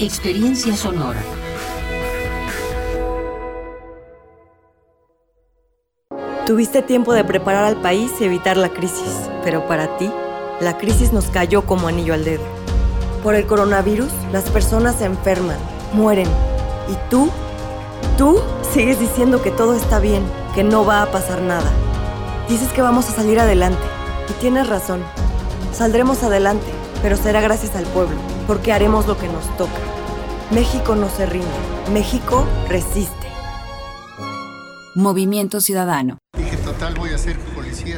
experiencia sonora. Tuviste tiempo de preparar al país y evitar la crisis, pero para ti, la crisis nos cayó como anillo al dedo. Por el coronavirus, las personas se enferman, mueren. ¿Y tú? Tú sigues diciendo que todo está bien, que no va a pasar nada. Dices que vamos a salir adelante. Y tienes razón. Saldremos adelante, pero será gracias al pueblo, porque haremos lo que nos toca. México no se rinde. México resiste. Movimiento Ciudadano. Dije, total, voy a ser político. policía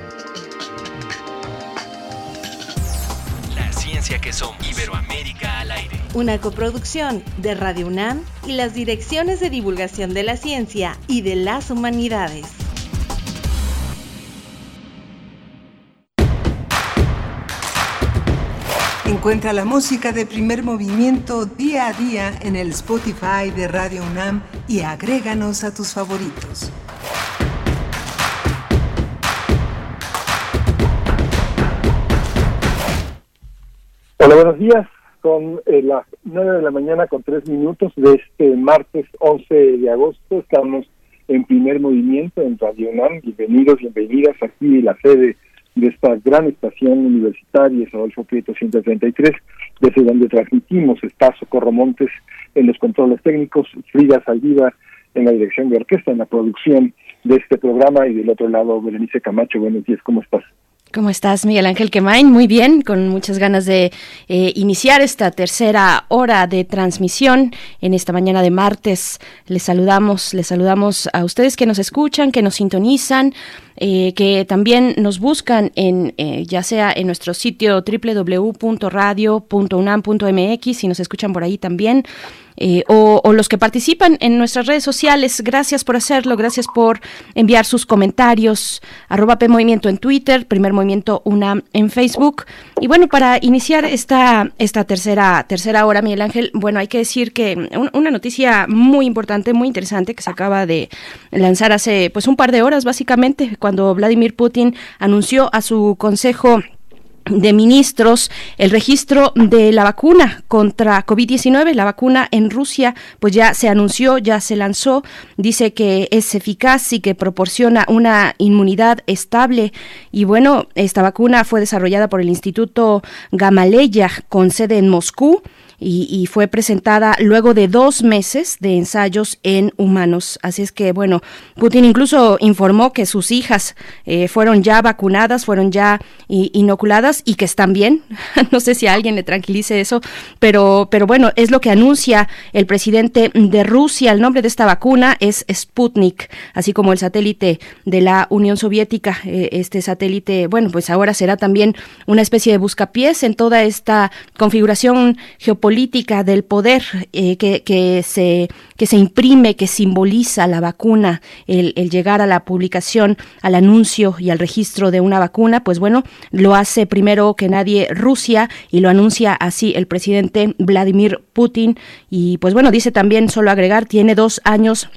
Que somos. Iberoamérica al aire. Una coproducción de Radio UNAM y las direcciones de divulgación de la ciencia y de las humanidades. Encuentra la música de primer movimiento día a día en el Spotify de Radio UNAM y agréganos a tus favoritos. Hola, buenos días. Son eh, las nueve de la mañana con tres minutos de este martes 11 de agosto. Estamos en primer movimiento en Radio UNAM. Bienvenidos, bienvenidas aquí en la sede de esta gran estación universitaria, Adolfo Prieto 133, desde donde transmitimos. Está Socorro Montes en los controles técnicos, Frida Saldívar en la dirección de orquesta, en la producción de este programa y del otro lado, Berenice Camacho. Buenos días, ¿cómo estás? ¿Cómo estás, Miguel Ángel Quemain? Muy bien, con muchas ganas de eh, iniciar esta tercera hora de transmisión en esta mañana de martes. Les saludamos, les saludamos a ustedes que nos escuchan, que nos sintonizan, eh, que también nos buscan en eh, ya sea en nuestro sitio www.radio.unam.mx y nos escuchan por ahí también. Eh, o, o, los que participan en nuestras redes sociales. Gracias por hacerlo, gracias por enviar sus comentarios. Arroba P Movimiento en Twitter, Primer Movimiento UNAM en Facebook. Y bueno, para iniciar esta, esta tercera, tercera hora, Miguel Ángel, bueno, hay que decir que un, una noticia muy importante, muy interesante que se acaba de lanzar hace pues un par de horas, básicamente, cuando Vladimir Putin anunció a su consejo de ministros el registro de la vacuna contra COVID-19, la vacuna en Rusia, pues ya se anunció, ya se lanzó, dice que es eficaz y que proporciona una inmunidad estable. Y bueno, esta vacuna fue desarrollada por el Instituto Gamaleya con sede en Moscú. Y, y, fue presentada luego de dos meses de ensayos en humanos. Así es que, bueno, Putin incluso informó que sus hijas eh, fueron ya vacunadas, fueron ya inoculadas y que están bien. (laughs) no sé si a alguien le tranquilice eso, pero, pero bueno, es lo que anuncia el presidente de Rusia. El nombre de esta vacuna es Sputnik, así como el satélite de la Unión Soviética. Eh, este satélite, bueno, pues ahora será también una especie de buscapiés en toda esta configuración geopolítica política del poder eh, que, que, se, que se imprime, que simboliza la vacuna, el, el, llegar a la publicación, al anuncio y al registro de una vacuna, pues bueno, lo hace primero que nadie Rusia y lo anuncia así el presidente Vladimir Putin. Y pues bueno, dice también, solo agregar, tiene dos años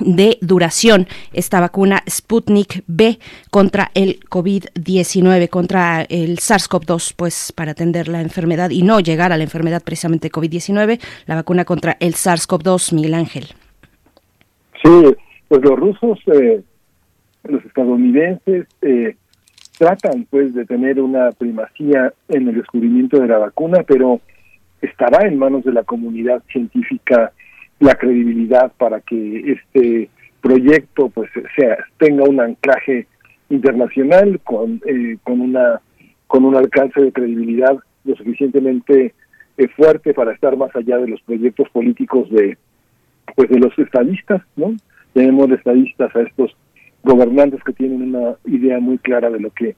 de duración esta vacuna Sputnik B contra el COVID-19, contra el SARS-CoV-2, pues para atender la enfermedad y no llegar a la enfermedad precisamente COVID-19, la vacuna contra el SARS-CoV-2, Miguel Ángel. Sí, pues los rusos, eh, los estadounidenses, eh, tratan pues de tener una primacía en el descubrimiento de la vacuna, pero estará en manos de la comunidad científica la credibilidad para que este proyecto pues sea tenga un anclaje internacional con eh, con una con un alcance de credibilidad lo suficientemente eh, fuerte para estar más allá de los proyectos políticos de pues de los estadistas no tenemos estadistas a estos gobernantes que tienen una idea muy clara de lo que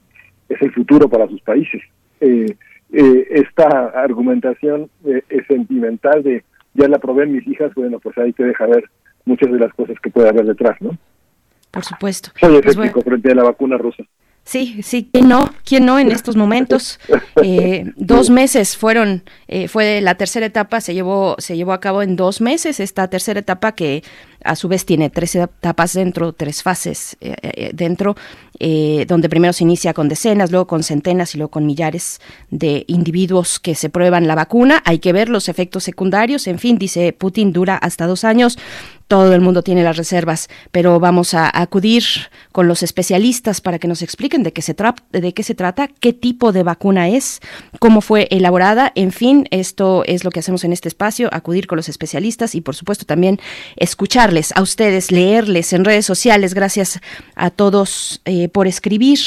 es el futuro para sus países. Eh, esta argumentación es sentimental de ya la probé en mis hijas, bueno, pues ahí te deja ver muchas de las cosas que puede haber detrás, ¿no? Por supuesto. Soy escéptico pues frente a la vacuna rusa. Sí, sí, ¿quién no? ¿Quién no en estos momentos? (laughs) Eh, dos meses fueron, eh, fue la tercera etapa, se llevó, se llevó a cabo en dos meses esta tercera etapa que a su vez tiene tres etapas dentro, tres fases eh, dentro, donde primero se inicia con decenas, luego con centenas y luego con millares de individuos que se prueban la vacuna. Hay que ver los efectos secundarios, en fin, dice Putin, dura hasta dos años. Todo el mundo tiene las reservas, pero vamos a acudir con los especialistas para que nos expliquen de qué se, de qué se trata, qué tipo de vacuna es, cómo fue elaborada, en fin, esto es lo que hacemos en este espacio, acudir con los especialistas y por supuesto también a ustedes, leerles en redes sociales. Gracias a todos eh, por escribir.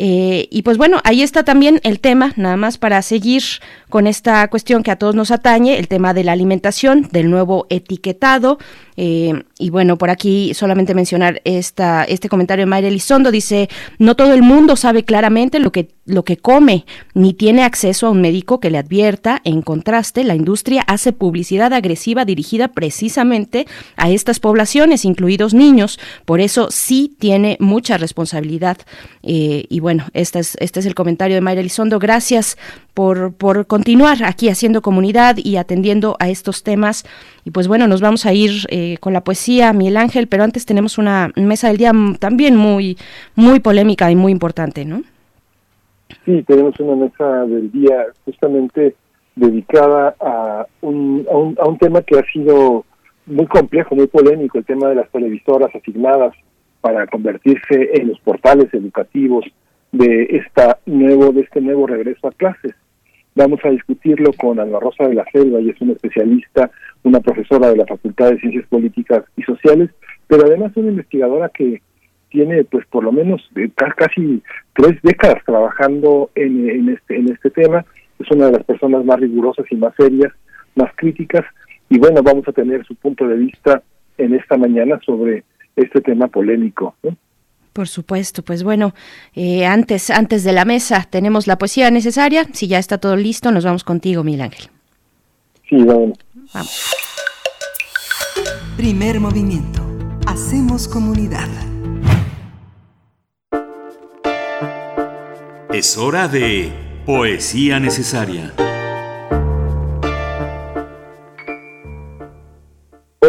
Eh, y pues bueno, ahí está también el tema, nada más para seguir con esta cuestión que a todos nos atañe, el tema de la alimentación, del nuevo etiquetado. Eh, y bueno, por aquí solamente mencionar esta, este comentario de Mayra Elizondo, dice, no todo el mundo sabe claramente lo que, lo que come, ni tiene acceso a un médico que le advierta. En contraste, la industria hace publicidad agresiva dirigida precisamente a estas poblaciones, incluidos niños. Por eso sí tiene mucha responsabilidad. Eh, y bueno, este es, este es el comentario de Mayra Elizondo. Gracias por, por continuar aquí haciendo comunidad y atendiendo a estos temas. Y pues bueno, nos vamos a ir eh, con la poesía, Miguel Ángel, pero antes tenemos una mesa del día también muy, muy polémica y muy importante, ¿no? Sí, tenemos una mesa del día justamente dedicada a un, a un, a un tema que ha sido muy complejo, muy polémico, el tema de las televisoras asignadas para convertirse en los portales educativos de esta de este nuevo regreso a clases. Vamos a discutirlo con Ana Rosa de la Selva, y es una especialista, una profesora de la Facultad de Ciencias Políticas y Sociales, pero además una investigadora que tiene pues por lo menos casi tres décadas trabajando en, este, en este tema, es una de las personas más rigurosas y más serias, más críticas, y bueno, vamos a tener su punto de vista en esta mañana sobre este tema polémico. Por supuesto, pues bueno, eh, antes, antes de la mesa tenemos la poesía necesaria. Si ya está todo listo, nos vamos contigo, Miguel Ángel. Sí, vamos. Vamos. Primer movimiento. Hacemos comunidad. Es hora de poesía necesaria.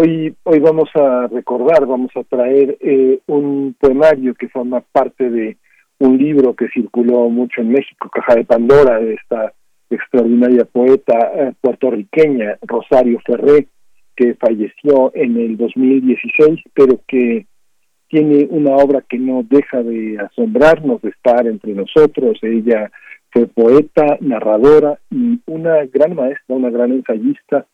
Hoy, hoy vamos a recordar, vamos a traer eh, un poemario que forma parte de un libro que circuló mucho en México, Caja de Pandora, de esta extraordinaria poeta eh, puertorriqueña Rosario Ferré, que falleció en el 2016, pero que tiene una obra que no deja de asombrarnos, de estar entre nosotros. Ella fue poeta, narradora y una gran maestra, una gran ensayista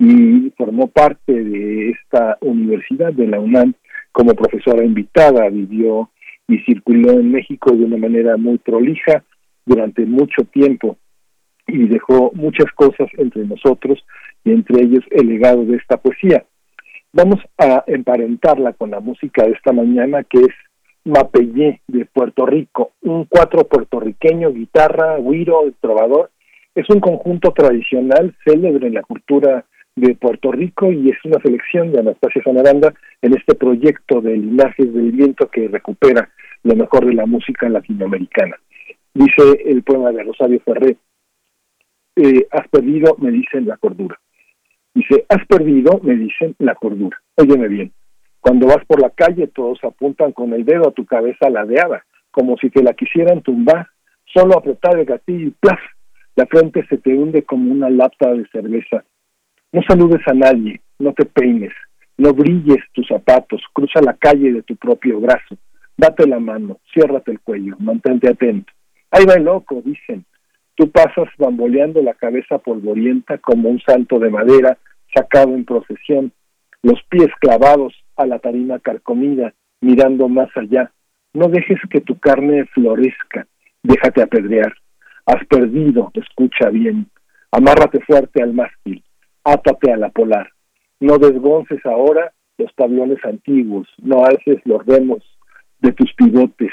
y formó parte de esta universidad de la UNAM como profesora invitada, vivió y circuló en México de una manera muy prolija durante mucho tiempo y dejó muchas cosas entre nosotros y entre ellos el legado de esta poesía. Vamos a emparentarla con la música de esta mañana que es Mapellé de Puerto Rico, un cuatro puertorriqueño, guitarra, guiro, trovador. Es un conjunto tradicional célebre en la cultura de Puerto Rico y es una selección de Anastasia Sanaranda en este proyecto de Linajes del Viento que recupera lo mejor de la música latinoamericana. Dice el poema de Rosario Ferré, eh, has perdido, me dicen, la cordura. Dice, has perdido, me dicen, la cordura. Óyeme bien, cuando vas por la calle todos apuntan con el dedo a tu cabeza ladeada, como si te la quisieran tumbar, solo apretar el gatillo y ¡plaf! La frente se te hunde como una lata de cerveza no saludes a nadie, no te peines, no brilles tus zapatos, cruza la calle de tu propio brazo, date la mano, ciérrate el cuello, mantente atento. Ahí va el loco, dicen. Tú pasas bamboleando la cabeza polvorienta como un salto de madera sacado en procesión, los pies clavados a la tarima carcomida, mirando más allá. No dejes que tu carne florezca, déjate apedrear. Has perdido, escucha bien. Amárrate fuerte al mástil átate a la polar. No desgonces ahora los tablones antiguos, no alces los remos de tus pivotes.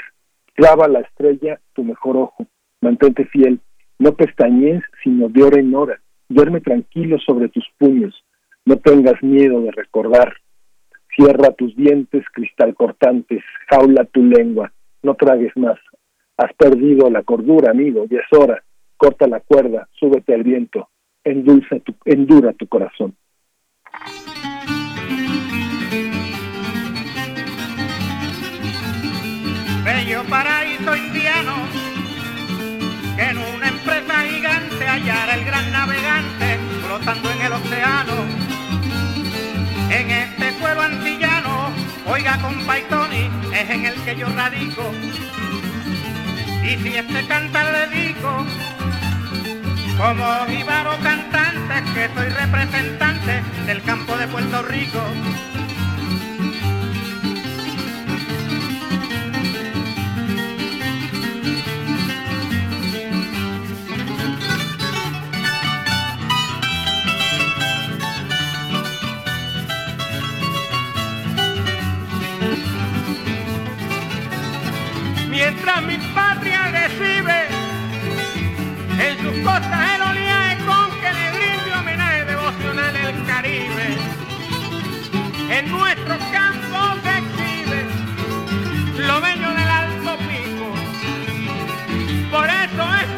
Clava la estrella tu mejor ojo, mantente fiel, no pestañees sino de hora en hora. Duerme tranquilo sobre tus puños, no tengas miedo de recordar. Cierra tus dientes cristal cortantes, jaula tu lengua, no tragues más. Has perdido la cordura, amigo, y es hora. Corta la cuerda, súbete al viento, endulza tu, endura tu corazón. Bello paraíso indiano, que en una empresa gigante hallara el gran navegante flotando en el océano. En este pueblo antillano, oiga compaitoni, es en el que yo radico. Y si este canta le digo, como jíbaro cantante, que soy representante del campo de Puerto Rico. Mientras mi patria recibe costas el oleaje con que le brinde homenaje devocional el Caribe. En nuestro campo se exhibe lo bello del alto pico. Por eso es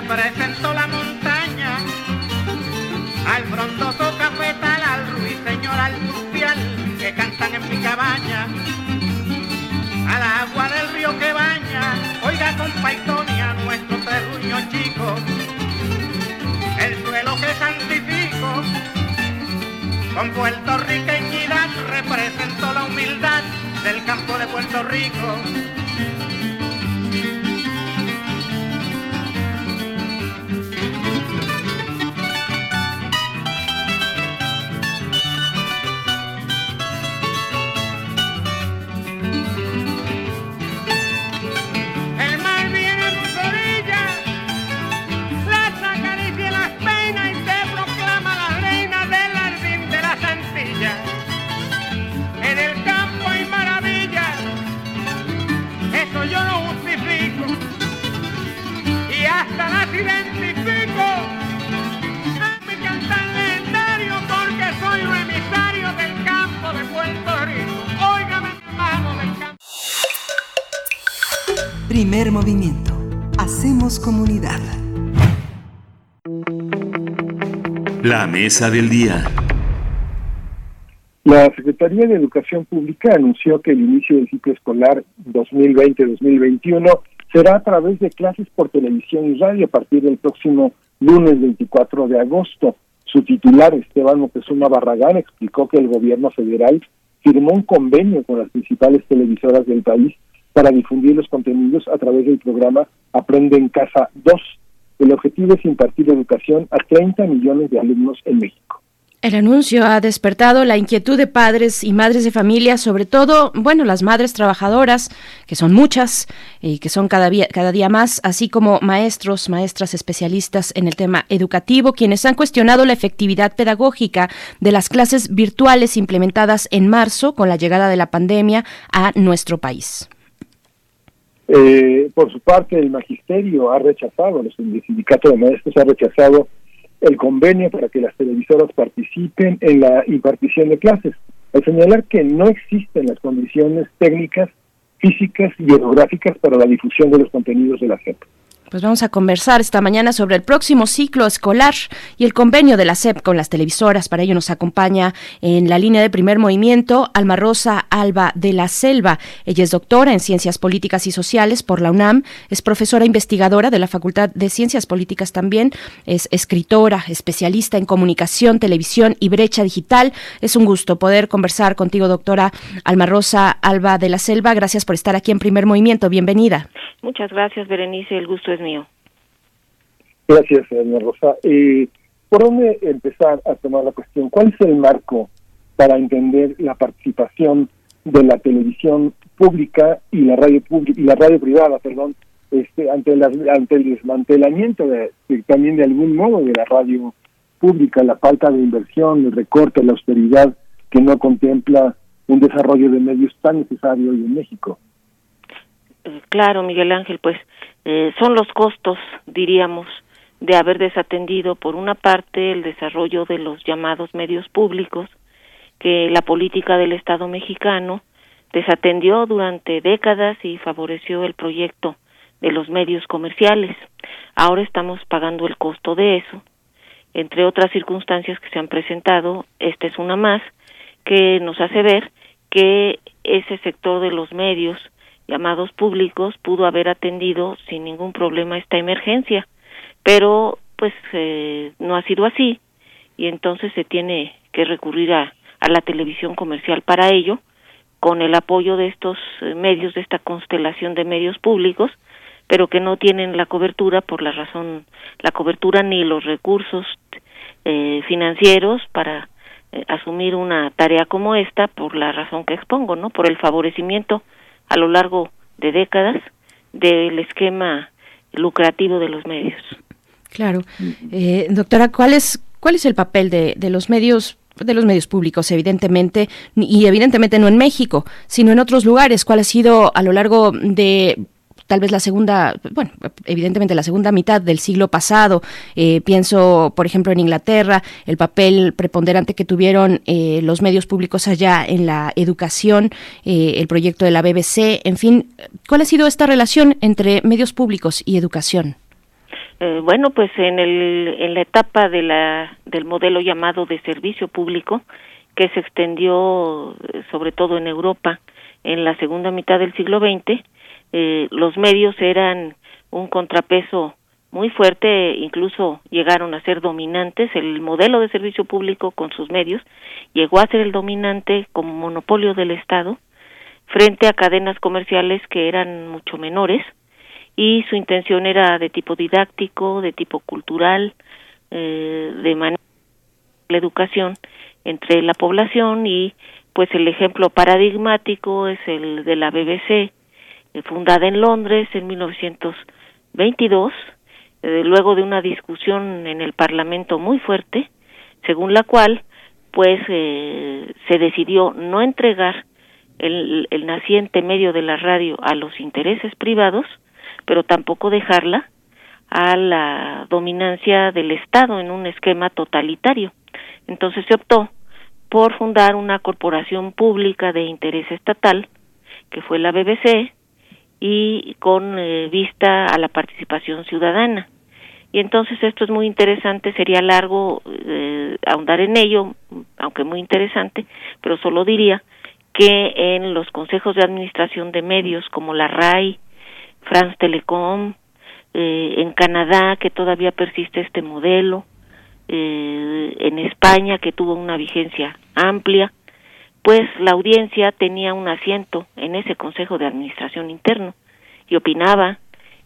represento la montaña, al frondoso cafetal, al ruiseñor, al crucial, que cantan en mi cabaña, al agua del río que baña, oiga con paitonia nuestro terruño chico, el suelo que santifico, con puertorriqueñidad represento la humildad del campo de Puerto Rico. Primer movimiento. Hacemos comunidad. La mesa del día. La Secretaría de Educación Pública anunció que el inicio del ciclo escolar 2020-2021 será a través de clases por televisión y radio a partir del próximo lunes 24 de agosto. Su titular, Esteban Moctezuma Barragán, explicó que el gobierno federal firmó un convenio con las principales televisoras del país para difundir los contenidos a través del programa Aprende en Casa 2. El objetivo es impartir educación a 30 millones de alumnos en México. El anuncio ha despertado la inquietud de padres y madres de familia, sobre todo, bueno, las madres trabajadoras, que son muchas y que son cada día, cada día más, así como maestros, maestras especialistas en el tema educativo, quienes han cuestionado la efectividad pedagógica de las clases virtuales implementadas en marzo con la llegada de la pandemia a nuestro país. Eh, por su parte, el magisterio ha rechazado, el sindicato de maestros ha rechazado el convenio para que las televisoras participen en la impartición de clases, al señalar que no existen las condiciones técnicas, físicas y geográficas para la difusión de los contenidos de la SEP. Pues vamos a conversar esta mañana sobre el próximo ciclo escolar y el convenio de la SEP con las televisoras. Para ello nos acompaña en la línea de primer movimiento Alma Rosa Alba de la Selva. Ella es doctora en Ciencias Políticas y Sociales por la UNAM, es profesora investigadora de la Facultad de Ciencias Políticas también, es escritora, especialista en comunicación, televisión y brecha digital. Es un gusto poder conversar contigo, doctora Alma Rosa Alba de la Selva. Gracias por estar aquí en primer movimiento. Bienvenida. Muchas gracias, Berenice. El gusto es mío. Gracias, Ana Rosa. Eh, ¿Por dónde empezar a tomar la cuestión? ¿Cuál es el marco para entender la participación de la televisión pública y la radio pública y la radio privada, perdón, este, ante, ante el desmantelamiento de, también de algún modo de la radio pública, la falta de inversión, el recorte, la austeridad que no contempla un desarrollo de medios tan necesario hoy en México. Claro, Miguel Ángel, pues eh, son los costos, diríamos, de haber desatendido por una parte el desarrollo de los llamados medios públicos, que la política del Estado mexicano desatendió durante décadas y favoreció el proyecto de los medios comerciales. Ahora estamos pagando el costo de eso. Entre otras circunstancias que se han presentado, esta es una más, que nos hace ver que ese sector de los medios llamados públicos pudo haber atendido sin ningún problema esta emergencia, pero pues eh, no ha sido así y entonces se tiene que recurrir a, a la televisión comercial para ello, con el apoyo de estos eh, medios, de esta constelación de medios públicos, pero que no tienen la cobertura por la razón, la cobertura ni los recursos eh, financieros para eh, asumir una tarea como esta por la razón que expongo, ¿no? Por el favorecimiento a lo largo de décadas del esquema lucrativo de los medios. Claro. Eh, doctora, ¿cuál es, ¿cuál es el papel de, de los medios de los medios públicos, evidentemente, y evidentemente no en México, sino en otros lugares. ¿Cuál ha sido a lo largo de tal vez la segunda, bueno, evidentemente la segunda mitad del siglo pasado. Eh, pienso, por ejemplo, en Inglaterra, el papel preponderante que tuvieron eh, los medios públicos allá en la educación, eh, el proyecto de la BBC, en fin, ¿cuál ha sido esta relación entre medios públicos y educación? bueno, pues en, el, en la etapa de la, del modelo llamado de servicio público, que se extendió sobre todo en Europa en la segunda mitad del siglo XX, eh, los medios eran un contrapeso muy fuerte, incluso llegaron a ser dominantes. El modelo de servicio público con sus medios llegó a ser el dominante como monopolio del Estado frente a cadenas comerciales que eran mucho menores y su intención era de tipo didáctico, de tipo cultural, eh, de manera la educación entre la población y pues el ejemplo paradigmático es el de la BBC fundada en Londres en 1922, eh, luego de una discusión en el Parlamento muy fuerte, según la cual pues eh, se decidió no entregar el, el naciente medio de la radio a los intereses privados, pero tampoco dejarla a la dominancia del Estado en un esquema totalitario. Entonces se optó por fundar una corporación pública de interés estatal, que fue la BBC, y con eh, vista a la participación ciudadana. Y entonces esto es muy interesante, sería largo eh, ahondar en ello, aunque muy interesante, pero solo diría que en los consejos de administración de medios como la RAI, France Telecom, eh, en Canadá, que todavía persiste este modelo, en España, que tuvo una vigencia amplia, pues la audiencia tenía un asiento en ese Consejo de Administración interno y opinaba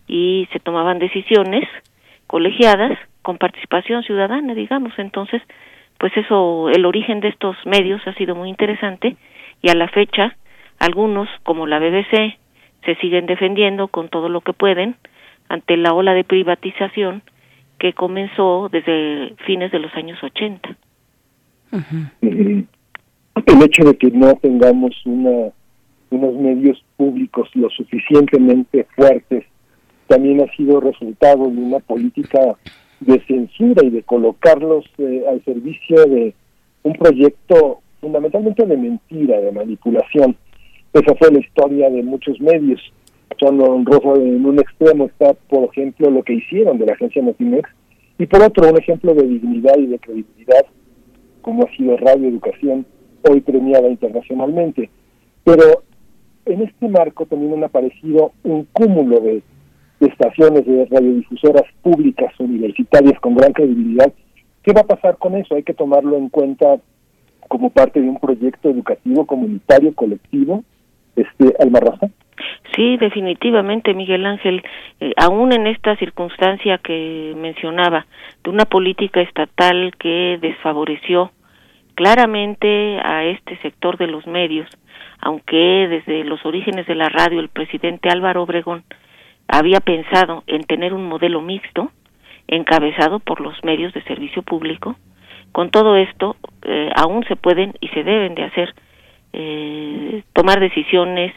y se tomaban decisiones colegiadas con participación ciudadana, digamos. Entonces, pues eso, el origen de estos medios ha sido muy interesante y a la fecha algunos, como la BBC, se siguen defendiendo con todo lo que pueden ante la ola de privatización que comenzó desde fines de los años 80 el hecho de que no tengamos una, unos medios públicos lo suficientemente fuertes también ha sido resultado de una política de censura y de colocarlos eh, al servicio de un proyecto fundamentalmente de mentira, de manipulación. Esa fue la historia de muchos medios. Son en un extremo está, por ejemplo, lo que hicieron de la agencia Notimex, y por otro, un ejemplo de dignidad y de credibilidad, como ha sido Radio Educación, hoy premiada internacionalmente. Pero en este marco también han aparecido un cúmulo de, estaciones de radiodifusoras públicas universitarias con gran credibilidad. ¿Qué va a pasar con eso? Hay que tomarlo en cuenta como parte de un proyecto educativo comunitario colectivo, este Almarraza. Sí, definitivamente, Miguel Ángel. Eh, aún en esta circunstancia que mencionaba, de una política estatal que desfavoreció claramente a este sector de los medios, aunque desde los orígenes de la radio el presidente Álvaro Obregón había pensado en tener un modelo mixto, encabezado por los medios de servicio público, con todo esto eh, aún se pueden y se deben de hacer eh, tomar decisiones,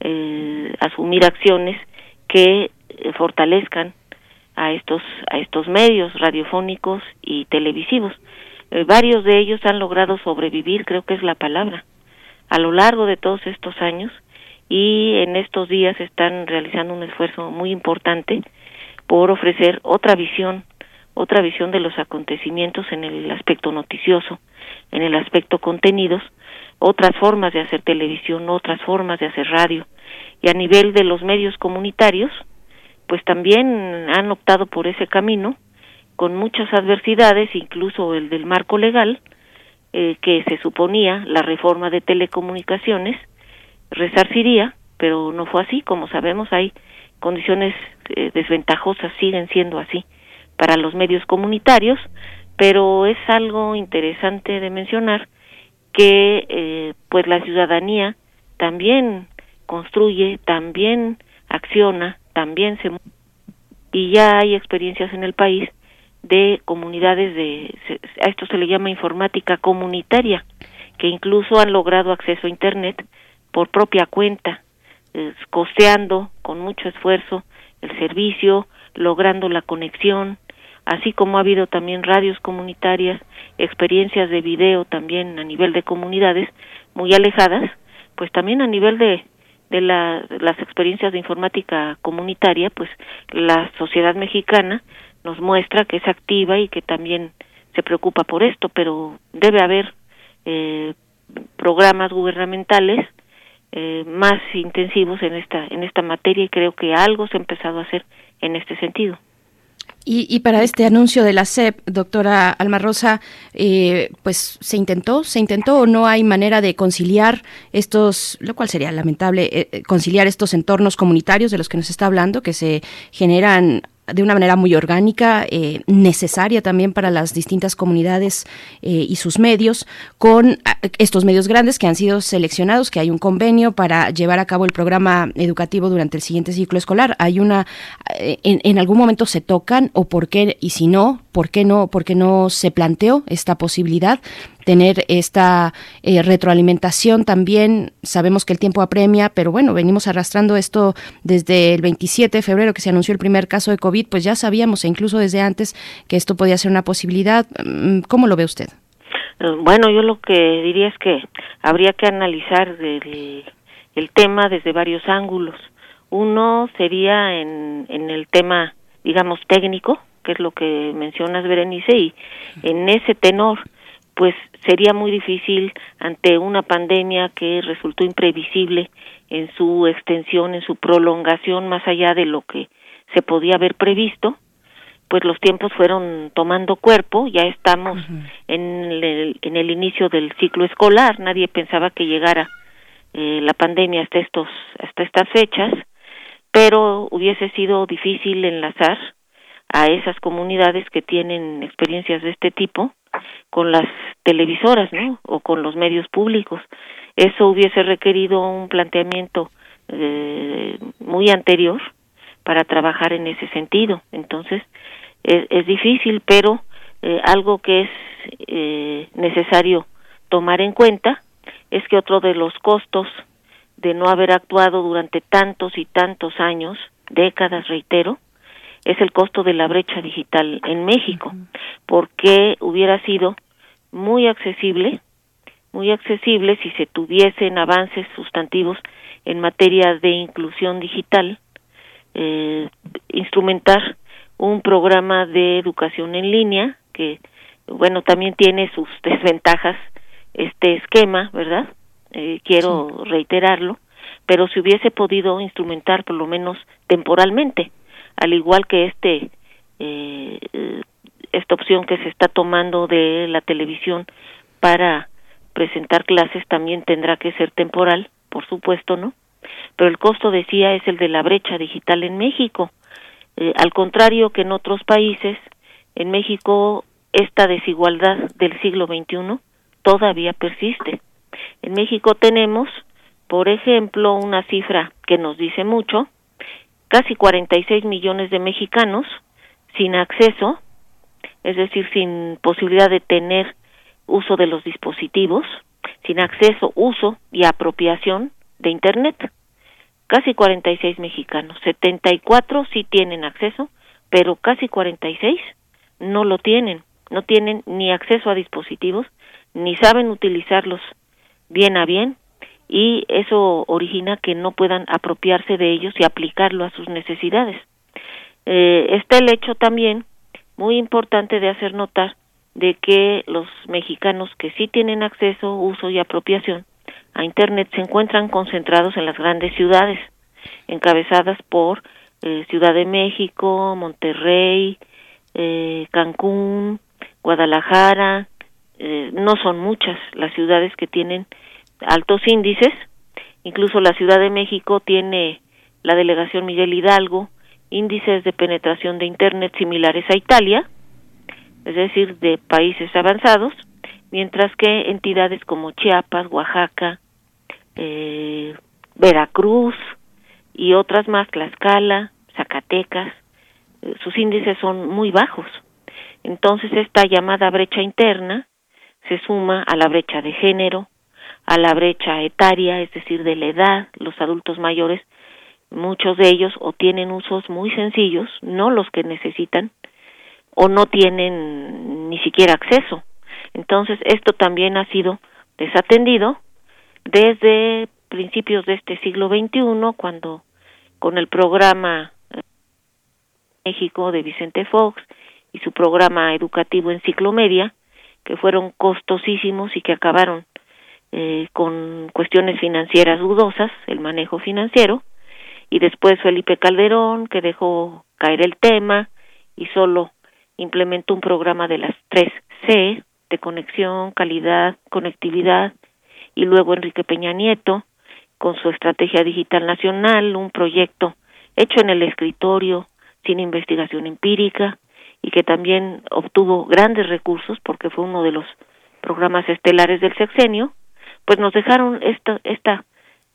eh, asumir acciones que eh, fortalezcan a estos a estos medios radiofónicos y televisivos. Eh, varios de ellos han logrado sobrevivir, creo que es la palabra, a lo largo de todos estos años y en estos días están realizando un esfuerzo muy importante por ofrecer otra visión, otra visión de los acontecimientos en el aspecto noticioso, en el aspecto contenidos, otras formas de hacer televisión, otras formas de hacer radio. Y a nivel de los medios comunitarios, pues también han optado por ese camino, con muchas adversidades, incluso el del marco legal, eh, que se suponía la reforma de telecomunicaciones resarciría, pero no fue así, como sabemos hay condiciones eh, desventajosas, siguen siendo así para los medios comunitarios, pero es algo interesante de mencionar que eh, pues la ciudadanía también construye, también acciona, también se y ya hay experiencias en el país de comunidades de a esto se le llama informática comunitaria que incluso han logrado acceso a internet por propia cuenta eh, costeando con mucho esfuerzo el servicio logrando la conexión así como ha habido también radios comunitarias, experiencias de video también a nivel de comunidades muy alejadas, pues también a nivel de, de la, las experiencias de informática comunitaria, pues la sociedad mexicana nos muestra que es activa y que también se preocupa por esto, pero debe haber eh, programas gubernamentales eh, más intensivos en esta en esta materia y creo que algo se ha empezado a hacer en este sentido. Y, para este anuncio de la SEP, doctora Alma Rosa, eh, pues se intentó, se intentó o no hay manera de conciliar estos, lo cual sería lamentable, eh, conciliar estos entornos comunitarios de los que nos está hablando, que se generan de una manera muy orgánica, eh, necesaria también para las distintas comunidades eh, y sus medios, con ah, estos medios grandes que han sido seleccionados, que hay un convenio para llevar a cabo el programa educativo durante el siguiente ciclo escolar. Hay una, eh, en, en, algún momento se tocan o por qué, y si no, ¿por qué no, por qué no se planteó esta posibilidad? Tener esta eh, retroalimentación también. Sabemos que el tiempo apremia, pero bueno, venimos arrastrando esto desde el 27 de febrero que se anunció el primer caso de COVID, pues ya sabíamos e incluso desde antes que esto podía ser una posibilidad. Mm, ¿Cómo lo ve usted? Eh, bueno, yo lo que diría es que habría que analizar el, el tema desde varios ángulos. Uno sería en, en el tema, digamos, técnico, que es lo que mencionas, Berenice, y en ese tenor, pues sería muy difícil ante una pandemia que resultó imprevisible en su extensión, en su prolongación más allá de lo que se podía haber previsto, pues los tiempos fueron tomando cuerpo, ya estamos en, el, en el inicio del ciclo escolar, nadie pensaba que llegara eh, la pandemia hasta estos hasta estas fechas, pero hubiese sido difícil enlazar a esas comunidades que tienen experiencias de este tipo con las televisoras, ¿no? O con los medios públicos. Eso hubiese requerido un planteamiento eh, muy anterior para trabajar en ese sentido. Entonces, es, es difícil, pero eh, algo que es eh, necesario tomar en cuenta es que otro de los costos de no haber actuado durante tantos y tantos años, décadas, reitero, es el costo de la brecha digital en México, porque hubiera sido muy accesible, muy accesible si se tuviesen avances sustantivos en materia de inclusión digital, eh, instrumentar un programa de educación en línea que, bueno, también tiene sus (laughs) desventajas este esquema, ¿verdad? Eh, quiero reiterarlo, pero si hubiese podido instrumentar por lo menos temporalmente al igual que este eh, esta opción que se está tomando de la televisión para presentar clases también tendrá que ser temporal, por supuesto, ¿no? pero el costo, decía, es el de la brecha digital en México. Eh, al contrario que en otros países, en México esta desigualdad del siglo XXI todavía persiste. En México tenemos, por ejemplo, una cifra que nos dice mucho, casi 46 millones de mexicanos sin acceso, es decir, sin posibilidad de tener uso de los dispositivos, sin acceso, uso y apropiación de Internet. Casi 46 mexicanos, 74 sí tienen acceso, pero casi 46 no lo tienen, no tienen ni acceso a dispositivos, ni saben utilizarlos bien a bien, y eso origina que no puedan apropiarse de ellos y aplicarlo a sus necesidades. Eh, está el hecho también muy importante de hacer notar de que los mexicanos que sí tienen acceso, uso y apropiación a Internet se encuentran concentrados en las grandes ciudades, encabezadas por eh, Ciudad de México, Monterrey, eh, Cancún, Guadalajara, eh, no son muchas las ciudades que tienen altos índices, incluso la Ciudad de México tiene la delegación Miguel Hidalgo, índices de penetración de Internet similares a Italia, es decir, de países avanzados, mientras que entidades como Chiapas, Oaxaca, eh, Veracruz y otras más, Tlaxcala, Zacatecas, eh, sus índices son muy bajos. Entonces esta llamada brecha interna se suma a la brecha de género, a la brecha etaria, es decir, de la edad, los adultos mayores, muchos de ellos o tienen usos muy sencillos, no los que necesitan, o no tienen ni siquiera acceso. Entonces, esto también ha sido desatendido desde principios de este siglo XXI, cuando con el programa eh, México de Vicente Fox y su programa educativo Enciclomedia, que fueron costosísimos y que acabaron eh, con cuestiones financieras dudosas, el manejo financiero, y después Felipe Calderón, que dejó caer el tema y solo implementó un programa de las tres C, de conexión, calidad, conectividad, y luego Enrique Peña Nieto, con su estrategia digital nacional, un proyecto hecho en el escritorio, sin investigación empírica, y que también obtuvo grandes recursos porque fue uno de los programas estelares del sexenio, pues nos dejaron esta, esta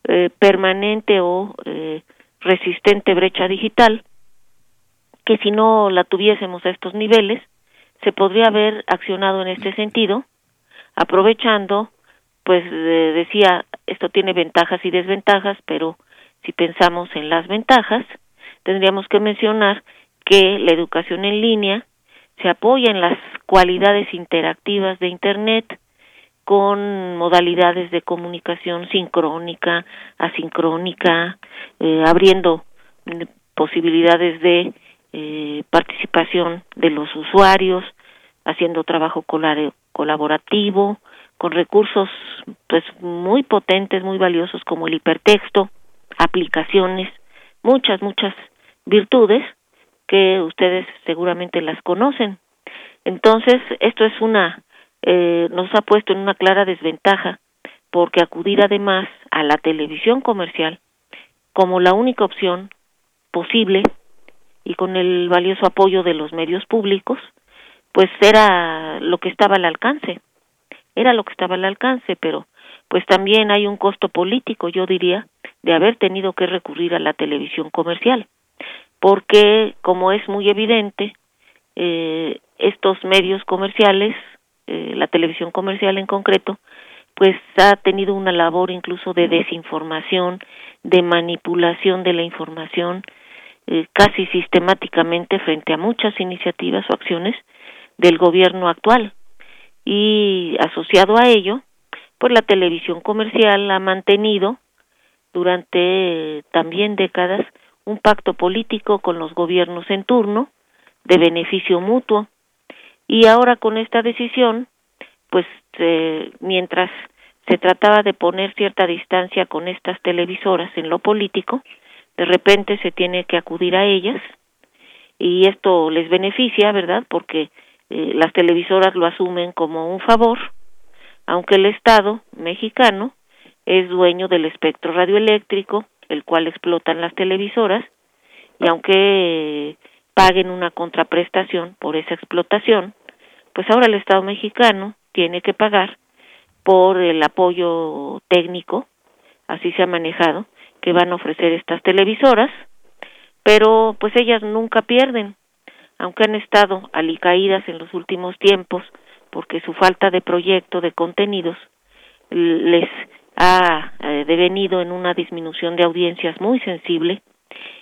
eh, permanente o eh, resistente brecha digital que si no la tuviésemos a estos niveles, se podría haber accionado en este sentido, aprovechando, pues decía, esto tiene ventajas y desventajas, pero si pensamos en las ventajas, tendríamos que mencionar que la educación en línea se apoya en las cualidades interactivas de Internet con modalidades de comunicación sincrónica, asincrónica, eh, abriendo posibilidades de eh, participación de los usuarios, haciendo trabajo colaborativo, con recursos pues muy potentes, muy valiosos como el hipertexto, aplicaciones, muchas, muchas virtudes que ustedes seguramente las conocen. Entonces, esto es una, eh, nos ha puesto en una clara desventaja, porque acudir además a la televisión comercial como la única opción posible y con el valioso apoyo de los medios públicos, pues era lo que estaba al alcance, era lo que estaba al alcance, pero pues también hay un costo político, yo diría, de haber tenido que recurrir a la televisión comercial, porque como es muy evidente, eh, estos medios comerciales, eh, la televisión comercial en concreto, pues ha tenido una labor incluso de desinformación, de manipulación de la información, eh, casi sistemáticamente frente a muchas iniciativas o acciones del gobierno actual. Y asociado a ello pues la televisión comercial ha mantenido durante también décadas un pacto político con los gobiernos en turno de beneficio mutuo y ahora con esta decisión pues eh, mientras se trataba de poner cierta distancia con estas televisoras en lo político de repente se tiene que acudir a ellas y esto les beneficia, ¿verdad? Porque eh, las televisoras lo asumen como un favor, aunque el Estado mexicano es dueño del espectro radioeléctrico, el cual explotan las televisoras y aunque paguen una contraprestación por esa explotación, pues ahora el Estado mexicano tiene que pagar por el apoyo técnico, así se ha manejado, que van a ofrecer estas televisoras, pero pues ellas nunca pierden, aunque han estado alicaídas en los últimos tiempos, porque su falta de proyecto de contenidos les ha eh, devenido en una disminución de audiencias muy sensible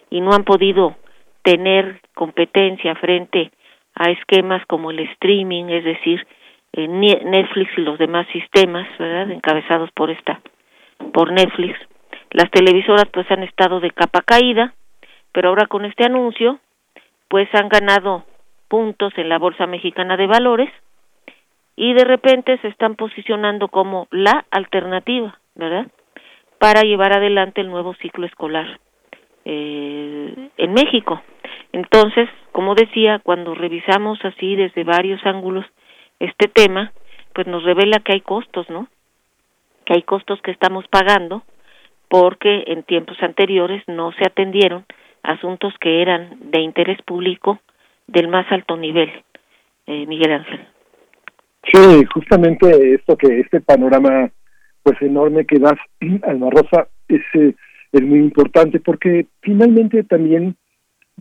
y no han podido tener competencia frente a esquemas como el streaming, es decir, eh, Netflix y los demás sistemas, ¿verdad? encabezados por esta por Netflix. Las televisoras pues han estado de capa caída, pero ahora con este anuncio pues han ganado puntos en la Bolsa Mexicana de Valores y de repente se están posicionando como la alternativa, ¿verdad? Para llevar adelante el nuevo ciclo escolar eh, en México. Entonces, como decía, cuando revisamos así desde varios ángulos este tema, pues nos revela que hay costos, ¿no? Que hay costos que estamos pagando porque en tiempos anteriores no se atendieron asuntos que eran de interés público del más alto nivel. Eh, Miguel Ángel. Sí, justamente esto que este panorama pues enorme que das, (clears throat) Alma Rosa, es, eh, es muy importante porque finalmente también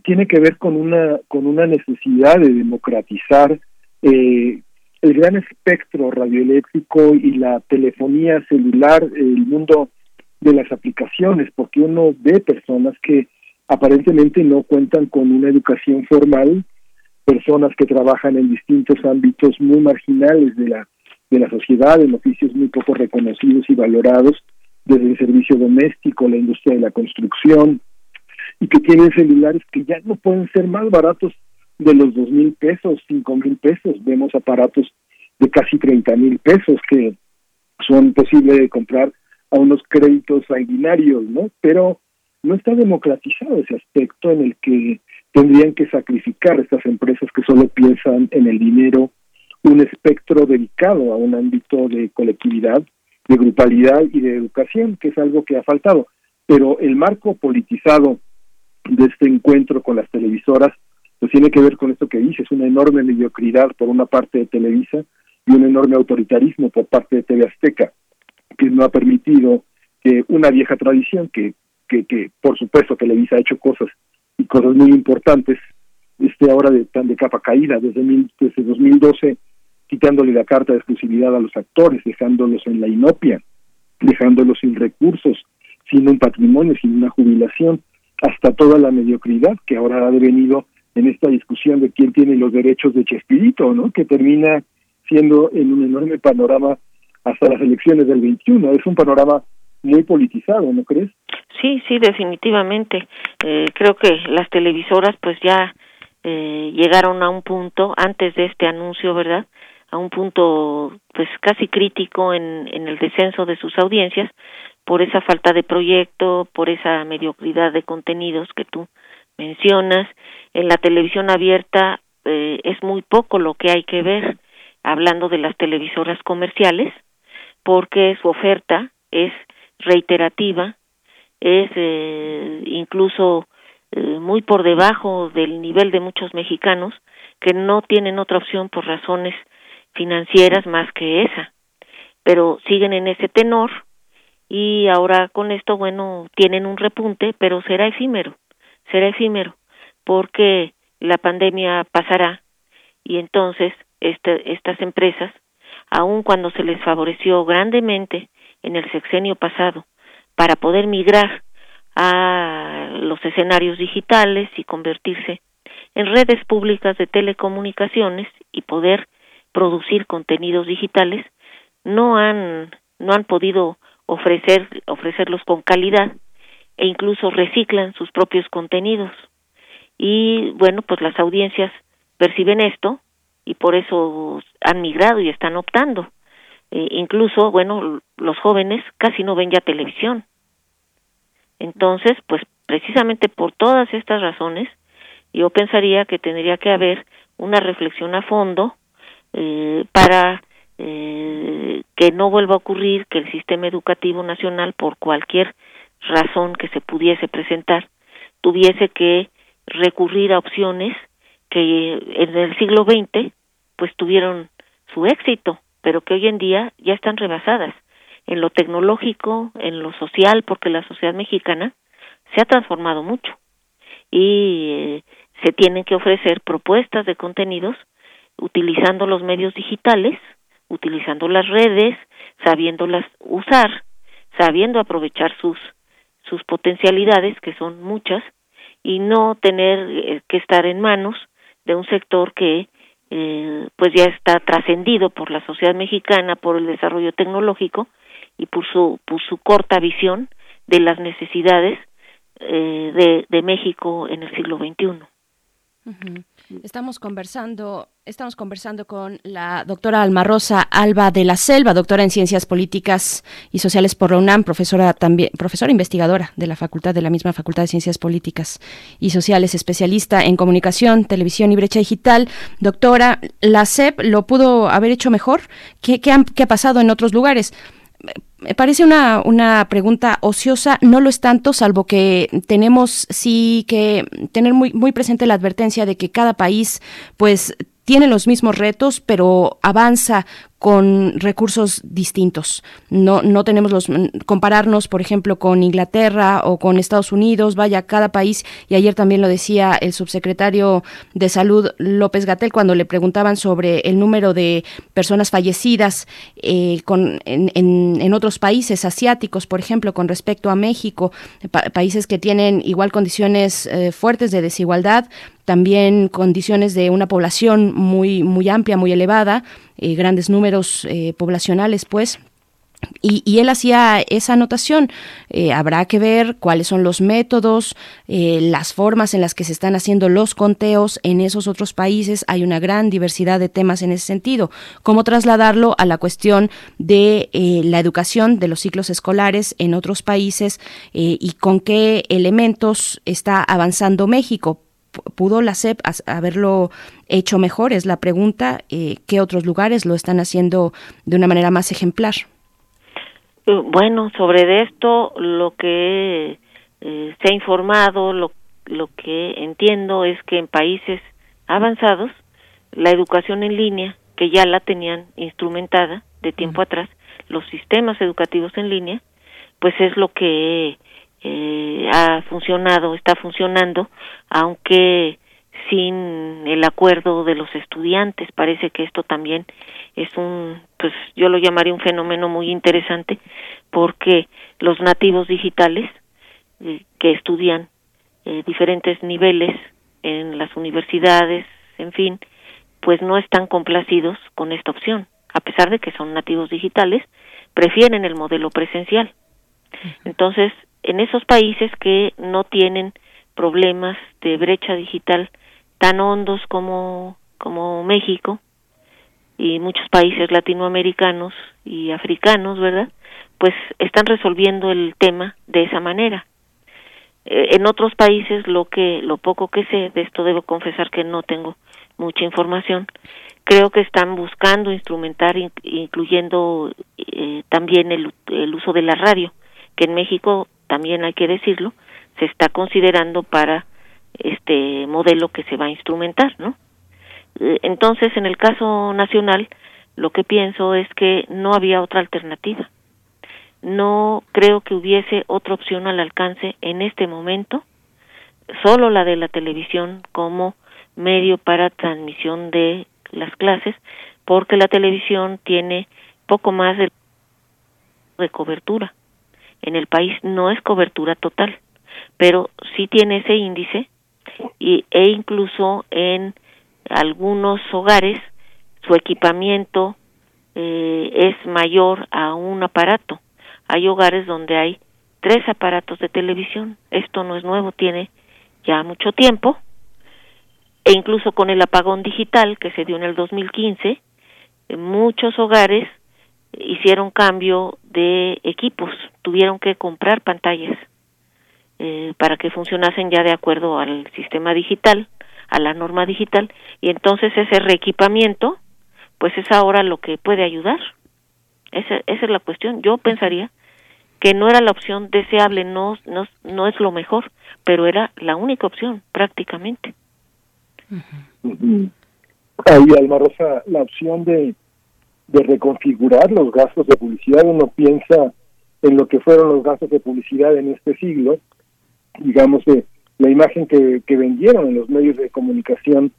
tiene que ver con una con una necesidad de democratizar eh, el gran espectro radioeléctrico y la telefonía celular, el mundo de las aplicaciones, porque uno ve personas que aparentemente no cuentan con una educación formal, personas que trabajan en distintos ámbitos muy marginales de la de la sociedad, en oficios muy poco reconocidos y valorados, desde el servicio doméstico, la industria de la construcción, y que tienen celulares que ya no pueden ser más baratos de los dos mil pesos, cinco mil pesos. Vemos aparatos de casi treinta mil pesos que son posibles de comprar a unos créditos sanguinarios, ¿no? Pero no está democratizado ese aspecto en el que tendrían que sacrificar estas empresas que solo piensan en el dinero un espectro dedicado a un ámbito de colectividad, de grupalidad y de educación, que es algo que ha faltado. Pero el marco politizado de este encuentro con las televisoras, pues tiene que ver con esto que dices, una enorme mediocridad por una parte de Televisa y un enorme autoritarismo por parte de TV Azteca, que no ha permitido que una vieja tradición, que, que, que por supuesto Televisa ha hecho cosas y cosas muy importantes, esté ahora de, tan de capa caída. Desde, mil, desde 2012 quitándole la carta de exclusividad a los actores, dejándolos en la inopia, dejándolos sin recursos, sin un patrimonio, sin una jubilación, hasta toda la mediocridad que ahora ha devenido en esta discusión de quién tiene los derechos de Chespirito, ¿no? Que termina siendo en un enorme panorama hasta las elecciones del 21. Es un panorama muy politizado, ¿no crees? Sí, sí, definitivamente. Eh, creo que las televisoras pues ya eh, llegaron a un punto antes de este anuncio, ¿verdad? a un punto pues casi crítico en, en el descenso de sus audiencias por esa falta de proyecto, por esa mediocridad de contenidos que tú mencionas. En la televisión abierta eh, es muy poco lo que hay que ver, hablando de las televisoras comerciales, porque su oferta es reiterativa, es eh, incluso eh, muy por debajo del nivel de muchos mexicanos que no tienen otra opción por razones financieras más que esa, pero siguen en ese tenor y ahora con esto, bueno, tienen un repunte, pero será efímero, será efímero, porque la pandemia pasará y entonces este, estas empresas, aun cuando se les favoreció grandemente en el sexenio pasado para poder migrar a los escenarios digitales y convertirse en redes públicas de telecomunicaciones y poder producir contenidos digitales no han no han podido ofrecer ofrecerlos con calidad e incluso reciclan sus propios contenidos. Y bueno pues las audiencias perciben esto y por eso han migrado y están optando. E incluso bueno los jóvenes casi no ven ya televisión. Entonces pues precisamente por todas estas razones yo pensaría que tendría que haber una reflexión a fondo eh, para eh, que no vuelva a ocurrir que el sistema educativo nacional por cualquier razón que se pudiese presentar tuviese que recurrir a opciones que en el siglo XX pues tuvieron su éxito, pero que hoy en día ya están rebasadas en lo tecnológico, en lo social, porque la sociedad mexicana se ha transformado mucho. Y eh, se tienen que ofrecer propuestas de contenidos utilizando los medios digitales, utilizando las redes, sabiéndolas usar, sabiendo aprovechar sus sus potencialidades que son muchas y no tener eh, que estar en manos de un sector que eh, pues ya está trascendido por la sociedad mexicana, por el desarrollo tecnológico y por su, su corta visión de las necesidades eh, de, de México en el siglo XXI. Estamos conversando, estamos conversando con la doctora Alma Rosa Alba de la Selva, doctora en Ciencias Políticas y Sociales por la UNAM, profesora también, profesora investigadora de la facultad de la misma Facultad de Ciencias Políticas y Sociales, especialista en comunicación, televisión y brecha digital. Doctora, la SEP lo pudo haber hecho mejor. ¿Qué, qué, qué ha pasado en otros lugares? Me parece una, una pregunta ociosa, no lo es tanto, salvo que tenemos sí que tener muy, muy presente la advertencia de que cada país pues tiene los mismos retos, pero avanza con recursos distintos. No, no tenemos los compararnos, por ejemplo, con Inglaterra o con Estados Unidos, vaya cada país, y ayer también lo decía el subsecretario de Salud López Gatel cuando le preguntaban sobre el número de personas fallecidas eh, en, otros países asiáticos, por ejemplo, con respecto a México, países que tienen igual condiciones eh, fuertes de desigualdad, también condiciones de una población muy, muy amplia, muy elevada, eh, grandes números eh, poblacionales, pues, y, él hacía esa anotación. Eh, habrá que ver cuáles son los métodos, las formas en las que se están haciendo los conteos en esos otros países. Hay una gran diversidad de temas en ese sentido. Cómo trasladarlo a la cuestión de la educación de los ciclos escolares en otros países y con qué elementos está avanzando México ¿Pudo la SEP haberlo hecho mejor? Es la pregunta. Eh, ¿Qué otros lugares lo están haciendo de una manera más ejemplar? Eh, bueno, sobre esto lo que eh, se ha informado, lo, lo que entiendo es que en países avanzados la educación en línea, que ya la tenían instrumentada de tiempo atrás, los sistemas educativos en línea, pues es lo que eh, ha funcionado, está funcionando, aunque sin el acuerdo de los estudiantes. Parece que esto también es un, pues yo lo llamaría un fenómeno muy interesante porque los nativos digitales eh, que estudian eh, diferentes niveles en las universidades, en fin, pues no están complacidos con esta opción. A pesar de que son nativos digitales, prefieren el modelo presencial. Entonces, en esos países que no tienen problemas de brecha digital tan hondos como como México y muchos países latinoamericanos y africanos, ¿verdad? Pues están resolviendo el tema de esa manera. Eh, en otros países lo que lo poco que sé de esto debo confesar que no tengo mucha información. Creo que están buscando instrumentar incluyendo eh, también el, el uso de la radio, que en México también hay que decirlo, se está considerando para este modelo que se va a instrumentar, ¿no? Eh, entonces, en el caso nacional, lo que pienso es que no había otra alternativa. No creo que hubiese otra opción al alcance en este momento, solo la de la televisión como medio para transmisión de las clases, porque la televisión tiene poco más de, de cobertura en el país no es cobertura total, pero sí tiene ese índice y, e incluso en algunos hogares su equipamiento eh, es mayor a un aparato. Hay hogares donde hay tres aparatos de televisión. Esto no es nuevo, tiene ya mucho tiempo. E incluso con el apagón digital que se dio en el 2015, en muchos hogares hicieron cambio de equipos, tuvieron que comprar pantallas eh, para que funcionasen ya de acuerdo al sistema digital, a la norma digital, y entonces ese reequipamiento, pues es ahora lo que puede ayudar. Esa, esa es la cuestión. Yo pensaría que no era la opción deseable, no, no, no es lo mejor, pero era la única opción prácticamente. Ahí, Alma Rosa, la opción de, de reconfigurar los gastos de publicidad, uno piensa en lo que fueron los gastos de publicidad en este siglo, digamos, de la imagen que, vendieron en los medios de comunicación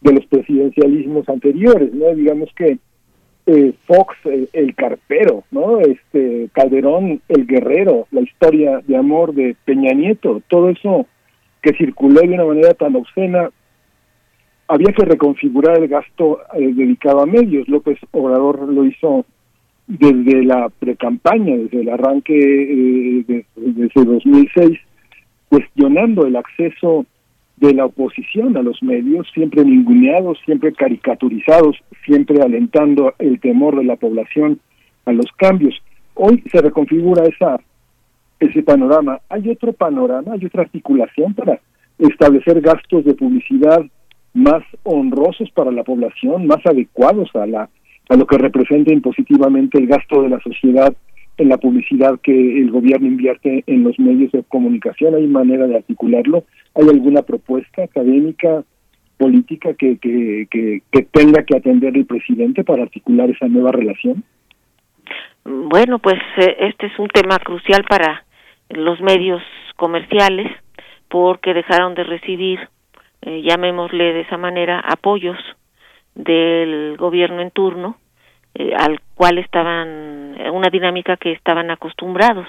de los presidencialismos anteriores, ¿no? Digamos que eh, Fox, el, el carpero, ¿no? Este Calderón, el guerrero, la historia de amor de Peña Nieto, todo eso que circuló de una manera tan obscena, había que reconfigurar el gasto eh, dedicado a medios. López Obrador lo hizo desde la precampaña, desde el arranque eh, de, desde 2006, cuestionando el acceso de la oposición a los medios, siempre ninguneados, siempre caricaturizados, siempre alentando el temor de la población a los cambios. Hoy se reconfigura esa ese panorama. Hay otro panorama, hay otra articulación para establecer gastos de publicidad más honrosos para la población, más adecuados a la a lo que representa impositivamente el gasto de la sociedad en la publicidad que el gobierno invierte en los medios de comunicación. ¿Hay manera de articularlo? ¿Hay alguna propuesta académica, política que, que, que, que tenga que atender el presidente para articular esa nueva relación? Bueno, pues eh, este es un tema crucial para los medios comerciales porque dejaron de recibir, eh, llamémosle de esa manera, apoyos del gobierno en turno eh, al cual estaban una dinámica que estaban acostumbrados.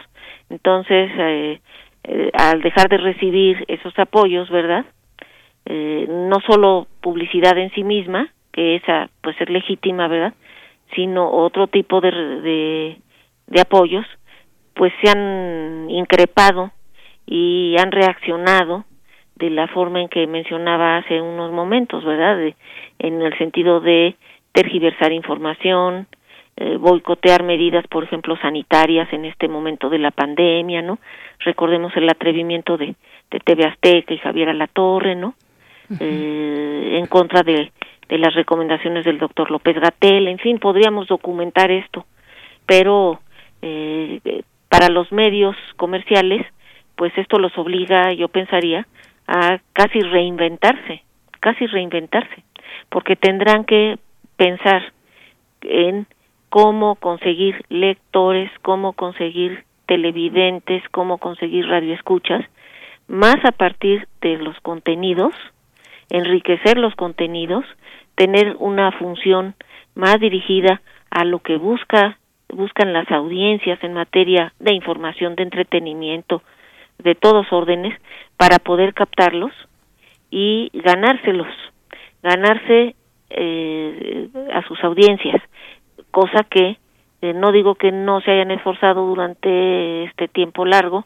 Entonces eh, eh, al dejar de recibir esos apoyos verdad eh, no solo publicidad en sí misma que esa puede ser legítima verdad sino otro tipo de, de, de apoyos pues se han increpado y han reaccionado de la forma en que mencionaba hace unos momentos, ¿verdad? De, en el sentido de tergiversar información, eh, boicotear medidas, por ejemplo, sanitarias en este momento de la pandemia, ¿no? Recordemos el atrevimiento de, de TV Azteca y Javier Alatorre, ¿no? eh, en contra de, de las recomendaciones del doctor López Gatel, en fin, podríamos documentar esto, pero eh, para los medios comerciales, pues esto los obliga, yo pensaría, a casi reinventarse, casi reinventarse, porque tendrán que pensar en cómo conseguir lectores, cómo conseguir televidentes, cómo conseguir radioescuchas, más a partir de los contenidos, enriquecer los contenidos, tener una función más dirigida a lo que busca buscan las audiencias en materia de información, de entretenimiento, de todos órdenes, para poder captarlos y ganárselos, ganarse eh, a sus audiencias, cosa que eh, no digo que no se hayan esforzado durante este tiempo largo,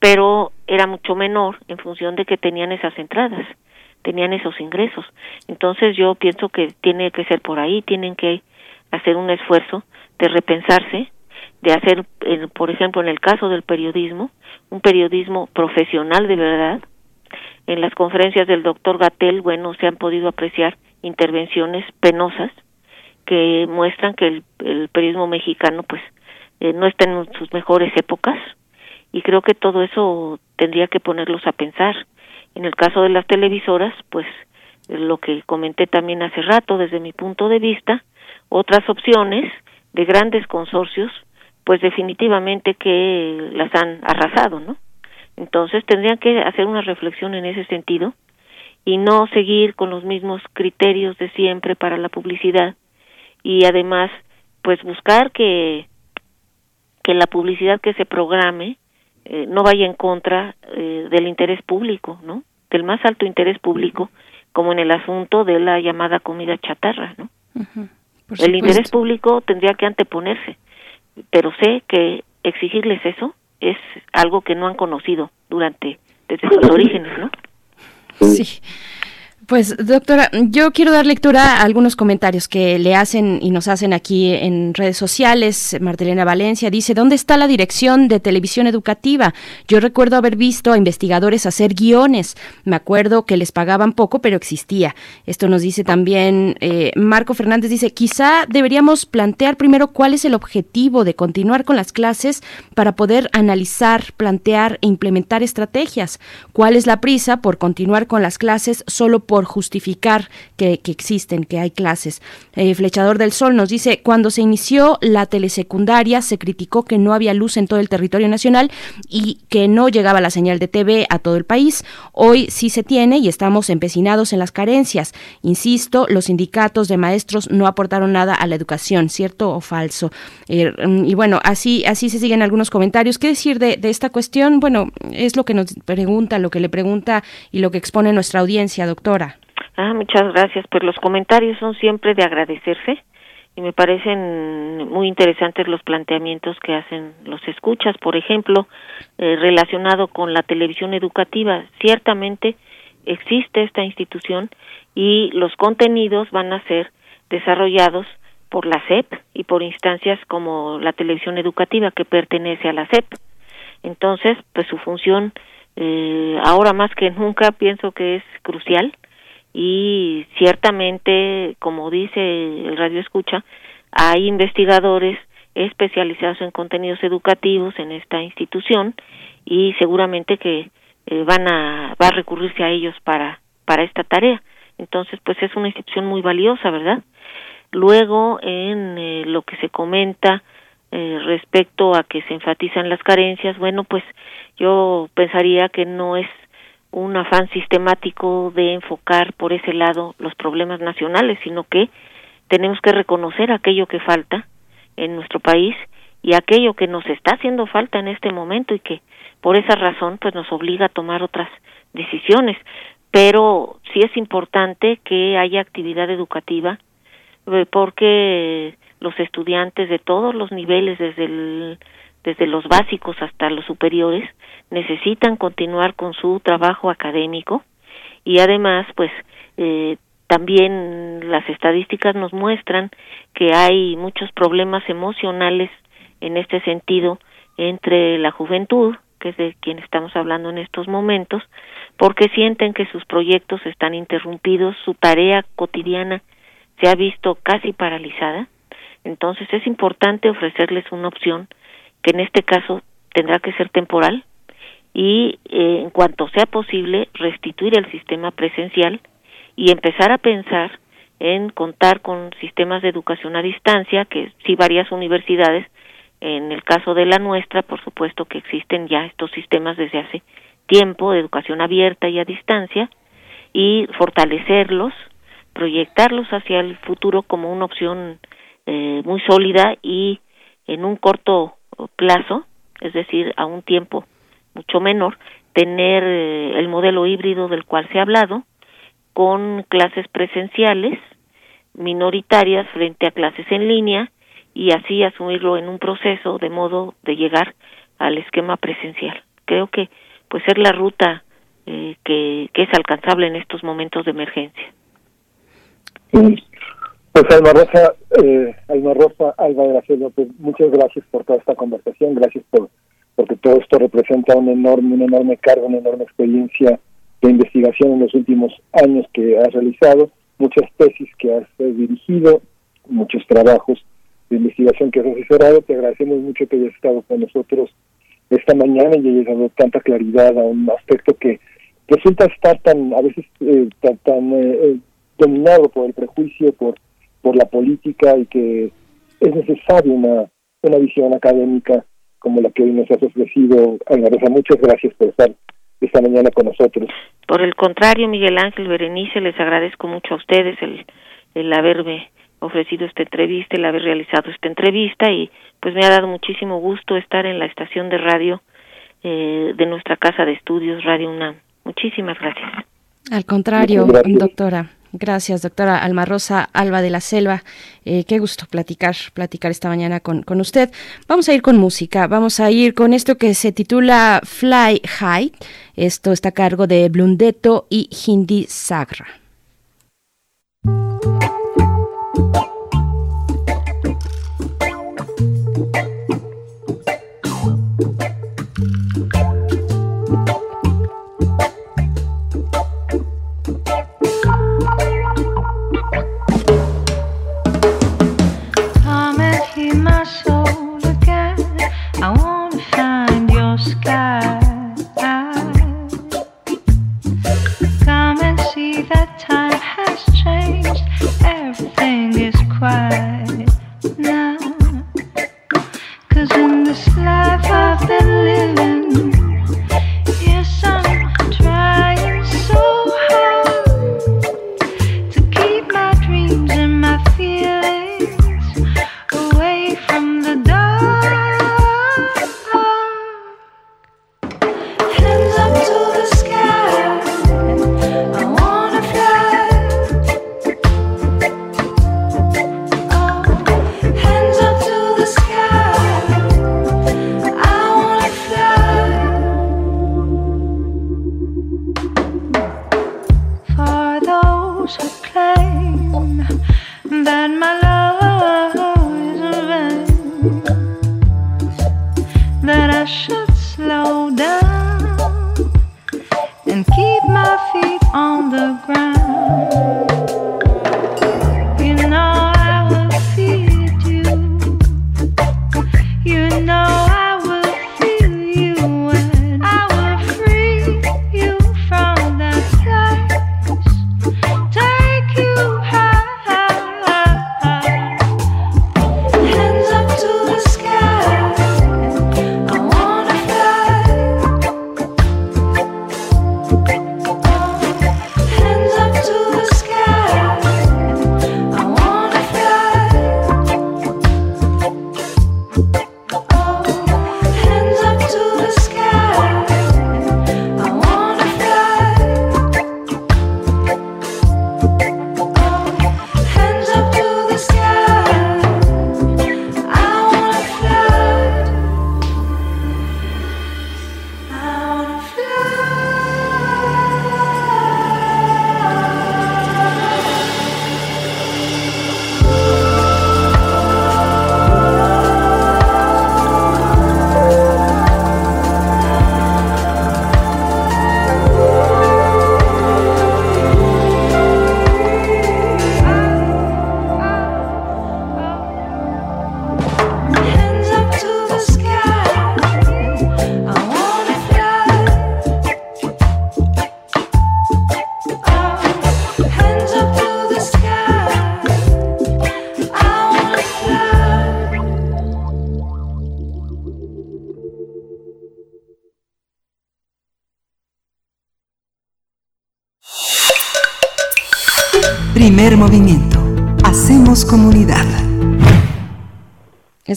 pero era mucho menor en función de que tenían esas entradas, tenían esos ingresos. Entonces yo pienso que tiene que ser por ahí, tienen que hacer un esfuerzo de repensarse, de hacer, por ejemplo, en el caso del periodismo, un periodismo profesional de verdad. En las conferencias del doctor Gatel, bueno, se han podido apreciar intervenciones penosas que muestran que el, el periodismo mexicano, pues, eh, no está en sus mejores épocas y creo que todo eso tendría que ponerlos a pensar. En el caso de las televisoras, pues, lo que comenté también hace rato, desde mi punto de vista, otras opciones de grandes consorcios, pues definitivamente que las han arrasado, ¿no? Entonces tendrían que hacer una reflexión en ese sentido y no seguir con los mismos criterios de siempre para la publicidad y además pues buscar que que la publicidad que se programe eh, no vaya en contra eh, del interés público, ¿no? Del más alto interés público, como en el asunto de la llamada comida chatarra, ¿no? el interés público tendría que anteponerse, pero sé que exigirles eso es algo que no han conocido durante desde sus orígenes, ¿no? Sí. Pues doctora, yo quiero dar lectura a algunos comentarios que le hacen y nos hacen aquí en redes sociales. Martelena Valencia dice, ¿dónde está la dirección de televisión educativa? Yo recuerdo haber visto a investigadores hacer guiones. Me acuerdo que les pagaban poco, pero existía. Esto nos dice también eh, Marco Fernández, dice, quizá deberíamos plantear primero cuál es el objetivo de continuar con las clases para poder analizar, plantear e implementar estrategias. ¿Cuál es la prisa por continuar con las clases solo por justificar que, existen, que hay clases. Eh, Flechador del Sol nos dice, cuando se inició la telesecundaria se criticó que no había luz en todo el territorio nacional y que no llegaba la señal de TV a todo el país. Hoy sí se tiene y estamos empecinados en las carencias. Insisto, los sindicatos de maestros no aportaron nada a la educación, ¿cierto o falso? Eh, y bueno, así, así se siguen algunos comentarios. ¿Qué decir de, de esta cuestión? Bueno, es lo que nos pregunta, lo que le pregunta y lo que expone nuestra audiencia, doctora. Ah, muchas gracias. Pues los comentarios son siempre de agradecerse y me parecen muy interesantes los planteamientos que hacen los escuchas, por ejemplo, eh, relacionado con la televisión educativa. Ciertamente existe esta institución y los contenidos van a ser desarrollados por la SEP y por instancias como la televisión educativa que pertenece a la SEP. Entonces, pues su función eh, ahora más que nunca pienso que es crucial y ciertamente, como dice el Radio Escucha, hay investigadores especializados en contenidos educativos en esta institución y seguramente que eh, van a va a recurrirse a ellos para para esta tarea. Entonces, pues es una institución muy valiosa, ¿verdad? Luego, en eh, lo que se comenta eh, respecto a que se enfatizan las carencias, bueno, pues yo pensaría que no es un afán sistemático de enfocar por ese lado los problemas nacionales, sino que tenemos que reconocer aquello que falta en nuestro país y aquello que nos está haciendo falta en este momento y que por esa razón pues nos obliga a tomar otras decisiones. Pero sí es importante que haya actividad educativa eh, porque los estudiantes de todos los niveles desde el desde los básicos hasta los superiores, necesitan continuar con su trabajo académico y además, pues, eh, también las estadísticas nos muestran que hay muchos problemas emocionales en este sentido entre la juventud, que es de quien estamos hablando en estos momentos, porque sienten que sus proyectos están interrumpidos, su tarea cotidiana se ha visto casi paralizada. Entonces es importante ofrecerles una opción que en este caso tendrá que ser temporal y eh, en cuanto sea posible restituir el sistema presencial y empezar a pensar en contar con sistemas de educación a distancia que sí varias universidades en el caso de la nuestra por supuesto que existen ya estos sistemas desde hace tiempo de educación abierta y a distancia y fortalecerlos proyectarlos hacia el futuro como una opción eh, muy sólida y en un corto plazo, es decir, a un tiempo mucho menor, tener eh, el modelo híbrido del cual se ha hablado, con clases presenciales minoritarias frente a clases en línea y así asumirlo en un proceso de modo de llegar al esquema presencial. Creo que pues es la ruta eh, que, que, es alcanzable en estos momentos de emergencia. Pues Alma Rosa, eh, Alma Rosa, Alba de la Selva, pues muchas gracias por toda esta conversación, gracias por porque todo esto representa un enorme, una enorme carga, una enorme experiencia de investigación en los últimos años que has realizado, muchas tesis que has eh, dirigido, muchos trabajos de investigación que has asesorado. Te agradecemos mucho que hayas estado con nosotros esta mañana y hayas dado tanta claridad a un aspecto que resulta estar tan, a veces, eh, tan, tan eh, dominado por el prejuicio, por por la política y que es necesaria una, una visión académica como la que hoy nos has ofrecido, Ana Rosa. Muchas gracias por estar esta mañana con nosotros. Por el contrario, Miguel Ángel Berenice, les agradezco mucho a ustedes el, el haberme ofrecido esta entrevista, el haber realizado esta entrevista y pues me ha dado muchísimo gusto estar en la estación de radio eh, de nuestra casa de estudios, Radio UNAM. Muchísimas gracias. Al contrario, doctora. Gracias, doctora Alma Rosa Alba de la Selva. Eh, qué gusto platicar, platicar esta mañana con, con usted. Vamos a ir con música, vamos a ir con esto que se titula Fly High. Esto está a cargo de Blundetto y Hindi Sagra. Quiet now. Cause in this life I've been living,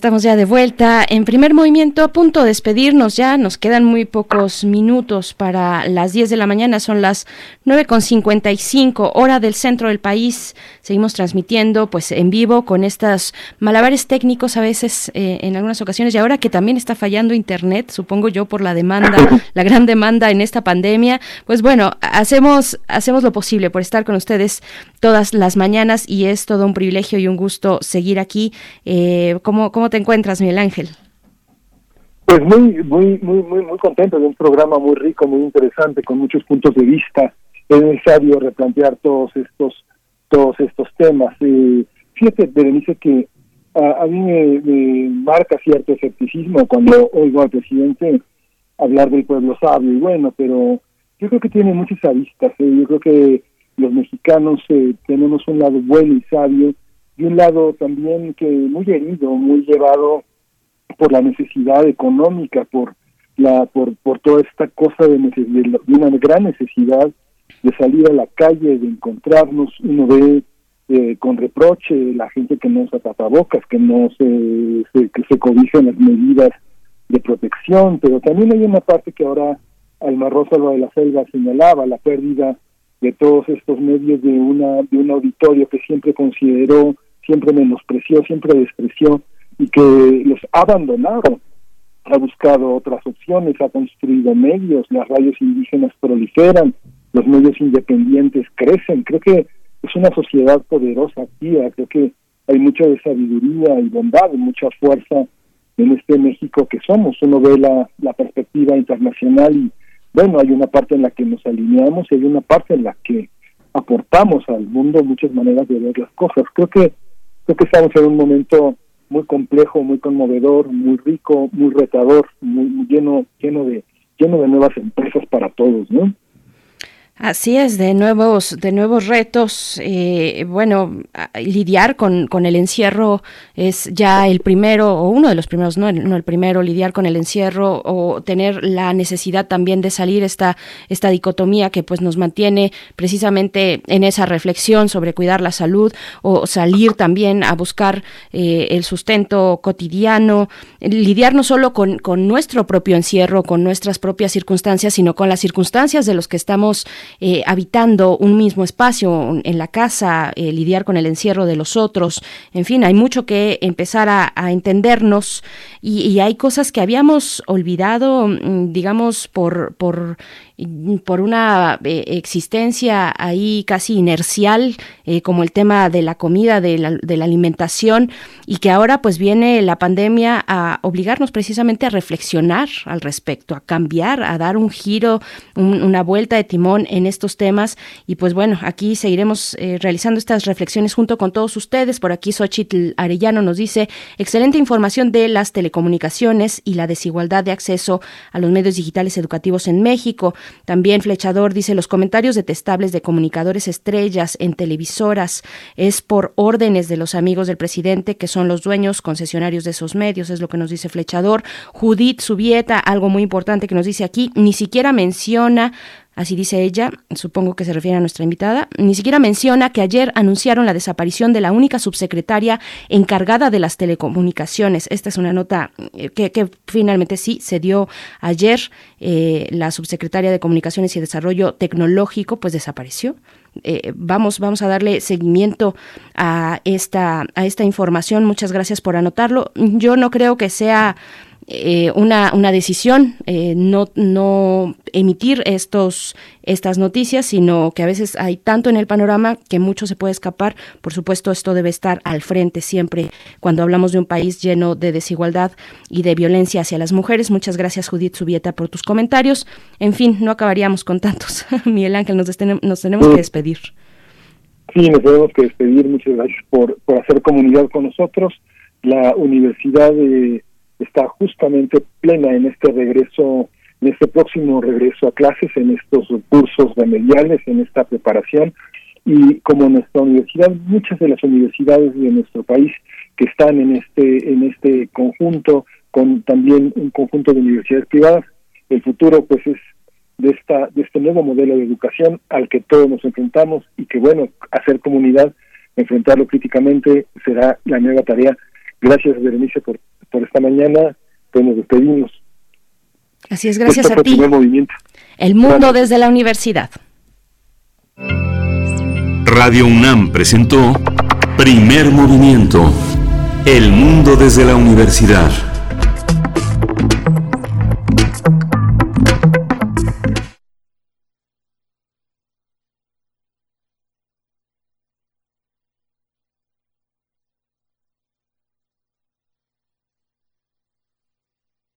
Estamos ya de vuelta en primer movimiento, a punto de despedirnos ya. Nos quedan muy pocos minutos para las 10 de la mañana, son las 9.55 hora del centro del país. Seguimos transmitiendo pues en vivo con estos malabares técnicos a veces eh, en algunas ocasiones y ahora que también está fallando internet, supongo yo por la demanda, (coughs) la gran demanda en esta pandemia. Pues bueno, hacemos, hacemos lo posible por estar con ustedes todas las mañanas y es todo un privilegio y un gusto seguir aquí. Eh, ¿cómo, ¿Cómo te encuentras, Miguel Ángel? Pues muy, muy, muy, muy, muy contento de un programa muy rico, muy interesante, con muchos puntos de vista. Es necesario replantear todos estos, todos estos temas. Eh, fíjate, Berenice, que a, a mí me, me marca cierto escepticismo cuando oigo al presidente hablar del pueblo sabio y bueno, pero yo creo que tiene muchas aristas. eh. Yo creo que los mexicanos eh, tenemos un lado bueno y sabio y un lado también que muy herido, muy llevado por la necesidad económica, por la por, por toda esta cosa de, una gran necesidad de salir a la calle, de encontrarnos, uno ve eh, con reproche la gente que no usa tapabocas, que no se, se- que se cobijan las medidas de protección, pero también hay una parte que ahora Alma Rosa de la Selva señalaba, la pérdida de todos estos medios de una de un auditorio que siempre consideró, siempre menospreció, siempre despreció y que los ha abandonado, ha buscado otras opciones, ha construido medios, las radios indígenas proliferan, los medios independientes crecen, creo que es una sociedad poderosa, activa, creo que hay mucha de sabiduría y bondad, mucha fuerza en este México que somos. Uno ve la, la perspectiva internacional y bueno, hay una parte en la que nos alineamos y hay una parte en la que aportamos al mundo muchas maneras de ver las cosas. Creo que creo que estamos en un momento muy complejo, muy conmovedor, muy rico, muy retador, muy lleno lleno de lleno de nuevas empresas para todos, ¿no? Así es, de nuevos, de nuevos retos. Eh, bueno, lidiar con, con, el encierro es ya el primero, o uno de los primeros, no el, primero, lidiar con el encierro o tener la necesidad también de salir esta, esta dicotomía que pues nos mantiene precisamente en esa reflexión sobre cuidar la salud o salir también a buscar eh, el sustento cotidiano, lidiar no solo con, con nuestro propio encierro, con nuestras propias circunstancias, sino con las circunstancias de los que estamos eh, habitando un mismo espacio en la casa, eh, lidiar con el encierro de los otros, en fin, hay mucho que empezar a, entendernos y, y, hay cosas que habíamos olvidado, mm, digamos, por, por por una eh, existencia ahí casi inercial, eh, como el tema de la comida, de la, de la, alimentación, y que ahora pues viene la pandemia a obligarnos precisamente a reflexionar al respecto, a cambiar, a dar un giro, un, una vuelta de timón en estos temas. Y pues bueno, aquí seguiremos eh, realizando estas reflexiones junto con todos ustedes. Por aquí Xochitl Arellano nos dice, excelente información de las telecomunicaciones y la desigualdad de acceso a los medios digitales educativos en México. También Flechador dice los comentarios detestables de comunicadores estrellas en televisoras es por órdenes de los amigos del presidente que son los dueños concesionarios de esos medios, es lo que nos dice Flechador. Judith Subieta, algo muy importante que nos dice aquí, ni siquiera menciona Así dice ella, supongo que se refiere a nuestra invitada, ni siquiera menciona que ayer anunciaron la desaparición de la única subsecretaria encargada de las telecomunicaciones. Esta es una nota eh, que, finalmente sí se dio ayer. Eh, la subsecretaria de Comunicaciones y Desarrollo Tecnológico pues desapareció. Eh, vamos, vamos a darle seguimiento a esta, a esta información. Muchas gracias por anotarlo. Yo no creo que sea eh, una, una decisión eh, no, no emitir estos, estas noticias, sino que a veces hay tanto en el panorama que mucho se puede escapar. Por supuesto, esto debe estar al frente siempre cuando hablamos de un país lleno de desigualdad y de violencia hacia las mujeres. Muchas gracias, Judith Subieta, por tus comentarios. En fin, no acabaríamos con tantos. (laughs) Miguel Ángel, nos, tenemos que despedir. Sí, nos tenemos que despedir. Muchas gracias por, por hacer comunidad con nosotros. La Universidad de está justamente plena en este regreso, en este próximo regreso a clases, en estos cursos remediales, en esta preparación. Y como nuestra universidad, muchas de las universidades de nuestro país que están en este, en este conjunto, con también un conjunto de universidades privadas, el futuro pues es de esta, de este nuevo modelo de educación al que todos nos enfrentamos y que bueno, hacer comunidad, enfrentarlo críticamente será la nueva tarea. Gracias Berenice por por esta mañana, pues nos despedimos. Así es, gracias este a ti. Movimiento. El mundo gracias. desde la universidad. Radio UNAM presentó Primer Movimiento. El mundo desde la universidad.